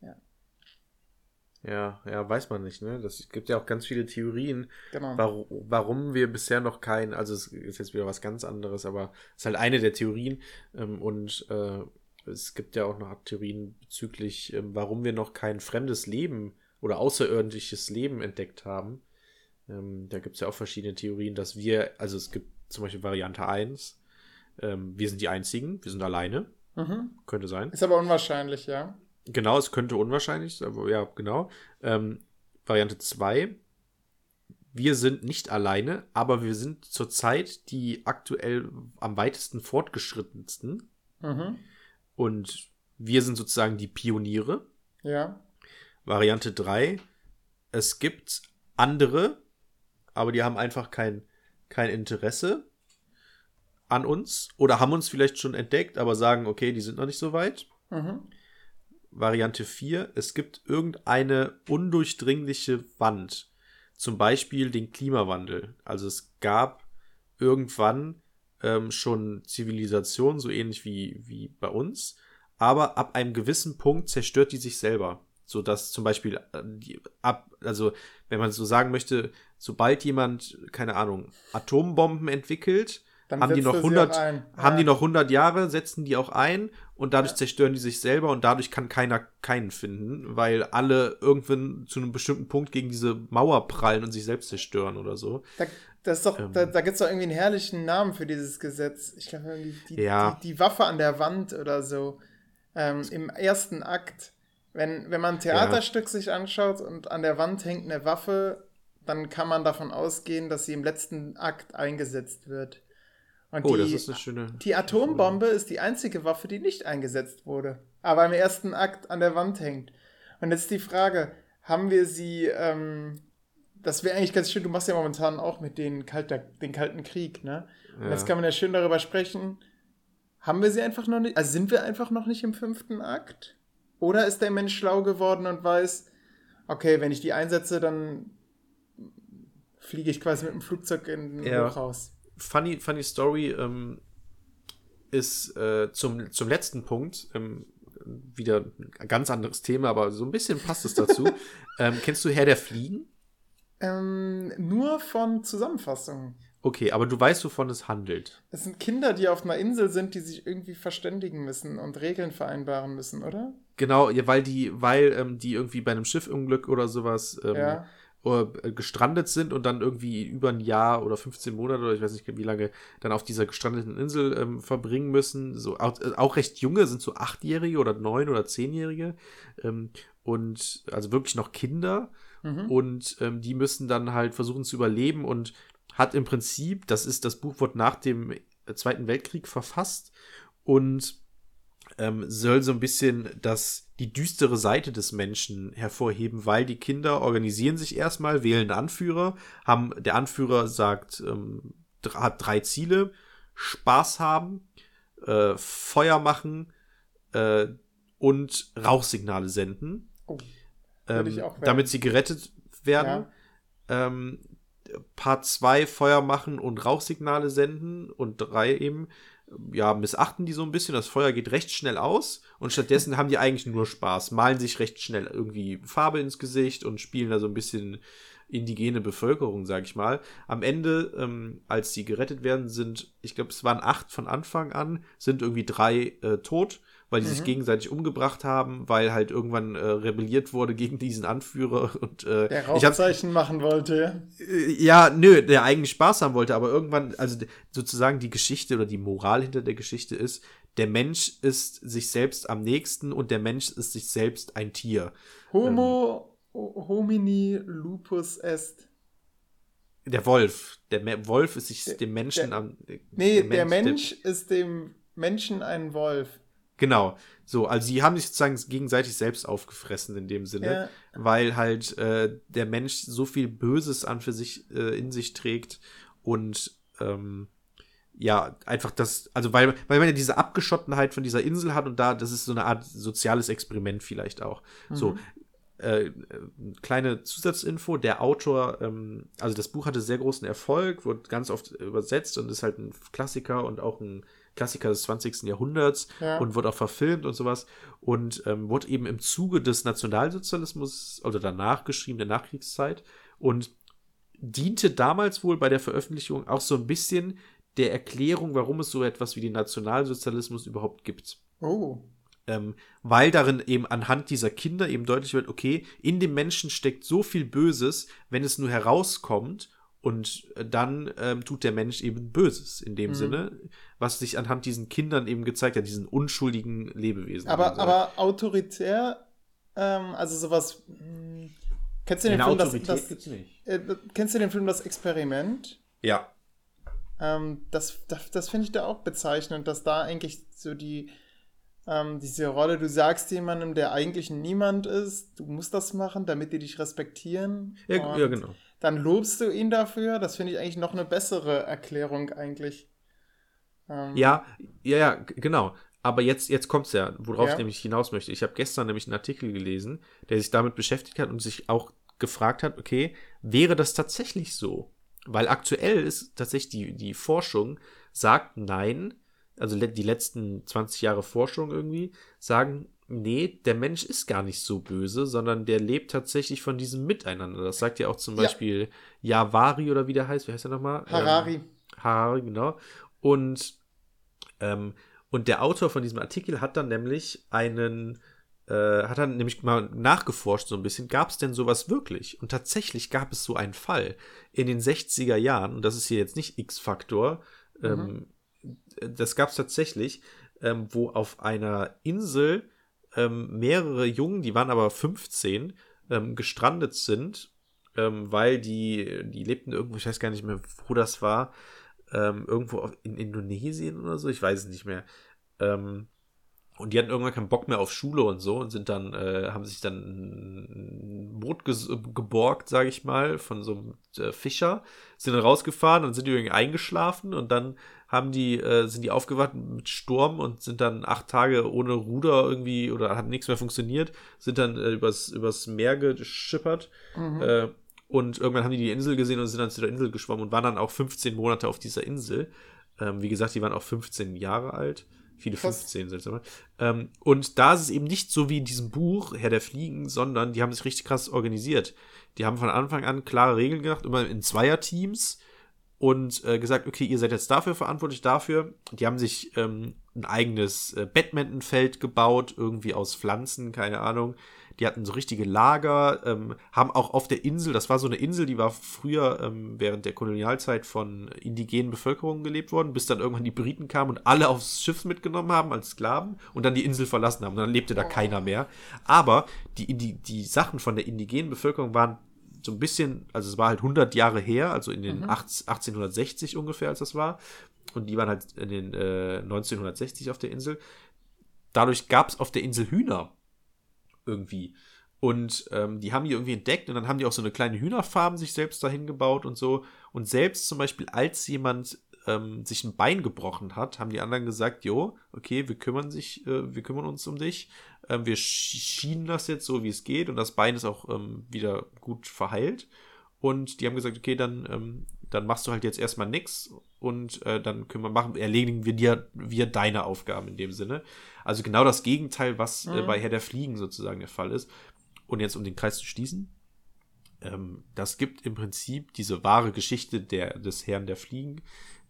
Ja. Ja, ja, weiß man nicht, ne? Das gibt ja auch ganz viele Theorien, Genau. warum, warum wir bisher noch kein, also es ist jetzt wieder was ganz anderes, aber es ist halt eine der Theorien ähm, und äh, es gibt ja auch noch Theorien bezüglich, ähm, warum wir noch kein fremdes Leben oder außerirdisches Leben entdeckt haben. Ähm, da gibt es ja auch verschiedene Theorien, dass wir, also es gibt zum Beispiel Variante 1, ähm, wir sind die Einzigen, wir sind alleine, Mhm. könnte sein. Ist aber unwahrscheinlich, ja. Genau, es könnte unwahrscheinlich sein, aber ja, genau. Ähm, Variante 2. Wir sind nicht alleine, aber wir sind zurzeit die aktuell am weitesten fortgeschrittensten. Mhm. Und wir sind sozusagen die Pioniere. Ja. Variante 3. Es gibt andere, aber die haben einfach kein, kein Interesse an uns oder haben uns vielleicht schon entdeckt, aber sagen, okay, die sind noch nicht so weit. Mhm. Variante 4, es gibt irgendeine undurchdringliche Wand. Zum Beispiel den Klimawandel. Also es gab irgendwann ähm, schon Zivilisation, so ähnlich wie, wie bei uns, aber ab einem gewissen Punkt zerstört die sich selber. So dass zum Beispiel äh, ab, also wenn man so sagen möchte, sobald jemand, keine Ahnung, Atombomben entwickelt, Dann haben die noch er sie 100, auch ein. haben Ja. die noch 100 Jahre, setzen die auch ein und dadurch Ja. zerstören die sich selber und dadurch kann keiner keinen finden, weil alle irgendwann zu einem bestimmten Punkt gegen diese Mauer prallen und sich selbst zerstören oder so. Da, das ist doch, Ähm. da, da gibt es doch irgendwie einen herrlichen Namen für dieses Gesetz. Ich glaube, die, Ja. die, die Waffe an der Wand oder so. Ähm, Im ersten Akt. Wenn, wenn man ein Theaterstück sich anschaut und an der Wand hängt eine Waffe, dann kann man davon ausgehen, dass sie im letzten Akt eingesetzt wird. Und Oh, die, das ist eine schöne. die Atombombe ist die einzige Waffe, die nicht eingesetzt wurde, aber im ersten Akt an der Wand hängt. Und jetzt die Frage, haben wir sie, ähm, das wäre eigentlich ganz schön, du machst ja momentan auch mit den, Kalter, den Kalten Krieg, ne? Und Ja. jetzt kann man ja schön darüber sprechen, haben wir sie einfach noch nicht, also sind wir einfach noch nicht im fünften Akt? Oder ist der Mensch schlau geworden und weiß, okay, wenn ich die einsetze, dann fliege ich quasi mit dem Flugzeug in den Ja. Hochhaus. Funny, funny Story ähm, ist äh, zum, zum letzten Punkt ähm, wieder ein ganz anderes Thema, aber so ein bisschen passt es dazu. *laughs* ähm, kennst du Herr der Fliegen? Ähm, nur von Zusammenfassungen. Okay, aber du weißt, wovon es handelt. Es sind Kinder, die auf einer Insel sind, die sich irgendwie verständigen müssen und Regeln vereinbaren müssen, oder? Genau, ja, weil die, weil ähm, die irgendwie bei einem Schiffunglück oder sowas ähm, Ja. äh, gestrandet sind und dann irgendwie über ein Jahr oder 15 Monate oder ich weiß nicht wie lange dann auf dieser gestrandeten Insel ähm, verbringen müssen. So auch, äh, auch recht junge, sind so achtjährige oder neun oder zehnjährige ähm, und also wirklich noch Kinder Mhm. und ähm, die müssen dann halt versuchen zu überleben und hat im Prinzip, das ist das Buch wurde nach dem Zweiten Weltkrieg verfasst und ähm, soll so ein bisschen das, die düstere Seite des Menschen hervorheben, weil die Kinder organisieren sich erstmal, wählen einen Anführer, haben, der Anführer sagt, ähm, hat drei Ziele, Spaß haben, äh, Feuer machen äh, und Rauchsignale senden, Oh, ähm, damit sie gerettet werden. Ähm, Part 2 Feuer machen und Rauchsignale senden und drei eben, ja, missachten die so ein bisschen. Das Feuer geht recht schnell aus und stattdessen haben die eigentlich nur Spaß, malen sich recht schnell irgendwie Farbe ins Gesicht und spielen da so ein bisschen indigene Bevölkerung, sag ich mal. Am Ende, ähm, als die gerettet werden, sind, ich glaube, es waren acht von Anfang an, sind irgendwie drei äh, tot, weil die sich gegenseitig umgebracht haben, weil halt irgendwann äh, rebelliert wurde gegen diesen Anführer *laughs* und äh, Der ich hab, Rauchzeichen machen wollte. äh, ja, nö, der eigentlich Spaß haben wollte, aber irgendwann, also sozusagen die Geschichte oder die Moral hinter der Geschichte ist, der Mensch ist sich selbst am nächsten und der Mensch ist sich selbst ein Tier. Homo homini lupus est. Der Wolf, der Me Wolf ist sich dem Menschen der- am. Nee, der Mensch, ist dem Menschen ein Wolf. Genau. So, also sie haben sich sozusagen gegenseitig selbst aufgefressen in dem Sinne, Ja. weil halt äh, der Mensch so viel Böses an für sich äh, in sich trägt und ähm, ja, einfach das, also weil, weil man ja diese Abgeschottenheit von dieser Insel hat und da, das ist so eine Art soziales Experiment vielleicht auch. So, äh, äh, kleine Zusatzinfo, der Autor, ähm, also das Buch hatte sehr großen Erfolg, wurde ganz oft übersetzt und ist halt ein Klassiker und auch ein Klassiker des 20. Jahrhunderts Ja. und wurde auch verfilmt und sowas und ähm, wurde eben im Zuge des Nationalsozialismus oder danach geschrieben, der Nachkriegszeit und diente damals wohl bei der Veröffentlichung auch so ein bisschen der Erklärung, warum es so etwas wie den Nationalsozialismus überhaupt gibt Oh. ähm, weil darin eben anhand dieser Kinder eben deutlich wird, okay, in dem Menschen steckt so viel Böses, wenn es nur herauskommt und äh, dann ähm, tut der Mensch eben Böses in dem Mhm. Sinne, was sich anhand diesen Kindern eben gezeigt hat, diesen unschuldigen Lebewesen. Aber, Also, aber autoritär, ähm, also sowas. mh, Kennst du den eine Film das, Autorität das, äh, Kennst du den Film Das Experiment? Ja. Ähm, das das, das finde ich da auch bezeichnend, dass da eigentlich so die, ähm, diese Rolle, du sagst jemandem, der eigentlich Niemand ist, du musst das machen, damit die dich respektieren. Ja, ja, genau. Dann lobst du ihn dafür. Das finde ich eigentlich noch eine bessere Erklärung eigentlich. Ähm, Ja, ja, ja, genau. Aber jetzt, jetzt kommt's ja, worauf Ja. ich nämlich hinaus möchte. Ich habe gestern nämlich einen Artikel gelesen, der sich damit beschäftigt hat und sich auch gefragt hat, okay, wäre das tatsächlich so? Weil aktuell ist tatsächlich die, die Forschung sagt nein, also die letzten 20 Jahre Forschung irgendwie, sagen, nee, der Mensch ist gar nicht so böse, sondern der lebt tatsächlich von diesem Miteinander. Das sagt ja auch zum Ja. Beispiel Yavari oder wie der heißt, wie heißt er nochmal? Harari. Ähm, Harari, genau. Und, ähm, und der Autor von diesem Artikel hat dann nämlich einen, äh, hat dann nämlich mal nachgeforscht so ein bisschen, gab es denn sowas wirklich? Und tatsächlich gab es so einen Fall in den 60er Jahren, und das ist hier jetzt nicht X-Faktor, ähm, das gab es tatsächlich, ähm, wo auf einer Insel ähm, mehrere Jungen, die waren aber 15, ähm, gestrandet sind, ähm, weil die, die lebten irgendwo, ich weiß gar nicht mehr, wo das war, ähm, irgendwo in Indonesien oder so, ich weiß es nicht mehr. Ähm, und die hatten irgendwann keinen Bock mehr auf Schule und so und sind dann, äh, haben sich dann ein Boot ges geborgt, sage ich mal, von so einem äh, Fischer, sind dann rausgefahren und sind irgendwie eingeschlafen und dann haben die, äh, sind die aufgewacht mit Sturm und sind dann acht Tage ohne Ruder irgendwie oder hat nichts mehr funktioniert, sind dann äh, übers, übers Meer geschippert Mhm. äh, und irgendwann haben die die Insel gesehen und sind dann zu der Insel geschwommen und waren dann auch 15 Monate auf dieser Insel. Ähm, wie gesagt, die waren auch 15 Jahre alt. Viele Krass. 15 sind es aber. Ähm, und da ist es eben nicht so wie in diesem Buch, Herr der Fliegen, sondern die haben sich richtig krass organisiert. Die haben von Anfang an klare Regeln gemacht, immer in Zweierteams. Und äh, gesagt, okay, ihr seid jetzt dafür verantwortlich, dafür. Die haben sich ähm, ein eigenes äh, Badmintonfeld gebaut, irgendwie aus Pflanzen, keine Ahnung. Die hatten so richtige Lager, ähm, haben auch auf der Insel, das war so eine Insel, die war früher ähm, während der Kolonialzeit von indigenen Bevölkerungen gelebt worden, bis dann irgendwann die Briten kamen und alle aufs Schiff mitgenommen haben als Sklaven und dann die Insel verlassen haben. Und dann lebte da keiner mehr. Aber die, die, die Sachen von der indigenen Bevölkerung waren so ein bisschen, also es war halt 100 Jahre her, also in den 18, 1860 ungefähr, als das war. Und die waren halt in den äh, 1960 auf der Insel. Dadurch gab es auf der Insel Hühner irgendwie. Und ähm, die haben die irgendwie entdeckt und dann haben die auch so eine kleine Hühnerfarm sich selbst dahin gebaut und so. Und selbst zum Beispiel, als jemand ähm, sich ein Bein gebrochen hat, haben die anderen gesagt, jo, okay, wir kümmern sich, äh, wir kümmern uns um dich. Ähm, wir sch- schienen das jetzt so, wie es geht und das Bein ist auch ähm, wieder gut verheilt. Und die haben gesagt, okay, dann, ähm, dann machst du halt jetzt erstmal nix und äh, dann können wir machen, erledigen wir dir wir deine Aufgaben in dem Sinne. Also genau das Gegenteil, was äh, bei Herr der Fliegen sozusagen der Fall ist. Und jetzt um den Kreis zu schließen, ähm, das gibt im Prinzip diese wahre Geschichte der, des Herrn der Fliegen,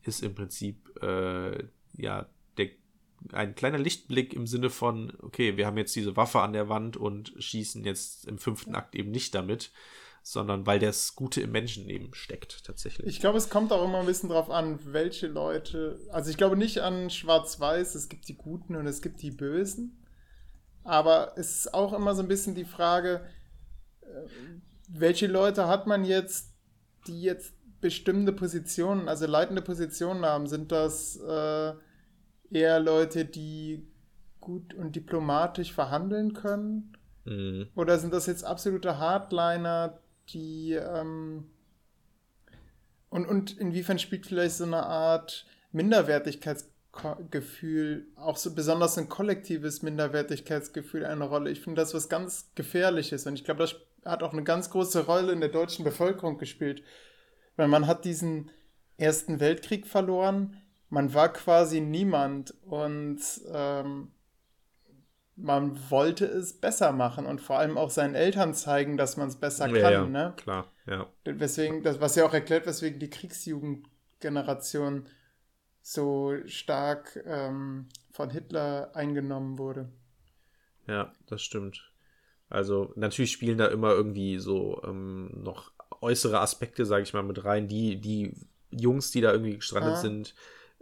ist im Prinzip äh, ja der, ein kleiner Lichtblick im Sinne von, okay, wir haben jetzt diese Waffe an der Wand und schießen jetzt im fünften Akt eben nicht damit, sondern weil das Gute im Menschen eben steckt tatsächlich. Ich glaube, es kommt auch immer ein bisschen drauf an, welche Leute. Also ich glaube nicht an Schwarz-Weiß, es gibt die Guten und es gibt die Bösen. Aber es ist auch immer so ein bisschen die Frage, äh, welche Leute hat man jetzt, die jetzt bestimmte Positionen, also leitende Positionen haben? Sind das äh, eher Leute, die gut und diplomatisch verhandeln können? Mhm. Oder sind das jetzt absolute Hardliner, die ähm, und, und inwiefern spielt vielleicht so eine Art Minderwertigkeitsgefühl, auch so besonders ein kollektives Minderwertigkeitsgefühl eine Rolle? Ich finde das was ganz Gefährliches und ich glaube, das hat auch eine ganz große Rolle in der deutschen Bevölkerung gespielt, weil man hat diesen Ersten Weltkrieg verloren, man war quasi niemand und ähm, man wollte es besser machen und vor allem auch seinen Eltern zeigen, dass man es besser ja, kann. ja, Ne? klar, ja. Weswegen, das, was ja auch erklärt, weswegen die Kriegsjugendgeneration so stark ähm, von Hitler eingenommen wurde. Ja, das stimmt. Also natürlich spielen da immer irgendwie so ähm, noch äußere Aspekte, sage ich mal, mit rein. Die, die Jungs, die da irgendwie gestrandet Ah. sind,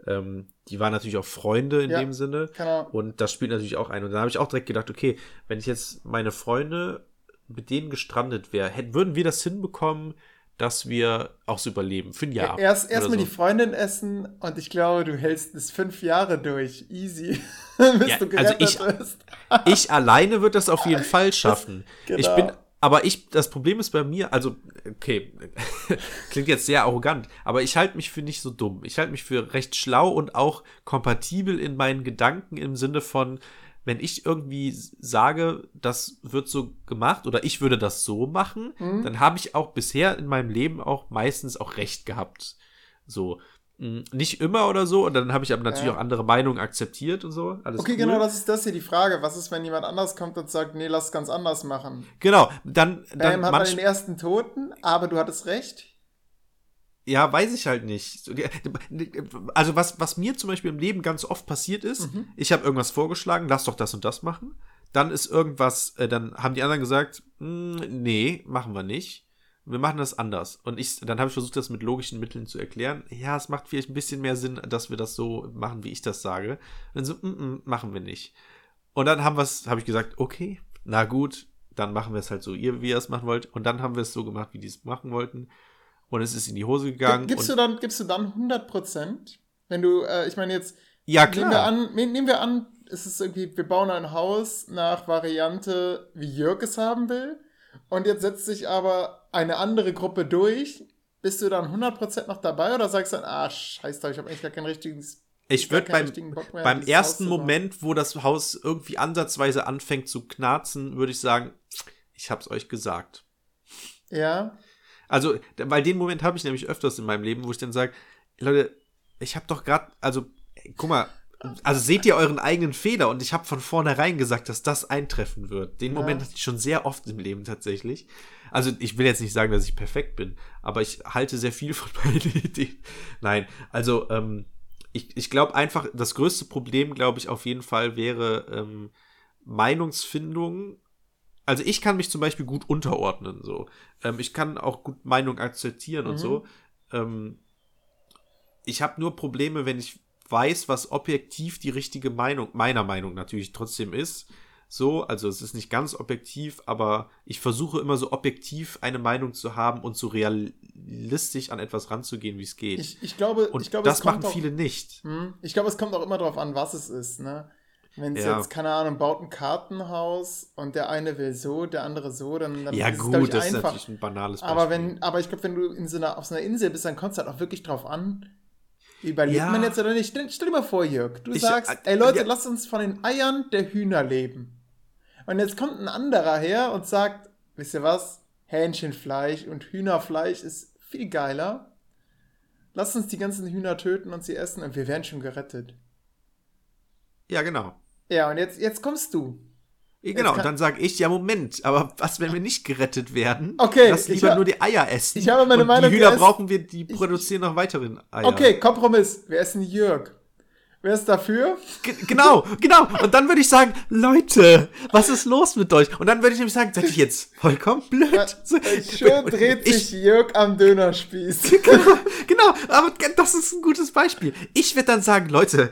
ähm, die waren natürlich auch Freunde in Ja, dem Sinne. genau. Und das spielt natürlich auch ein. Und da habe ich auch direkt gedacht, okay, wenn ich jetzt meine Freunde mit denen gestrandet wäre, hätten, würden wir das hinbekommen, dass wir auch so überleben für ein Jahr. Erst oder erstmal so. die Freundin essen und ich glaube, du hältst es fünf Jahre durch. Easy. *laughs* Bis Ja, du also ich- *laughs* ich alleine würde das auf jeden Fall schaffen. *laughs* genau. Ich bin, aber ich, das Problem ist bei mir, also, okay, *laughs* klingt jetzt sehr arrogant, aber ich halte mich für nicht so dumm. Ich halte mich für recht schlau und auch kompatibel in meinen Gedanken im Sinne von, wenn ich irgendwie sage, das wird so gemacht oder ich würde das so machen, Mhm. dann habe ich auch bisher in meinem Leben auch meistens auch recht gehabt. So. Mm, Nicht immer oder so, und dann habe ich aber natürlich Ja. auch andere Meinungen akzeptiert und so. Alles Okay, cool. genau, das ist das hier die Frage. Was ist, wenn jemand anders kommt und sagt, nee, lass es ganz anders machen? Genau, dann, dann Dann hat man den ersten Toten, aber du hattest recht. ja, weiß ich halt nicht. Also was, was mir zum Beispiel im Leben ganz oft passiert ist, Mhm. ich habe irgendwas vorgeschlagen, lass doch das und das machen. Dann ist irgendwas, äh, dann haben die anderen gesagt, "Mm, nee, machen wir nicht. Wir machen das anders. Und ich, dann habe ich versucht, das mit logischen Mitteln zu erklären. Ja, es macht vielleicht ein bisschen mehr Sinn, dass wir das so machen, wie ich das sage. Und dann so, mm, mm, machen wir nicht. Und dann haben wir es, habe ich gesagt, okay, na gut, dann machen wir es halt so, ihr, wie ihr es machen wollt. Und dann haben wir es so gemacht, wie die es machen wollten. Und es ist in die Hose gegangen. Gibst du dann, gibst du dann 100 Prozent? Wenn du, äh, ich meine jetzt, ja, nehmen wir klar. an, ne- nehmen wir an, es ist irgendwie, wir bauen ein Haus nach Variante, wie Jörg es haben will. Und jetzt setzt sich aber eine andere Gruppe durch. Bist du dann 100% noch dabei oder sagst du dann, ah, scheiß drauf, ich habe eigentlich gar kein richtiges. Ich würde keinen beim, richtigen mehr, beim ersten. Moment, wo das Haus irgendwie ansatzweise anfängt zu knarzen, würde ich sagen, ich hab's euch gesagt. Ja, Also, weil den Moment habe ich nämlich öfters in meinem Leben, wo ich dann sage, Leute, ich habe doch gerade, also, ey, guck mal, also seht ihr euren eigenen Fehler und ich habe von vornherein gesagt, dass das eintreffen wird. Den Moment hatte ich schon sehr oft im Leben tatsächlich. Also ich will jetzt nicht sagen, dass ich perfekt bin, aber ich halte sehr viel von *laughs* meinen Ideen. Nein, also ähm, ich, ich glaube einfach, das größte Problem, glaube ich, auf jeden Fall wäre ähm, Meinungsfindung. Also ich kann mich zum Beispiel gut unterordnen, so. Ähm, ich kann auch gut Meinung akzeptieren und so. Ähm, ich habe nur Probleme, wenn ich weiß, was objektiv die richtige Meinung, meiner Meinung natürlich trotzdem ist. So, also es ist nicht ganz objektiv, aber ich versuche immer so objektiv eine Meinung zu haben und so realistisch an etwas ranzugehen, wie es geht. Ich, ich glaube, und ich glaube, das es machen auch- viele nicht. Hm, Ich glaube, es kommt auch immer darauf an, was es ist, ne? Wenn es Ja. jetzt, keine Ahnung, baut ein Kartenhaus und der eine will so, der andere so, dann, dann Ja, ist es, gut, ich, das ist einfach. natürlich ein banales Beispiel. Aber wenn, aber ich glaube, wenn du in so einer, auf so einer Insel bist, dann kommt es halt auch wirklich drauf an, überlebt Ja. man jetzt oder nicht. Stell, dir mal vor, Jörg, du Ich- sagst, äh, ey Leute, ja. lasst uns von den Eiern der Hühner leben. Und jetzt kommt ein anderer her und sagt, wisst ihr was? Hähnchenfleisch und Hühnerfleisch ist viel geiler. Lasst uns die ganzen Hühner töten und sie essen und wir werden schon gerettet. ja, genau. Ja, und jetzt, jetzt kommst du. Genau, und dann sage ich, ja, Moment, aber was, wenn wir nicht gerettet werden? Okay, Lass ich lieber hab- nur die Eier essen. ich habe meine und Meinung Die Hühner brauchen wir, die produzieren noch weiteren Eier. Okay, Kompromiss. Wir essen Jörg. Wer ist dafür? G genau, genau. Und dann würde ich sagen, Leute, was ist los mit euch? Und dann würde ich nämlich sagen, seid ihr jetzt vollkommen blöd? So, Schön dreht ich- sich Jörg am Dönerspieß. *laughs* genau, genau, aber das ist ein gutes Beispiel. Ich werde dann sagen, Leute,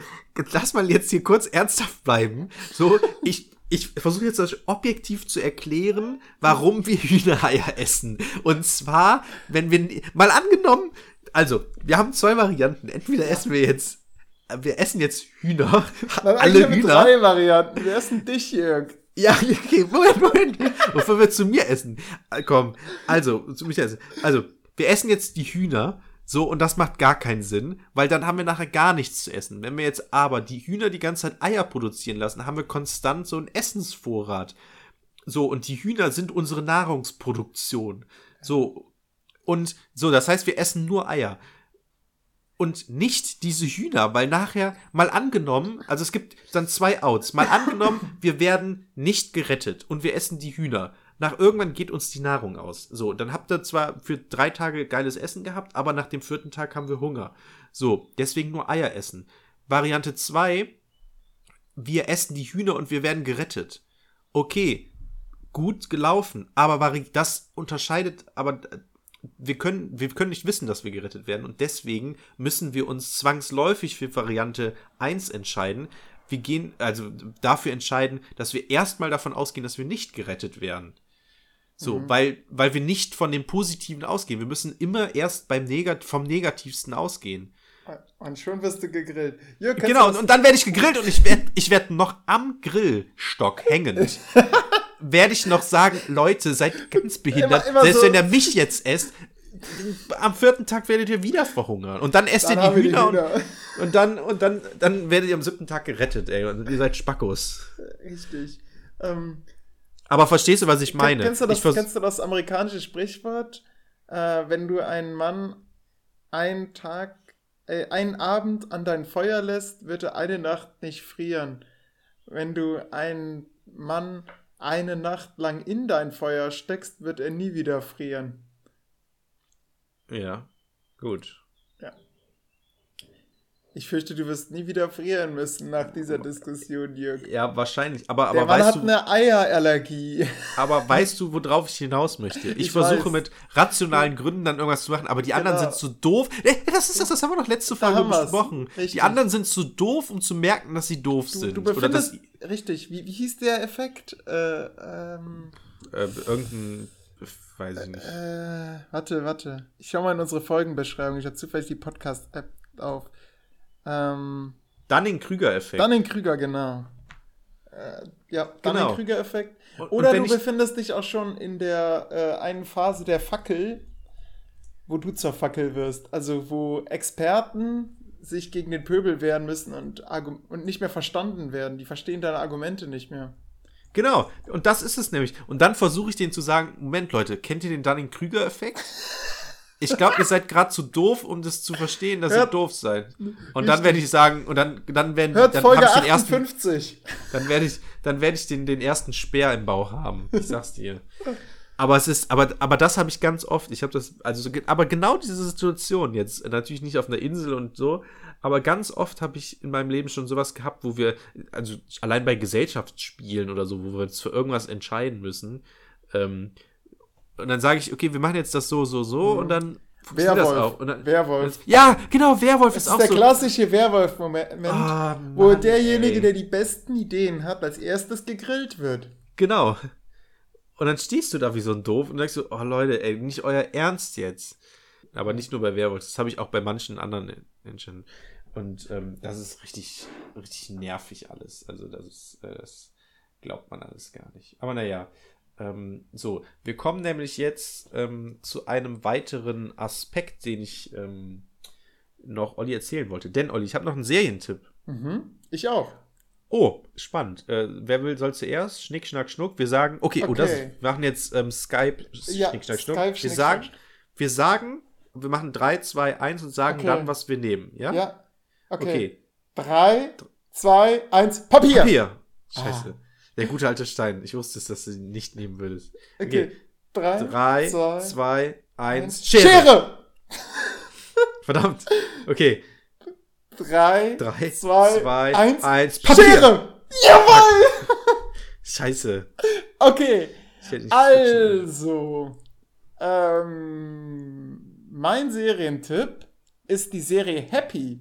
lass mal jetzt hier kurz ernsthaft bleiben. So, ich, ich versuche jetzt euch objektiv zu erklären, warum wir Hühnereier essen. Und zwar, wenn wir, mal angenommen, also, wir haben zwei Varianten. Entweder essen wir jetzt, wir essen jetzt Hühner, Dann alle Hühner. drei Varianten. Wir essen dich, Jörg. Ja, okay, Moment, Moment. Bevor wir zu mir essen. Äh, Komm, also, zu mich essen. Also, wir essen jetzt die Hühner, so, und das macht gar keinen Sinn, weil dann haben wir nachher gar nichts zu essen. Wenn wir jetzt aber die Hühner die ganze Zeit Eier produzieren lassen, haben wir konstant so einen Essensvorrat. So, und die Hühner sind unsere Nahrungsproduktion. So, und so, das heißt, wir essen nur Eier und nicht diese Hühner, weil nachher mal angenommen, also es gibt dann zwei Outs, mal *laughs* angenommen, wir werden nicht gerettet und wir essen die Hühner. Nach irgendwann geht uns die Nahrung aus. So, dann habt ihr zwar für drei Tage geiles Essen gehabt, aber nach dem vierten Tag haben wir Hunger. So, deswegen nur Eier essen. Variante zwei: wir essen die Hühner und wir werden gerettet. Okay, gut gelaufen, aber das unterscheidet, aber wir können, wir können nicht wissen, dass wir gerettet werden und deswegen müssen wir uns zwangsläufig für Variante 1 entscheiden. Wir gehen, also dafür entscheiden, dass wir erstmal davon ausgehen, dass wir nicht gerettet werden. So, weil, weil wir nicht von dem Positiven ausgehen. Wir müssen immer erst beim Negat vom Negativsten ausgehen. Und schon wirst du gegrillt. Jörg, Genau, und, und dann werde ich gegrillt und ich werde ich werd noch am Grillstock hängend. *laughs* werde ich noch sagen, Leute, seid ganz behindert. Immer- immer Selbst so- wenn ihr mich jetzt esst, am vierten Tag werdet ihr wieder verhungern. Und dann esst Dann ihr die wir die Hühner, Hühner. Und, und dann, und dann, dann werdet ihr am siebten Tag gerettet, ey. Und ihr seid Spackos. Richtig. Ähm, Aber verstehst du, was ich meine? Kennst du das, kennst du das amerikanische Sprichwort? Äh, wenn du einen Mann einen Tag, äh, einen Abend an dein Feuer lässt, wird er eine Nacht nicht frieren. Wenn du einen Mann eine Nacht lang in dein Feuer steckst, wird er nie wieder frieren. ja, gut. Ich fürchte, du wirst nie wieder frieren müssen nach dieser Diskussion, Jörg. Ja, wahrscheinlich. Aber, Der aber Mann weißt hat du, eine Eierallergie. aber weißt du, worauf ich hinaus möchte? Ich, Ich versuche weiß. mit rationalen Gründen dann irgendwas zu machen, aber die anderen Genau. sind zu doof. Äh, Das ist das, das haben wir doch letzte Folge besprochen. Richtig. Die anderen sind zu doof, um zu merken, dass sie doof Du, sind. du Oder dass befindest, richtig, wie, wie hieß der Effekt? Äh, ähm, äh, irgendein, weiß ich nicht. Äh, warte, warte. Ich schau mal in unsere Folgenbeschreibung. Ich habe zufällig die Podcast-App auf. Ähm, Dunning-Krüger-Effekt. Dunning-Krüger, genau. Äh, ja, Genau. Dunning-Krüger-Effekt. Und- und Oder du befindest dich auch schon in der äh, einen Phase der Fackel, wo du zur Fackel wirst. Also wo Experten sich gegen den Pöbel wehren müssen und, und nicht mehr verstanden werden. Die verstehen deine Argumente nicht mehr. Genau, und das ist es nämlich. Und dann versuche ich denen zu sagen, Moment, Leute, kennt ihr den Dunning-Krüger-Effekt? *laughs* Ich glaube, ihr seid gerade zu doof, um das zu verstehen, dass ihr Hört- doof seid. Und dann werde ich sagen, und dann, dann werden Hört dann Folge ich den ersten, 58. dann werde ich, dann werde ich den, den ersten Speer im Bauch haben. Ich sag's dir. Aber es ist, aber, aber das habe ich ganz oft. Ich habe das, also, aber genau diese Situation jetzt, natürlich nicht auf einer Insel und so, aber ganz oft habe ich in meinem Leben schon sowas gehabt, wo wir, also allein bei Gesellschaftsspielen oder so, wo wir uns für irgendwas entscheiden müssen, ähm, und dann sage ich, okay, wir machen jetzt das so, so, so, und dann funktioniert das Mhm. Werwolf. auch. Und dann, Werwolf. ja, genau, Werwolf Das ist ist auch der so. klassische Werwolf-Moment, Ah, wo derjenige, ey. der die besten Ideen hat, als erstes gegrillt wird. Genau. Und dann stehst du da wie so ein Doof und denkst so, oh Leute, ey, nicht euer Ernst jetzt. Aber nicht nur bei Werwolf, das habe ich auch bei manchen anderen Menschen. Und ähm, das ist richtig, richtig nervig alles. Also das ist, äh, das glaubt man alles gar nicht. Aber naja, ähm, so, wir kommen nämlich jetzt ähm, zu einem weiteren Aspekt, den ich ähm, noch Olli erzählen wollte. Denn, Olli, ich habe noch einen Serientipp. Mhm. Ich auch. Oh, spannend. Äh, wer will, soll zuerst? Schnick, schnack, schnuck. Wir sagen, okay, oh, das, Okay. wir machen jetzt ähm, Skype, Ja, Schnick, schnack, schnuck. Skype, wir Schnick, sagen, Schnack. wir sagen, wir machen 3, 2, 1 und sagen Okay. dann, was wir nehmen. Ja? Ja. Okay. Okay. Drei, zwei, eins, Papier. Papier. Scheiße. Ah. Der gute alte Stein. Ich wusste es, dass du ihn nicht nehmen würdest. Okay. Drei, 3, zwei, 2, 1. eins. Schere. Schere. *laughs* Verdammt. Okay. Drei, 3, zwei, 2, eins. 1. Papier. Schere. Jawohl. *laughs* Scheiße. Okay. Also, ähm, mein Serientipp ist die Serie Happy.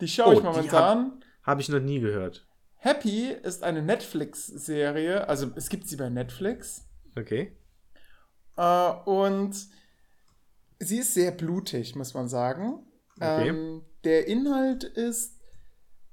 Die schaue Oh, ich momentan. Habe ich noch nie gehört. Happy ist eine Netflix-Serie, also es gibt sie bei Netflix. Okay. Äh, und sie ist sehr blutig, muss man sagen. Okay. Ähm, der Inhalt ist,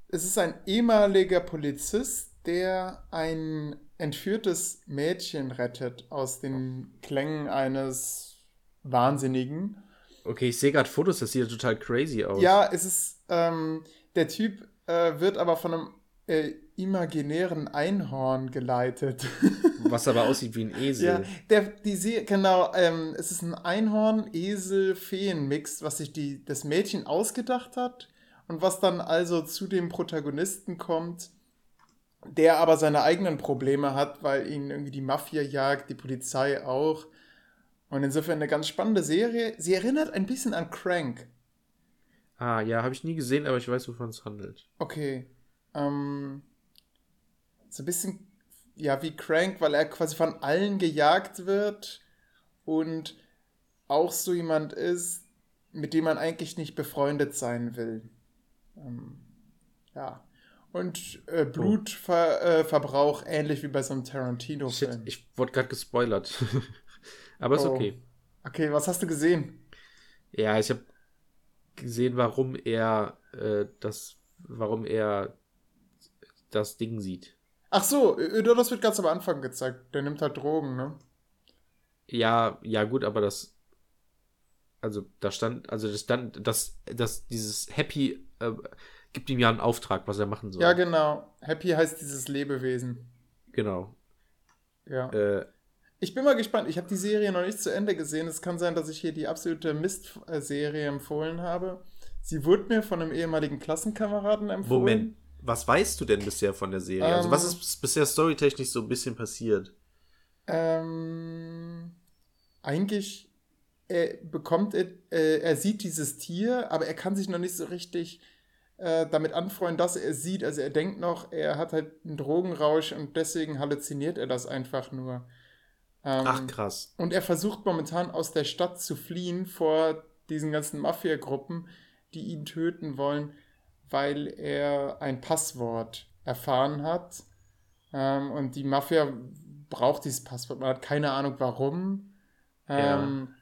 es ist ein ehemaliger Polizist, der ein entführtes Mädchen rettet aus den Klängen eines Wahnsinnigen. Okay, ich sehe gerade Fotos, das sieht ja total crazy aus. Ja, es ist, ähm, der Typ äh, wird aber von einem äh, imaginären Einhorn geleitet. *laughs* Was aber aussieht wie ein Esel. Ja, der, die See, genau, ähm, es ist ein Einhorn-Esel-Feen-Mix, was sich die, das Mädchen ausgedacht hat und was dann also zu dem Protagonisten kommt, der aber seine eigenen Probleme hat, weil ihn irgendwie die Mafia jagt, die Polizei auch. Und insofern eine ganz spannende Serie. Sie erinnert ein bisschen an Crank. Ah, ja, habe ich nie gesehen, aber ich weiß, wovon es handelt. Okay. Ähm, so ein bisschen, ja, wie Crank, weil er quasi von allen gejagt wird und auch so jemand ist, mit dem man eigentlich nicht befreundet sein will. Ähm, ja. Und äh, Blutverbrauch ähnlich wie bei so einem Tarantino-Film. ich wurde gerade gespoilert. *laughs* aber ist Oh. okay. Okay, was hast du gesehen? Ja, ich habe gesehen, warum er äh, das, warum er das Ding sieht. Ach so, das wird ganz am Anfang gezeigt. Der nimmt halt Drogen, ne? Ja, ja, gut, aber das, also da stand, also das stand, das, das, dieses Happy äh, gibt ihm ja einen Auftrag, was er machen soll. Ja, genau. Happy heißt dieses Lebewesen. genau. Ja. Äh, Ich bin mal gespannt. Ich habe die Serie noch nicht zu Ende gesehen. Es kann sein, dass ich hier die absolute Mist-Serie empfohlen habe. Sie wurde mir von einem ehemaligen Klassenkameraden empfohlen. Moment, was weißt du denn bisher von der Serie? also Ähm, was ist bisher storytechnisch so ein bisschen passiert? Ähm, eigentlich er bekommt er, äh, er sieht dieses Tier, aber er kann sich noch nicht so richtig äh, damit anfreunden, dass er es sieht. Also er denkt noch, er hat halt einen Drogenrausch und deswegen halluziniert er das einfach nur. Ähm, Ach krass. Und er versucht momentan aus der Stadt zu fliehen vor diesen ganzen Mafia-Gruppen, die ihn töten wollen, weil er ein Passwort erfahren hat. Ähm, und die Mafia braucht dieses Passwort. Man hat keine Ahnung warum. Ähm,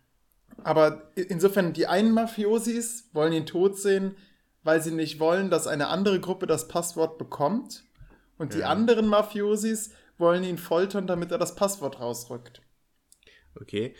Aber i- insofern, die einen Mafiosis wollen ihn tot sehen, weil sie nicht wollen, dass eine andere Gruppe das Passwort bekommt. Und die Ja. anderen Mafiosis wollen ihn foltern, damit er das Passwort rausrückt. Okay.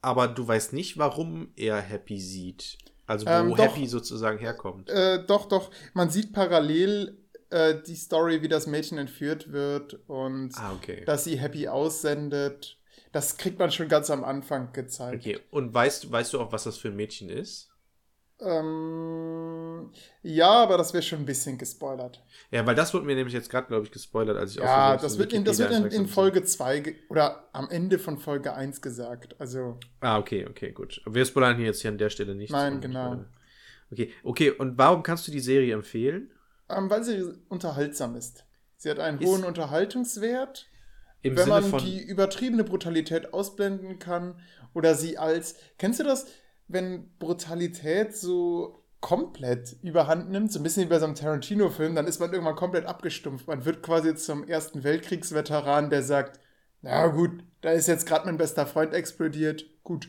Aber du weißt nicht, warum er Happy sieht. Also wo Ähm, doch. Happy sozusagen herkommt. Äh, doch, doch. Man sieht parallel äh, die Story, wie das Mädchen entführt wird und ah, okay. dass sie Happy aussendet. Das kriegt man schon ganz am Anfang gezeigt. Okay, und weißt, weißt du auch, was das für ein Mädchen ist? Ähm, ja, aber das wäre schon ein bisschen gespoilert. Ja, weil das wurde mir nämlich jetzt gerade, glaube ich, gespoilert, als ich Ja, das wird, in, das wird in, in Folge 2 oder am Ende von Folge 1 gesagt. Also, Ah, okay, okay, gut. Wir spoilern hier jetzt hier an der Stelle nicht. Nein, genau. äh, Okay, okay, und warum kannst du die Serie empfehlen? ähm, weil sie unterhaltsam ist. Sie hat einen Ist- hohen Unterhaltungswert. Im wenn Sinne man die übertriebene Brutalität ausblenden kann oder sie als. Kennst du das, wenn Brutalität so komplett überhand nimmt, so ein bisschen wie bei so einem Tarantino-Film, dann ist man irgendwann komplett abgestumpft. Man wird quasi zum Ersten Weltkriegsveteran, der sagt, na gut, da ist jetzt gerade mein bester Freund explodiert. Gut.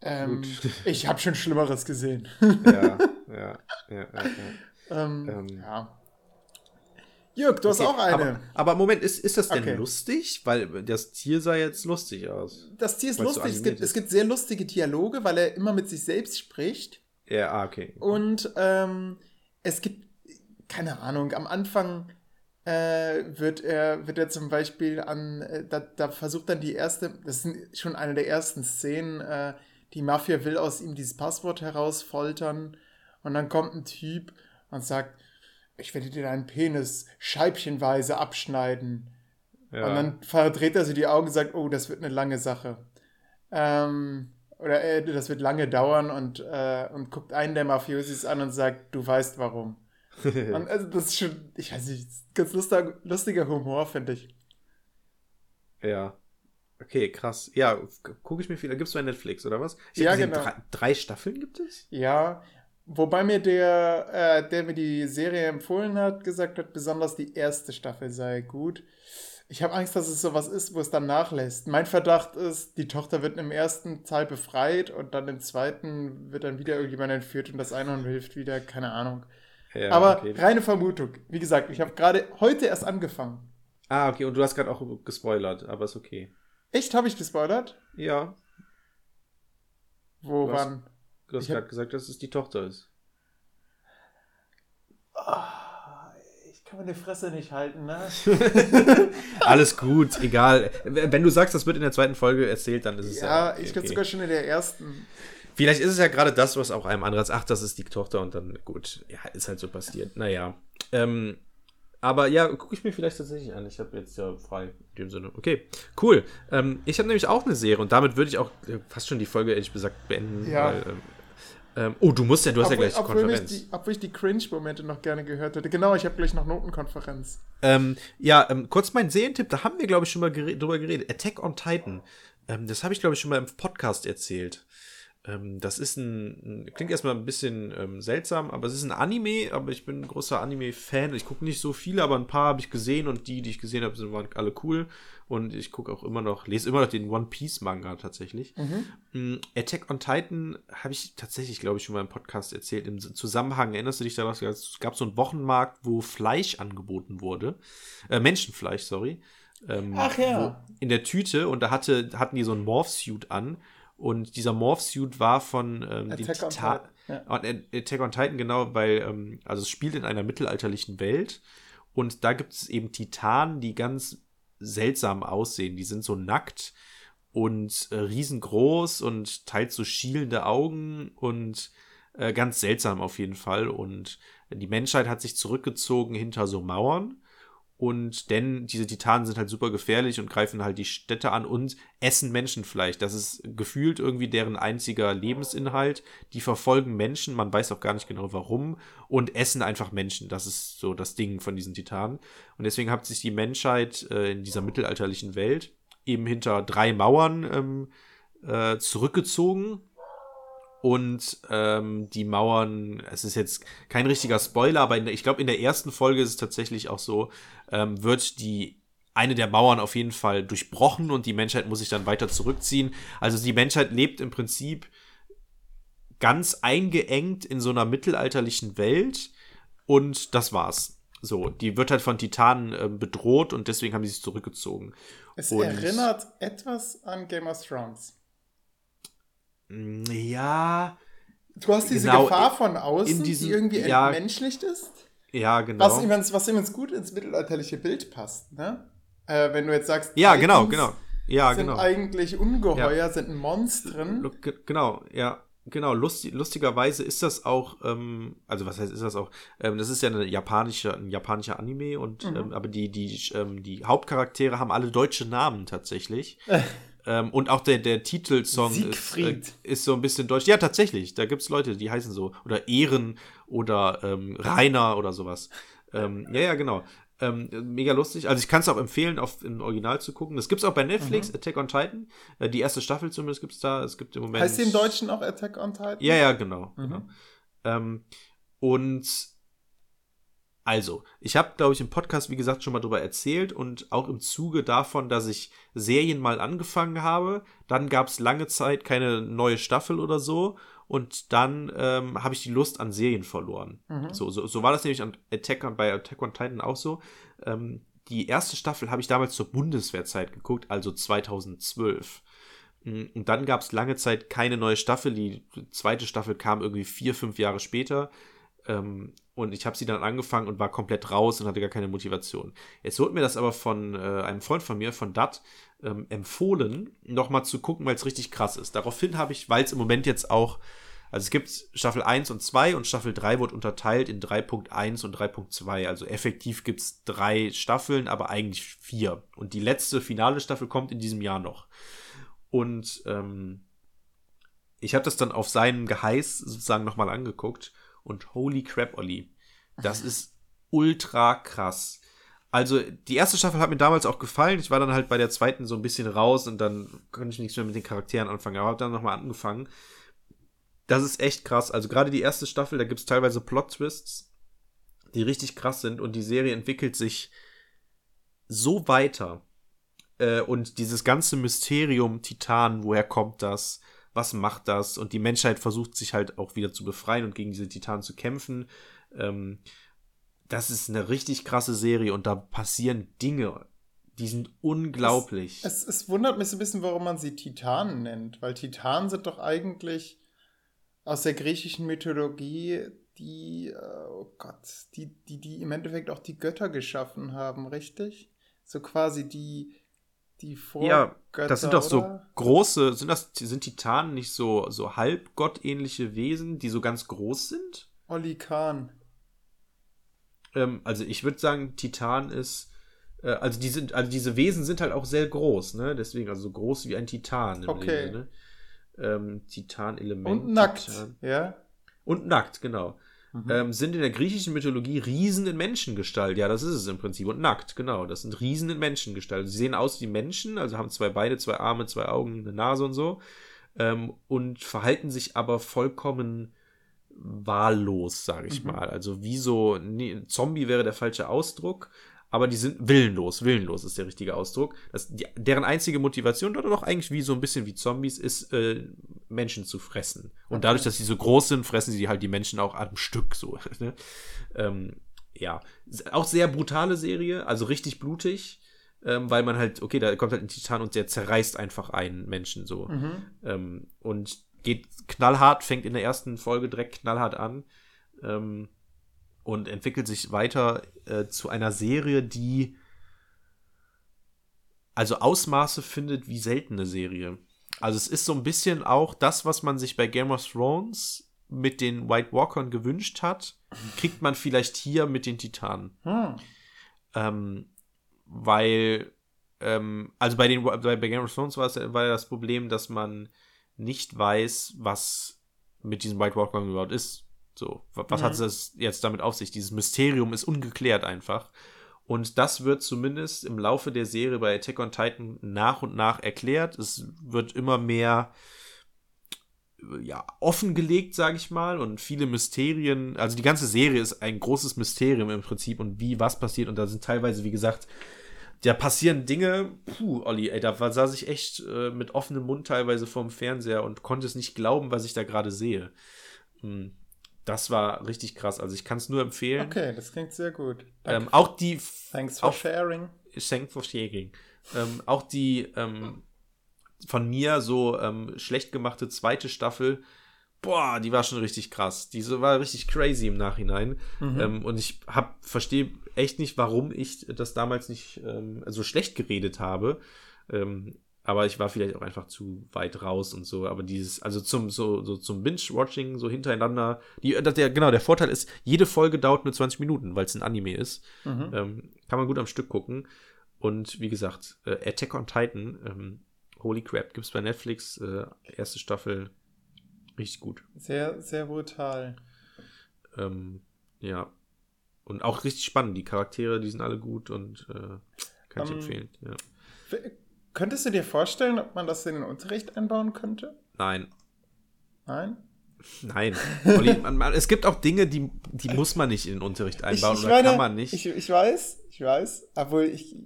Ähm, Gut. *laughs* ich habe schon Schlimmeres gesehen. ja, ja, ja, ja, ja. *laughs* ähm, Ähm, ja. Jörg, du hast Okay, auch eine. Aber, aber Moment, ist, ist das denn Okay. lustig? Weil das Tier sah jetzt lustig aus. das Tier ist lustig. Es gibt, ist. es gibt sehr lustige Dialoge, weil er immer mit sich selbst spricht. Ja, ah, okay. Und ähm, es gibt, keine Ahnung, am Anfang äh, wird, er, wird er zum Beispiel an, äh, da, da versucht dann die erste, das ist schon eine der ersten Szenen, äh, die Mafia will aus ihm dieses Passwort herausfoltern und dann kommt ein Typ und sagt, ich werde dir deinen Penis scheibchenweise abschneiden. Ja. Und dann verdreht er sich die Augen und sagt, oh, das wird eine lange Sache. Ähm, oder äh, das wird lange dauern und, äh, und guckt einen der Mafiosis an und sagt, du weißt warum. *laughs* und also das ist schon, ich weiß nicht, ganz lustiger, lustiger Humor, finde ich. ja. Okay, krass. Ja, gucke ich mir viel. Gibt es bei Netflix oder was? Ich Ja, gesehen, genau. Drei, drei Staffeln gibt es? Ja, wobei mir der, äh, der mir die Serie empfohlen hat, gesagt hat, besonders die erste Staffel sei gut. Ich habe Angst, dass es sowas ist, wo es dann nachlässt. Mein Verdacht ist, die Tochter wird im ersten Teil befreit und dann im zweiten wird dann wieder irgendjemand entführt und das Einhorn hilft wieder, keine Ahnung. Ja, Aber okay. reine Vermutung. Wie gesagt, ich habe gerade heute erst angefangen. Ah, okay, und du hast gerade auch gespoilert, aber ist okay. Echt, habe ich gespoilert? Ja, Wo, wann? Du hast hab- gerade gesagt, dass es die Tochter ist. Ah, ich kann meine Fresse nicht halten, ne? *laughs* Alles gut, egal. Wenn du sagst, das wird in der zweiten Folge erzählt, dann ist es ja. Ja, okay, ich glaube okay. sogar schon in der ersten. Vielleicht ist es ja gerade das, was auch einem anderen ach, das ist die Tochter und dann, gut, ja, ist halt so passiert. Naja. Ähm, aber ja, gucke ich mir vielleicht tatsächlich an. Ich habe jetzt ja frei in dem Sinne. Okay, cool. Ähm, ich habe nämlich auch eine Serie und damit würde ich auch fast schon die Folge, ehrlich gesagt, beenden. Ja. Weil, ähm, ähm, oh, du musst ja, du hast ja gleich obwohl, Konferenz. die, obwohl ich die Cringe-Momente noch gerne gehört hätte. Genau, ich habe gleich noch Notenkonferenz. Ähm, ja, ähm, kurz mein Serientipp, da haben wir, glaube ich, schon mal gere drüber geredet. Attack on Titan. Ähm, das habe ich, glaube ich, schon mal im Podcast erzählt. Ähm, das ist ein, klingt erstmal ein bisschen ähm, seltsam, aber es ist ein Anime, aber ich bin ein großer Anime-Fan. Ich gucke nicht so viele, aber ein paar habe ich gesehen und die, die ich gesehen habe, sind waren alle cool. Und ich gucke auch immer noch, lese immer noch den One Piece-Manga tatsächlich. Mm, Attack on Titan habe ich tatsächlich, glaube ich, schon mal im Podcast erzählt. Im Zusammenhang, erinnerst du dich daran, es gab so einen Wochenmarkt, wo Fleisch angeboten wurde. Äh, Menschenfleisch, sorry. Ähm, Ach ja. In der Tüte und da hatte, hatten die so einen Morph-Suit an. Und dieser Morph-Suit war von ähm, den Attack on Titan. Titan, Und, äh, Attack on Titan, genau, weil, ähm, also es spielt in einer mittelalterlichen Welt. Und da gibt es eben Titanen, die ganz seltsam aussehen. Die sind so nackt und äh, riesengroß und teils so schielende Augen und äh, ganz seltsam auf jeden Fall. Und die Menschheit hat sich zurückgezogen hinter so Mauern. Und denn diese Titanen sind halt super gefährlich und greifen halt die Städte an und essen Menschenfleisch. Das ist gefühlt irgendwie deren einziger Lebensinhalt. Die verfolgen Menschen, man weiß auch gar nicht genau warum, und essen einfach Menschen. Das ist so das Ding von diesen Titanen. Und deswegen hat sich die Menschheit äh, in dieser mittelalterlichen Welt eben hinter drei Mauern ähm, äh, zurückgezogen und ähm, die Mauern, es ist jetzt kein richtiger Spoiler, aber in der, ich glaube, in der ersten Folge ist es tatsächlich auch so, ähm, wird die eine der Mauern auf jeden Fall durchbrochen und die Menschheit muss sich dann weiter zurückziehen. Also die Menschheit lebt im Prinzip ganz eingeengt in so einer mittelalterlichen Welt und das war's. So, die wird halt von Titanen äh, bedroht und deswegen haben die sich zurückgezogen. Es Und- erinnert etwas an Game of Thrones. Mm, Ja, Du hast diese Genau, Gefahr von außen, in diesem- die irgendwie ja. entmenschlicht ist. ja, genau. Was, ihm, was jetzt gut ins mittelalterliche Bild passt, ne? Äh, wenn du jetzt sagst, Ja, genau, Titans, genau. Ja, sind genau. eigentlich Ungeheuer, Ja. sind Monstren. Ge- Genau, ja. Genau, Lusti lustigerweise ist das auch, ähm, also was heißt ist das auch, ähm, das ist ja eine japanische, ein japanischer Anime und Mhm. ähm, aber die, die, ähm, die Hauptcharaktere haben alle deutsche Namen tatsächlich. *laughs* ähm, und auch der, der Titelsong ist, äh, ist so ein bisschen deutsch. Ja, tatsächlich, da gibt's Leute, die heißen so. Oder Ehren oder ähm, Rainer oder sowas. Ähm, ja, ja, genau. Ähm, mega lustig. Also ich kann es auch empfehlen, auf im Original zu gucken. Das gibt's auch bei Netflix, Mhm. Attack on Titan. Äh, die erste Staffel zumindest gibt's da. Es gibt im Moment. Heißt die im Deutschen auch Attack on Titan? Ja, ja, genau. Mhm. genau. Ähm, und also, ich habe, glaube ich, im Podcast, wie gesagt, schon mal drüber erzählt und auch im Zuge davon, dass ich Serien mal angefangen habe. Dann gab es lange Zeit keine neue Staffel oder so. Und dann ähm, habe ich die Lust an Serien verloren. Mhm. So, so, so war das nämlich an Attack on, bei Attack on Titan auch so. Ähm, die erste Staffel habe ich damals zur Bundeswehrzeit geguckt, also 2012. Mm, Und dann gab es lange Zeit keine neue Staffel. Die zweite Staffel kam irgendwie vier, fünf Jahre später. Ähm, und ich habe sie dann angefangen und war komplett raus und hatte gar keine Motivation. Jetzt wurde mir das aber von äh, einem Freund von mir, von Dat, ähm, empfohlen, nochmal zu gucken, weil es richtig krass ist. Daraufhin habe ich, weil es im Moment jetzt auch, also es gibt Staffel 1 und 2 und Staffel 3 wird unterteilt in 3.1 und 3.2. Also effektiv gibt es drei Staffeln, aber eigentlich vier. Und die letzte finale Staffel kommt in diesem Jahr noch. Und ähm, ich habe das dann auf seinen Geheiß sozusagen nochmal angeguckt und holy crap, Olli, das ist ultra krass. Also die erste Staffel hat mir damals auch gefallen. Ich war dann halt bei der zweiten so ein bisschen raus und dann konnte ich nichts mehr mit den Charakteren anfangen. Aber habe dann nochmal angefangen. Das ist echt krass. Also gerade die erste Staffel, da gibt es teilweise Plot-Twists, die richtig krass sind und die Serie entwickelt sich so weiter. Äh, und dieses ganze Mysterium Titan, woher kommt das? Was macht das? Und die Menschheit versucht sich halt auch wieder zu befreien und gegen diese Titanen zu kämpfen. Ähm, das ist eine richtig krasse Serie und da passieren Dinge, die sind unglaublich. Es, es wundert mich so ein bisschen, warum man sie Titanen nennt, weil Titanen sind doch eigentlich aus der griechischen Mythologie die, äh, oh Gott, die, die, die im Endeffekt auch die Götter geschaffen haben, richtig? So quasi die, die ja, Vorgötter, das sind doch so oder? große, sind das, sind Titanen nicht so, so halb gottähnliche Wesen, die so ganz groß sind? Olli Kahn. Ähm, also ich würde sagen, Titan ist, äh, also die sind, also diese Wesen sind halt auch sehr groß, ne? Deswegen, also so groß wie ein Titan. Im Okay. Sinne, ne? ähm, Titan-Element. Und nackt, Titan. ja? Und nackt, genau. Mhm. Ähm, sind in der griechischen Mythologie Riesen in Menschengestalt. Ja, das ist es im Prinzip. Und nackt, genau. Das sind Riesen in Menschengestalt. Sie sehen aus wie Menschen, also haben zwei Beine, zwei Arme, zwei Augen, eine Nase und so. Ähm, und verhalten sich aber vollkommen wahllos, sage ich Mhm. mal. Also wie so, nee, Zombie wäre der falsche Ausdruck, aber die sind willenlos. Willenlos ist der richtige Ausdruck. Das, die, deren einzige Motivation, oder doch eigentlich wie so ein bisschen wie Zombies, ist, äh, Menschen zu fressen. Und dadurch, dass sie so groß sind, fressen sie halt die Menschen auch am Stück so. *laughs* Ne? ähm, ja, auch sehr brutale Serie, also richtig blutig. Ähm, weil man halt, okay, da kommt halt ein Titan und der zerreißt einfach einen Menschen so. Mhm. Ähm, und geht knallhart, fängt in der ersten Folge direkt knallhart an ähm, und entwickelt sich weiter äh, zu einer Serie, die also Ausmaße findet wie seltene Serie. Also es ist so ein bisschen auch das, was man sich bei Game of Thrones mit den White Walkern gewünscht hat, kriegt man vielleicht hier mit den Titanen. Hm. Ähm, weil, ähm, also bei den bei, bei Game of Thrones war, es, war ja das Problem, dass man nicht weiß, was mit diesem White Walker überhaupt ist. So, wa- was Mhm. hat das jetzt damit auf sich? Dieses Mysterium ist ungeklärt einfach. Und das wird zumindest im Laufe der Serie bei Attack on Titan nach und nach erklärt. Es wird immer mehr ja, offengelegt, sage ich mal, und viele Mysterien, also die ganze Serie ist ein großes Mysterium im Prinzip und wie was passiert und da sind teilweise, wie gesagt, da passieren Dinge, puh, Olli, ey, da saß ich echt äh, mit offenem Mund teilweise vorm Fernseher und konnte es nicht glauben, was ich da gerade sehe. Hm, Das war richtig krass, also ich kann es nur empfehlen. Okay, das klingt sehr gut. Ähm, auch die Thanks for auch- sharing. Thanks for sharing. Ähm, auch die ähm, von mir so ähm, schlecht gemachte zweite Staffel, boah, die war schon richtig krass. Diese war richtig crazy im Nachhinein. Mhm. Ähm, und ich hab, verstehe echt nicht, warum ich das damals nicht ähm, so schlecht geredet habe. Aber ich war vielleicht auch einfach zu weit raus und so. Aber dieses, also zum, so, so zum Binge-Watching, so hintereinander, die, der, genau, der Vorteil ist, jede Folge dauert nur 20 Minuten, weil es ein Anime ist. Mhm. Ähm, kann man gut am Stück gucken. Und wie gesagt, äh, Attack on Titan, ähm, Holy Crap, gibt's bei Netflix, äh, erste Staffel, richtig gut. Sehr, sehr brutal. Ähm, ja. Und auch richtig spannend. Die Charaktere, die sind alle gut und äh, kann ich Ähm, empfehlen. Ja. Könntest du dir vorstellen, ob man das in den Unterricht einbauen könnte? Nein, Nein? nein. Olli, *laughs* man, man, es gibt auch Dinge, die, die muss man nicht in den Unterricht einbauen oder meine, kann man nicht. Ich, ich weiß, ich weiß, obwohl ich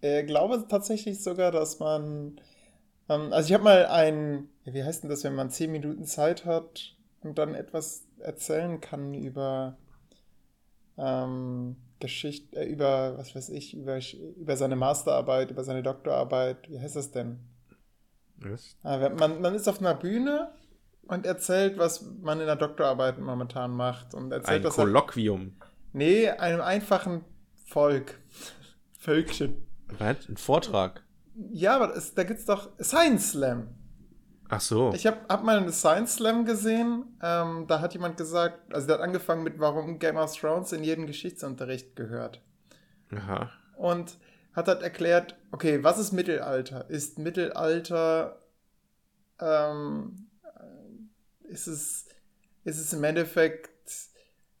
äh, glaube tatsächlich sogar, dass man. Ähm, also, ich habe mal ein. Wie heißt denn das, wenn man zehn Minuten Zeit hat und dann etwas erzählen kann über. Ähm, Geschichte, äh, über, was weiß ich, über, über seine Masterarbeit, über seine Doktorarbeit. Wie heißt das denn? Was? Ah, Man, man ist auf einer Bühne und erzählt, was man in der Doktorarbeit momentan macht. Und erzählt Ein das Kolloquium. Nee, einem einfachen Volk. *laughs* Völkchen. Was? Ein Vortrag. Ja, aber es, da gibt's doch Science Slam. Ach so. Ich habe hab mal eine Science Slam gesehen. Ähm, da hat jemand gesagt, also der hat angefangen mit, warum Game of Thrones in jeden Geschichtsunterricht gehört. Aha. Und hat halt erklärt, okay, was ist Mittelalter? Ist Mittelalter, ähm, ist es, ist es im Endeffekt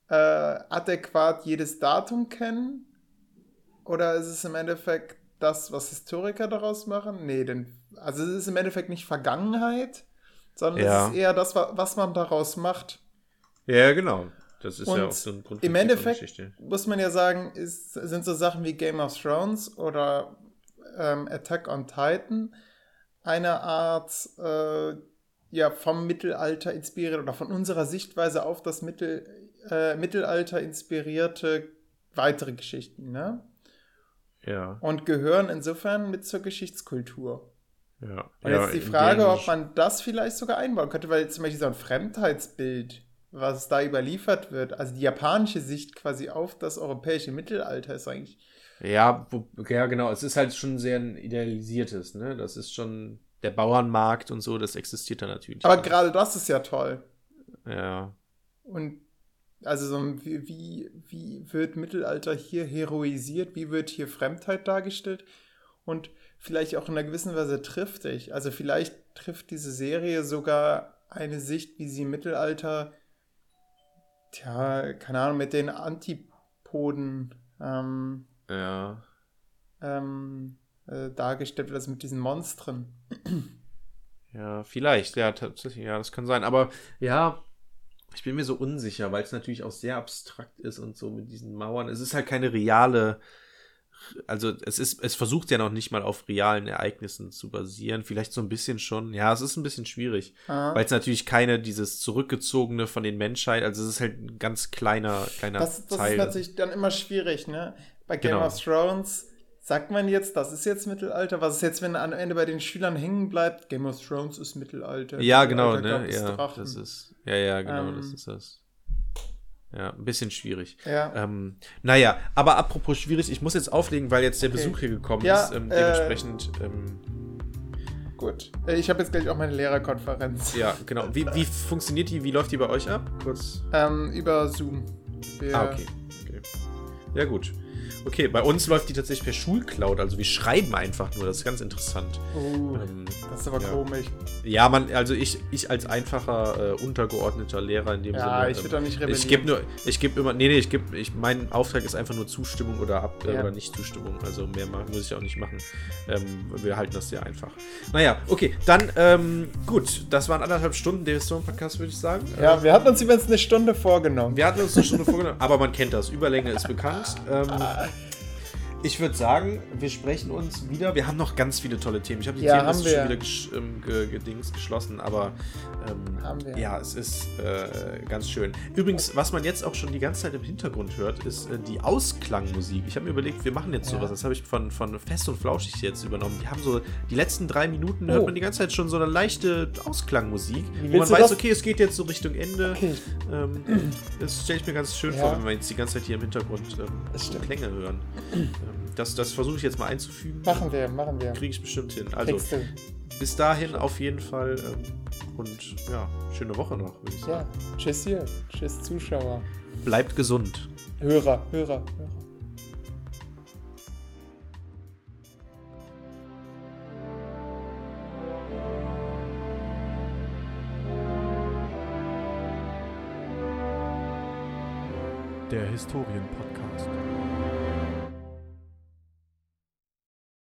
äh, adäquat jedes Datum kennen? Oder ist es im Endeffekt das, was Historiker daraus machen? Nee, denn, also es ist im Endeffekt nicht Vergangenheit, sondern Ja. es ist eher das, wa- was man daraus macht. Ja, genau. Das ist Und ja auch so ein Grundprinzip Im Endeffekt muss man ja sagen, ist, sind so Sachen wie Game of Thrones oder ähm, Attack on Titan eine Art äh, ja, vom Mittelalter inspiriert oder von unserer Sichtweise auf das Mittel, äh, Mittelalter inspirierte weitere Geschichten, ne? Ja, Und gehören insofern mit zur Geschichtskultur. Ja. Und ja, jetzt die Frage, ob man das vielleicht sogar einbauen könnte, weil zum Beispiel so ein Fremdheitsbild, was da überliefert wird, also die japanische Sicht quasi auf das europäische Mittelalter ist eigentlich. Ja, wo, ja, genau. Es ist halt schon sehr ein idealisiertes, ne? Das ist schon der Bauernmarkt und so, das existiert da natürlich. Aber gerade das ist ja toll. Ja, Und also so ein- wie, wie, wie wird Mittelalter hier heroisiert, wie wird hier Fremdheit dargestellt und vielleicht auch in einer gewissen Weise triftig. Also vielleicht trifft diese Serie sogar eine Sicht, wie sie im Mittelalter, tja, keine Ahnung, mit den Antipoden ähm, ja. ähm, äh, dargestellt wird, also mit diesen Monstren. Ja, vielleicht, ja, tatsächlich, ja, das kann sein. Aber ja, ich bin mir so unsicher, weil es natürlich auch sehr abstrakt ist und so mit diesen Mauern. Es ist halt keine reale, also es ist, es versucht ja noch nicht mal auf realen Ereignissen zu basieren. Vielleicht so ein bisschen schon. Ja, es ist ein bisschen schwierig, Ah. weil es natürlich keine, dieses zurückgezogene von den Menschheit, also es ist halt ein ganz kleiner, kleiner Das, das Teil. ist natürlich dann immer schwierig, ne? Bei Game Genau. of Thrones sagt man jetzt, das ist jetzt Mittelalter. Was ist jetzt, wenn am Ende bei den Schülern hängen bleibt? Game of Thrones ist Mittelalter. Ja, genau, Mittelalter ne? gab es Ja, das ist, ja, ja, genau, Ähm. das ist das. Ja, ein bisschen schwierig. Ja. Ähm, naja, aber apropos schwierig, ich muss jetzt auflegen, weil jetzt der Okay. Besuch hier gekommen Ja, ist. Ähm, äh, dementsprechend, ähm, Gut. Äh, Ich habe jetzt gleich auch meine Lehrerkonferenz. ja, *laughs* genau. Wie, wie funktioniert die? Wie läuft die bei euch ab? Kurz. Ähm, über Zoom. Wir, Ah, okay. okay. Ja, gut. Okay, bei uns läuft die tatsächlich per Schulcloud, also wir schreiben einfach nur, das ist ganz interessant. Oh, Ähm, das ist aber ja. komisch. Ja, man, also ich, ich als einfacher, äh, untergeordneter Lehrer in dem Ja, Sinne. ich ähm, würde da nicht rebellieren. Ich gebe nur, ich gebe immer, nee, nee, ich gebe, ich, mein Auftrag ist einfach nur Zustimmung oder ab äh, Ja. oder nicht Zustimmung. Also mehr muss ich auch nicht machen. Ähm, wir halten das sehr einfach. Naja, okay, dann ähm, gut, das waren anderthalb Stunden der Storm Podcast, würde ich sagen. Ja, Ähm, wir hatten uns übrigens eine Stunde vorgenommen. wir hatten uns eine Stunde vorgenommen, aber man kennt das. Überlänge ist bekannt. Ähm, ich würde sagen, wir sprechen uns wieder. Wir haben noch ganz viele tolle Themen. Ich habe die Ja, wir. schon wieder gesch ähm, ge gedings geschlossen, aber ähm, ja, es ist äh, ganz schön. Übrigens, was man jetzt auch schon die ganze Zeit im Hintergrund hört, ist äh, die Ausklangmusik. Ich habe mir überlegt, wir machen jetzt Ja. sowas. Das habe ich von, von Fest und Flauschig jetzt übernommen. Die haben so die letzten drei Minuten hört Oh. man die ganze Zeit schon so eine leichte Ausklangmusik, wo man weiß, das- okay, es geht jetzt so Richtung Ende. Okay. Ähm, das stelle ich mir ganz schön Ja. vor, wenn wir jetzt die ganze Zeit hier im Hintergrund ähm. Klänge hören. *clears throat* Das, das versuche ich jetzt mal einzufügen. Machen wir, machen wir. Kriege ich bestimmt hin. Also bis dahin auf jeden Fall ähm, und ja, schöne Woche noch, würde ich sagen. Ja, tschüss hier. Tschüss Zuschauer. Bleibt gesund. Hörer, Hörer, Hörer. Der Historienpodcast.